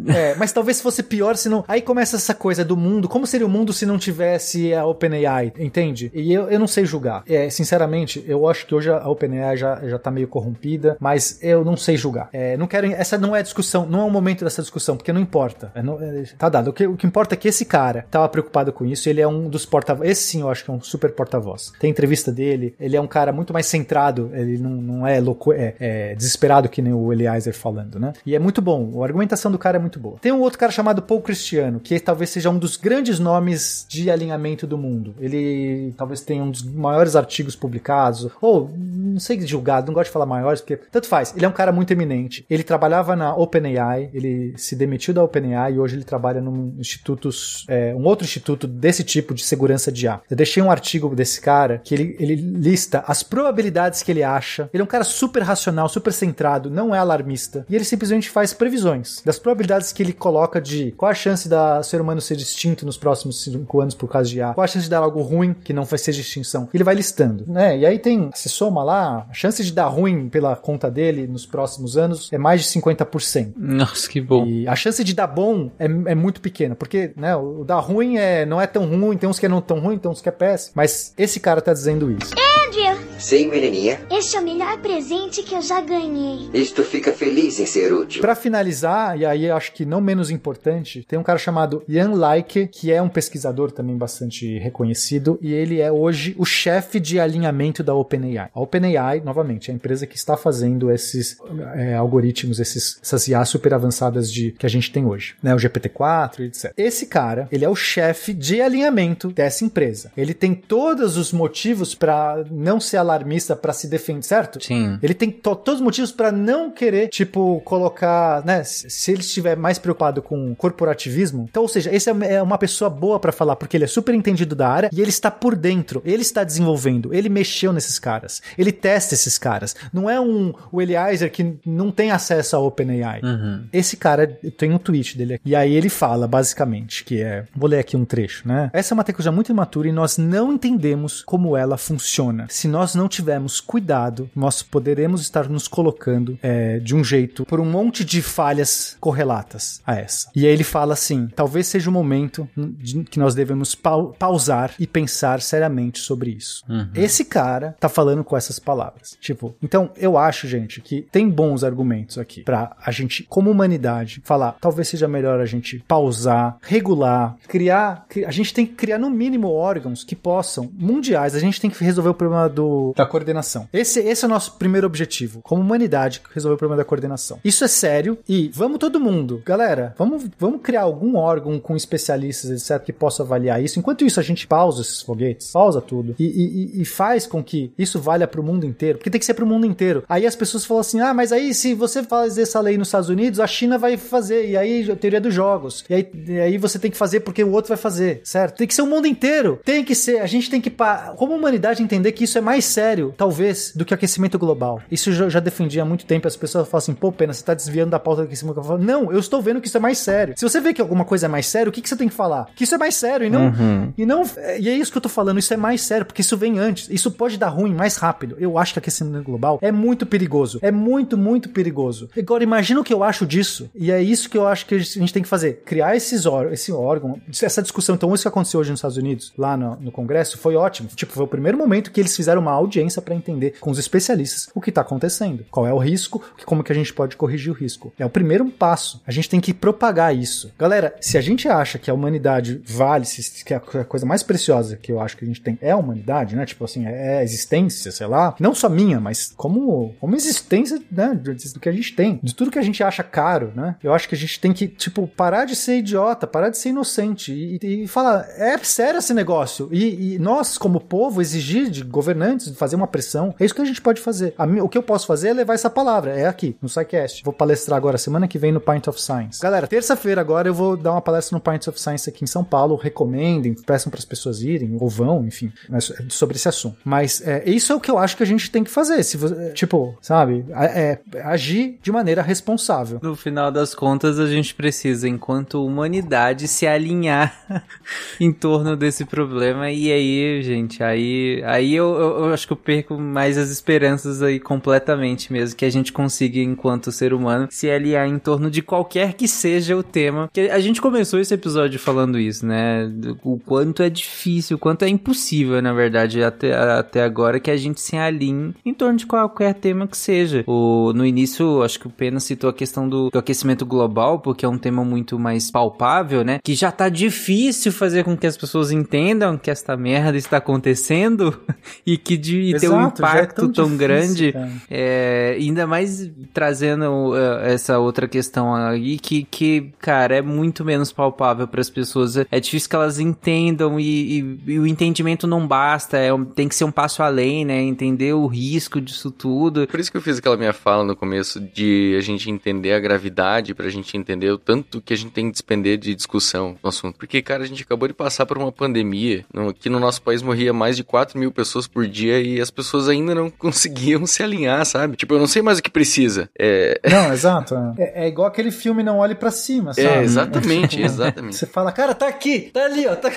É, mas talvez fosse pior se não. Aí começa essa coisa do mundo. Como seria o mundo se não tivesse a OpenAI? Entende? E eu, eu não sei julgar. É, sinceramente, eu acho que hoje a OpenAI já, já tá meio corrompida, mas eu não sei julgar. É, não quero. Essa não é a discussão, não é o momento dessa discussão, porque não importa. É, não- é, tá dado. O que, o que importa é que esse cara tava preocupado com isso. Ele é um dos porta-voz. Esse sim eu acho que é um super porta-voz. Tem entrevista dele. Ele é um cara muito mais centrado. Ele não, não é louco, é, é desesperado que nem o Eliezer falando, né? E é muito bom. A argumentação do cara é muito boa. Tem um outro cara chamado Paul Cristiano, que talvez seja um dos grandes nomes de alinhamento do mundo. Ele talvez tenha um dos maiores artigos publicados, ou não sei julgado, não gosto de falar maiores, porque tanto faz. Ele é um cara muito eminente. Ele trabalhava na OpenAI, ele se demitiu da OpenAI e hoje ele trabalha num instituto, é, um outro instituto desse tipo de segurança de IA. Eu deixei um artigo desse cara que ele, ele lista as probabilidades que ele acha. Ele é um cara super racional, super centrado, não é alarmista. E ele simplesmente faz previsões das probabilidades que ele coloca de qual a chance da ser humano ser extinto nos próximos cinco anos por causa de IA, qual a chance de dar algo ruim que não vai ser de extinção. Ele vai listando, né? E aí tem, se soma lá, a chance de dar ruim pela conta dele nos próximos anos é mais de 50%. Nossa, que bom. E a chance de dar bom é, é muito pequena, porque, né, o dar ruim é, não é tão ruim, tem uns que é não tão ruim, tem uns que é péssimo. Mas esse cara tá dizendo isso. Andrew, Sim, menininha. este é o melhor presente que eu já ganhei. Isto fica feliz em ser útil. Pra finalizar, e aí eu acho que não menos importante, tem um cara chamado Ian Like, que é um pesquisador também bastante reconhecido, e ele é hoje o chefe de alinhamento da OpenAI. A OpenAI, novamente, é a empresa que está fazendo esses é, algoritmos, esses, essas IA super avançadas de, que a gente tem hoje, né? O GPT-4 e etc. Esse cara, ele é o chefe de alinhamento dessa empresa. Ele tem todos os motivos pra não ser alarmista, pra se defender, certo? Sim. Ele tem to- todos os motivos pra não querer, tipo, colocar, né? Se ele estiver mais preocupado com corporativismo, então, ou seja, esse é é uma pessoa boa pra falar, porque ele é super entendido da área e ele está por dentro, ele está desenvolvendo, ele mexeu nesses caras, ele testa esses caras. Não é um o Eliezer que não tem acesso ao OpenAI. Uhum. Esse cara tem um tweet dele aqui. E aí ele fala, basicamente, que é. Vou ler aqui um trecho, né? Essa é uma tecnologia muito imatura e nós não entendemos como ela funciona. Se nós não tivermos cuidado, nós poderemos estar nos colocando é, de um jeito por um monte de falhas correlatas a essa. E aí ele fala assim: talvez seja o momento de- que nós devemos pau- pausar e pensar seriamente sobre isso. Uhum. Esse cara tá falando com essas palavras. Tipo, então eu acho, gente, que tem bons argumentos aqui pra a gente, como humanidade, falar, talvez seja melhor a gente pausar, regular, criar, cri- a gente tem que criar no mínimo órgãos que possam, mundiais, a gente tem que resolver o problema do, da coordenação. Esse, esse é o nosso primeiro objetivo, como humanidade, resolver o problema da coordenação. Isso é sério e vamos todo mundo, galera, vamos, vamos criar algum órgão com especialistas, etc, que possa avaliar isso. Enquanto isso, a gente pausa esses foguetes, pausa tudo e, e- e- faz com que isso valha pro mundo inteiro, porque tem que ser pro mundo inteiro. Aí as pessoas falam assim: ah, mas aí se você faz essa lei nos Estados Unidos, a China vai fazer, e aí a teoria dos jogos. E aí, e aí você tem que fazer porque o outro vai fazer, certo? Tem que ser o mundo inteiro. Tem que ser, a gente tem que, como humanidade, entender que isso é mais sério, talvez, do que aquecimento global. Isso eu já, defendi há muito tempo. As pessoas falam assim: pô, pena, você tá desviando da pauta do aquecimento global. Não, eu estou vendo que isso é mais sério. Se você vê que alguma coisa é mais sério, o que, que você tem que falar? Que isso é mais sério e não. Uhum. E não. E é isso que eu tô falando, isso é mais sério, porque isso vem antes. Isso pode dar ruim mais rápido. Eu acho que aquecimento global é muito perigoso. É muito, muito perigoso. Agora, imagina o que eu acho disso. E é isso que eu acho que a gente tem que fazer. Criar esses esse órgão, essa discussão. Então, isso que aconteceu hoje nos Estados Unidos, lá no, no Congresso, foi ótimo. Tipo, foi o primeiro momento que eles fizeram uma audiência para entender com os especialistas o que tá acontecendo. Qual é o risco, como que a gente pode corrigir o risco. É o primeiro passo. A gente tem que propagar isso. Galera, se a gente acha que a humanidade vale, que a coisa mais preciosa que eu acho que a gente tem é a humanidade, né? Tipo assim, é a existência, sei lá. Não só minha, mas como, como existência, né? Do que a gente tem. De tudo que a gente acha caro, né? Eu acho que a gente tem que, tipo, parar de ser idiota, parar de ser inocente e, e falar, é sério esse negócio. E, e nós, como povo, exigir de governantes fazer uma pressão. É isso que a gente pode fazer. A o que eu posso fazer é levar essa palavra. É aqui, no SciCast. Vou palestrar agora, semana que vem, no Pint of Science. Galera, terça-feira agora eu vou dar uma palestra no Pint of Science aqui em São Paulo. Recomendem, peçam para as pessoas irem, ou vão, enfim, é sobre esse assunto. Mas é, isso é o que eu acho que a gente tem que fazer. Se você, é, tipo, sabe, é, é, agir de maneira responsável. No final das contas, a gente precisa, enquanto humanidade, se alinhar em torno desse problema. E aí, gente, aí, aí eu, eu, eu acho que eu perco mais as esperanças aí completamente mesmo. Que a gente consiga, enquanto ser humano, se alinhar em torno de qualquer que seja o tema. Que a gente começou esse episódio falando isso, né? O quanto é difícil, o quanto é impossível, na verdade, até, até agora, que a gente se alinhe em torno de qualquer tema que seja. O, no início, acho que o Pena citou a questão do, do aquecimento global, porque é um tema muito mais palpável, né? Que já tá difícil fazer com que as pessoas entendam que esta merda está acontecendo e que de grande e ter um Exato, já é impacto tão tão, difícil, grande. É, ainda mais trazendo uh, essa outra questão aí que, que cara, é muito menos palpável para as pessoas. É difícil que elas entendam e, e- e o entendimento não basta, é tem que ser um passo além, né? Entender o risco disso tudo. Por isso que eu fiz aquela minha fala no começo de a gente entender a gravidade, pra gente entender o tanto que a gente tem que despender de discussão no assunto. Porque, cara, a gente acabou de passar por uma pandemia, no, que no nosso país morria mais de 4 mil pessoas por dia e as pessoas ainda não conseguiam se alinhar, sabe? Tipo, eu não sei mais o que precisa. É, Não, exato. É, é igual aquele filme Não Olhe Pra Cima, sabe? é exatamente, exatamente. Você fala, cara, tá aqui, tá ali, ó. Tá...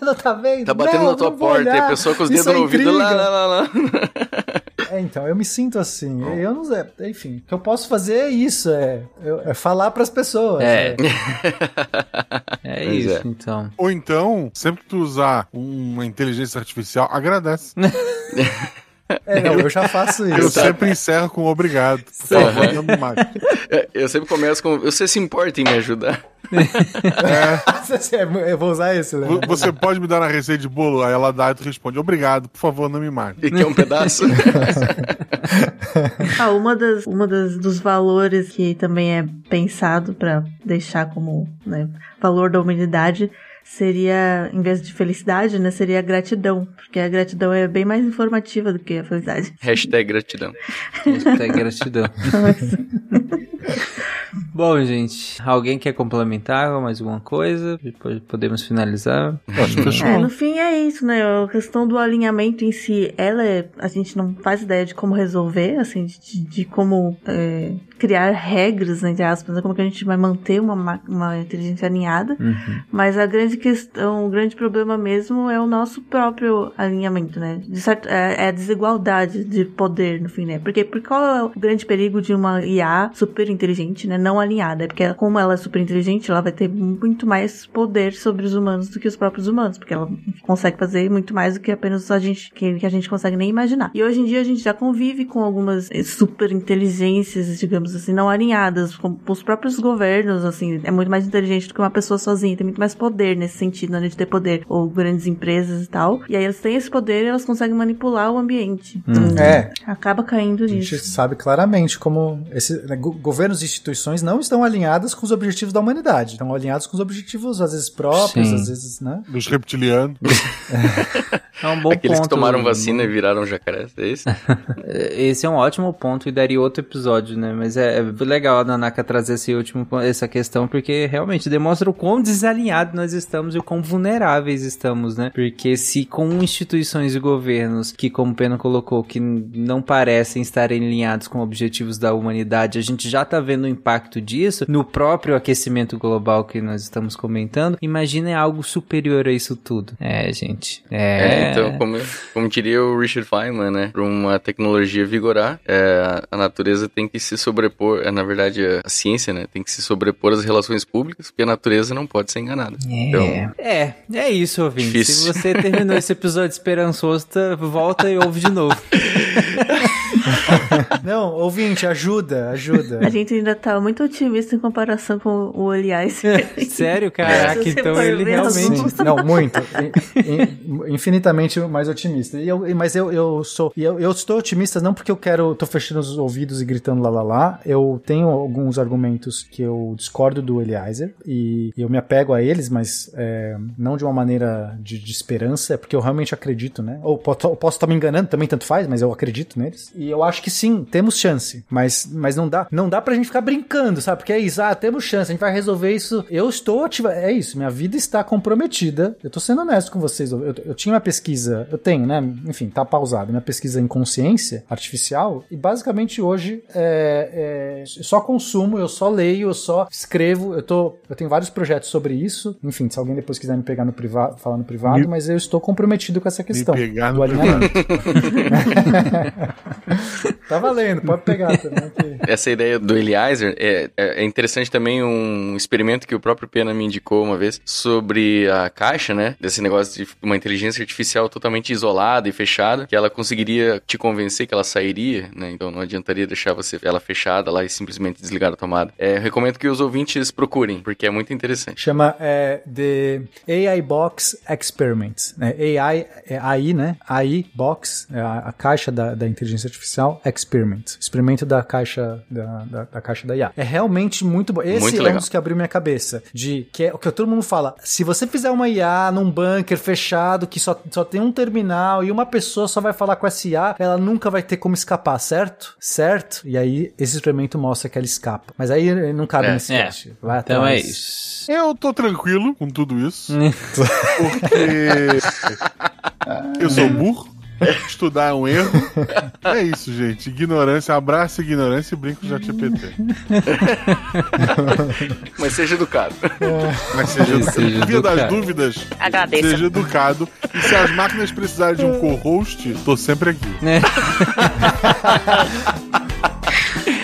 não tá vendo? Tá batendo Não, na tua porta e a olhar. pessoa com os dedos é no ouvido lá, lá, lá, lá. É, então, eu me sinto assim. Eu não sei. Enfim, o que eu posso fazer é isso, é, é falar pras pessoas. É. né? É Pois isso, é. então. Ou então, sempre que tu usar uma inteligência artificial, agradece. É, não, eu já faço Eu isso. sempre encerro com obrigado. Por favor, não me mate. É, Eu sempre começo com. Você se importa em me ajudar? eu vou usar esse, né? Vo- Você pode me dar uma receita de bolo? Aí ela dá e tu responde, obrigado, por favor, não me mate. E quer um pedaço? Ah, uma das, uma das dos valores que também é pensado pra deixar como né, valor da humanidade seria, em vez de felicidade, né, seria gratidão, porque a gratidão é bem mais informativa do que a felicidade. Hashtag gratidão. Hashtag gratidão. Bom, gente, alguém quer complementar com mais alguma coisa? Depois podemos finalizar. Acho que. É, no fim é isso, né? A questão do alinhamento em si, ela é, a gente não faz ideia de como resolver, assim, de, de como é, criar regras, entre aspas, né? como que a gente vai manter uma, ma- uma inteligência alinhada. Uhum. Mas a grande questão, o grande problema mesmo é o nosso próprio alinhamento, né? Certo, é, é a desigualdade de poder, no fim, né? Porque, porque qual é o grande perigo de uma IA super inteligente, né? Não alinhada? É porque como ela é super inteligente, ela vai ter muito mais poder sobre os humanos do que os próprios humanos, porque ela consegue fazer muito mais do que apenas a gente, que, que a gente consegue nem imaginar. E hoje em dia a gente já convive com algumas eh, super inteligências, digamos assim, não alinhadas, com os próprios governos, assim, é muito mais inteligente do que uma pessoa sozinha, tem muito mais poder nesse sentido, né, de ter poder, ou grandes empresas e tal. E aí elas têm esse poder e elas conseguem manipular o ambiente. Então, É. Acaba caindo A gente nisso. sabe claramente como esse, né, go- governos e instituições não estão alinhadas com os objetivos da humanidade. Estão alinhados com os objetivos, às vezes, próprios, Sim. às vezes, né? Dos reptilianos. É um bom Aqueles ponto. que tomaram vacina e viraram jacaré, é isso? Esse é um ótimo ponto e daria outro episódio, né? Mas é, é legal a Nanaka trazer esse último, essa questão, porque realmente demonstra o quão desalinhado nós estamos e o quão vulneráveis estamos, né? Porque se com instituições e governos que, como o Pena colocou, que não parecem estarem alinhados com objetivos da humanidade, a gente já tá vendo o impacto disso no próprio aquecimento global que nós estamos comentando, imagina algo superior a isso tudo. É, gente. É, então, como, como diria o Richard Feynman, né? Para uma tecnologia vigorar, é, a natureza tem que se sobrepor, é, na verdade, a ciência, né? Tem que se sobrepor às relações públicas, porque a natureza não pode ser enganada. Então, É, é isso, ouvinte. Difícil. Se você terminou esse episódio esperançoso, tá- volta e ouve de novo. Não, ouvinte, ajuda, ajuda. A gente ainda tá muito otimista em comparação com o Aliás. Sério, caraca, então ele realmente. Sim, não, muito. In- in- infinitamente mais otimista. E eu, mas eu, eu sou. Eu, eu estou otimista não porque eu quero. tô fechando os ouvidos e gritando lá lá lá. Eu tenho alguns argumentos que eu discordo do Eliezer e eu me apego a eles, mas é, não de uma maneira de, de esperança, é porque eu realmente acredito, né? Ou posso, posso estar me enganando, também tanto faz, mas eu acredito neles. E eu acho que sim, temos chance. Mas, mas não dá. Não dá pra gente ficar brincando, sabe? Porque é isso, ah, temos chance, a gente vai resolver isso. Eu estou ativa. É isso, minha vida está comprometida. Eu tô sendo honesto com vocês. Eu, eu, eu tinha uma pesquisa, eu tenho, né? Enfim, tá pausada. Minha pesquisa em consciência artificial. E basicamente hoje é, é, eu só consumo, eu só leio, eu só escrevo. Eu, tô, eu tenho vários projetos sobre isso. Enfim, se alguém depois quiser me pegar no privado, falar no privado, Me- mas eu estou comprometido com essa questão do alinhamento. Tá valendo, pode pegar também. aqui. Essa ideia do Eliezer é, é é interessante também um experimento que o próprio Pena me indicou uma vez sobre a caixa, né? Desse negócio de uma inteligência artificial totalmente isolada e fechada, que ela conseguiria te convencer que ela sairia, né? Então não adiantaria deixar você ela fechada lá e simplesmente desligar a tomada. É, eu recomendo que os ouvintes procurem, porque é muito interessante. Chama é, The AI Box Experiment. Né? AI é AI, né? AI Box, é a, a caixa da, da inteligência artificial Experiment. Experimento da caixa da, da, da caixa da IA. É realmente muito bom. Esse Muito é um dos que abriu minha cabeça. De que é o que todo mundo fala. Se você fizer uma IA num bunker fechado que só, só tem um terminal e uma pessoa só vai falar com essa IA, ela nunca vai ter como escapar, certo? Certo? E aí esse experimento mostra que ela escapa. Mas aí não cabe É, nesse é. teste. Vai Então é isso. Eu tô tranquilo com tudo isso. porque eu sou burro. Estudar é um erro. É isso, gente. Ignorância, abraça ignorância e brinco já GPT. Mas seja educado. Mas seja Seja educado. Via das dúvidas, Agradeço. seja educado. E se as máquinas precisarem de um co-host, tô sempre aqui. Chegamos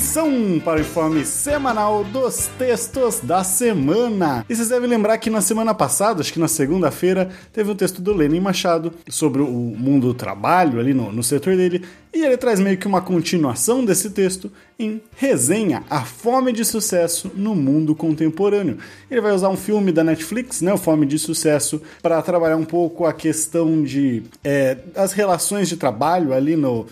Atenção para o informe semanal dos textos da semana. E vocês devem lembrar que na semana passada, acho que na segunda-feira, teve um texto do Lenin Machado sobre o mundo do trabalho ali no, no setor dele. E ele traz meio que uma continuação desse texto em resenha A Fome de Sucesso no Mundo Contemporâneo. Ele vai usar um filme da Netflix, né, o Fome de Sucesso, para trabalhar um pouco a questão de é, as relações de trabalho ali no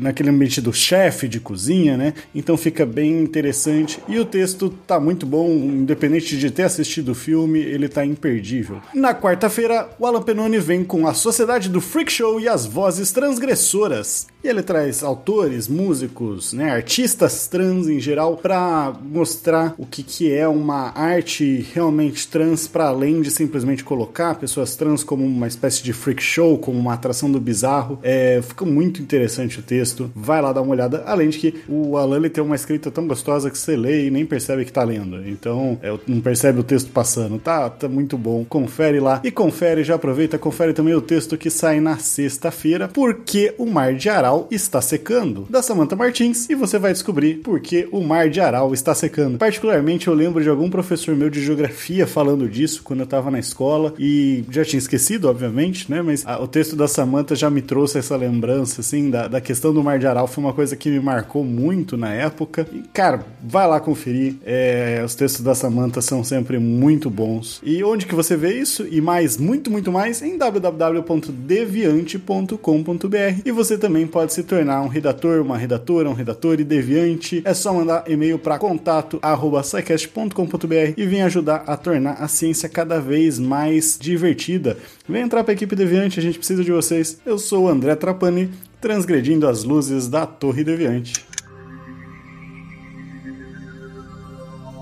naquele ambiente do chefe de cozinha, né? Então fica bem interessante e o texto tá muito bom, independente de ter assistido o filme, ele tá imperdível. Na quarta-feira, o Alan Penone vem com a Sociedade do Freak Show e as Vozes Transgressoras. E ele traz autores, músicos, né, artistas trans em geral para mostrar o que, que é uma arte realmente trans para além de simplesmente colocar pessoas trans como uma espécie de freak show, como uma atração do bizarro. É, fica muito interessante o texto. Vai lá dar uma olhada. Além de que o Alan tem uma escrita tão gostosa que você lê e nem percebe que tá lendo. Então, é, não percebe o texto passando. Tá, tá muito bom. Confere lá. E confere, já aproveita, confere também o texto que sai na sexta-feira, porque o Mar de Aral está secando, da Samantha Martins, e você vai descobrir por que o Mar de Aral está secando. Particularmente, eu lembro de algum professor meu de geografia falando disso quando eu estava na escola, e já tinha esquecido, obviamente, né? Mas a- o texto da Samantha já me trouxe essa lembrança, assim, da, da questão do Mar de Aral. Foi uma coisa que me marcou muito na época. E, cara, vai lá conferir. É, os textos da Samantha são sempre muito bons. E onde que você vê isso? E mais, muito, muito mais, em www.deviante.com.br. E você também pode se tornar um redator, uma redatora, um redator e deviante. É só mandar e-mail para contato@scicast.com.br e vem ajudar a tornar a ciência cada vez mais divertida. Vem entrar para a equipe deviante, a gente precisa de vocês. Eu sou o André Trapani, transgredindo as luzes da Torre Deviante.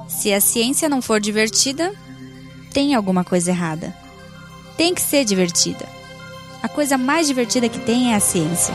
Se a ciência não for divertida, tem alguma coisa errada. Tem que ser divertida. A coisa mais divertida que tem é a ciência.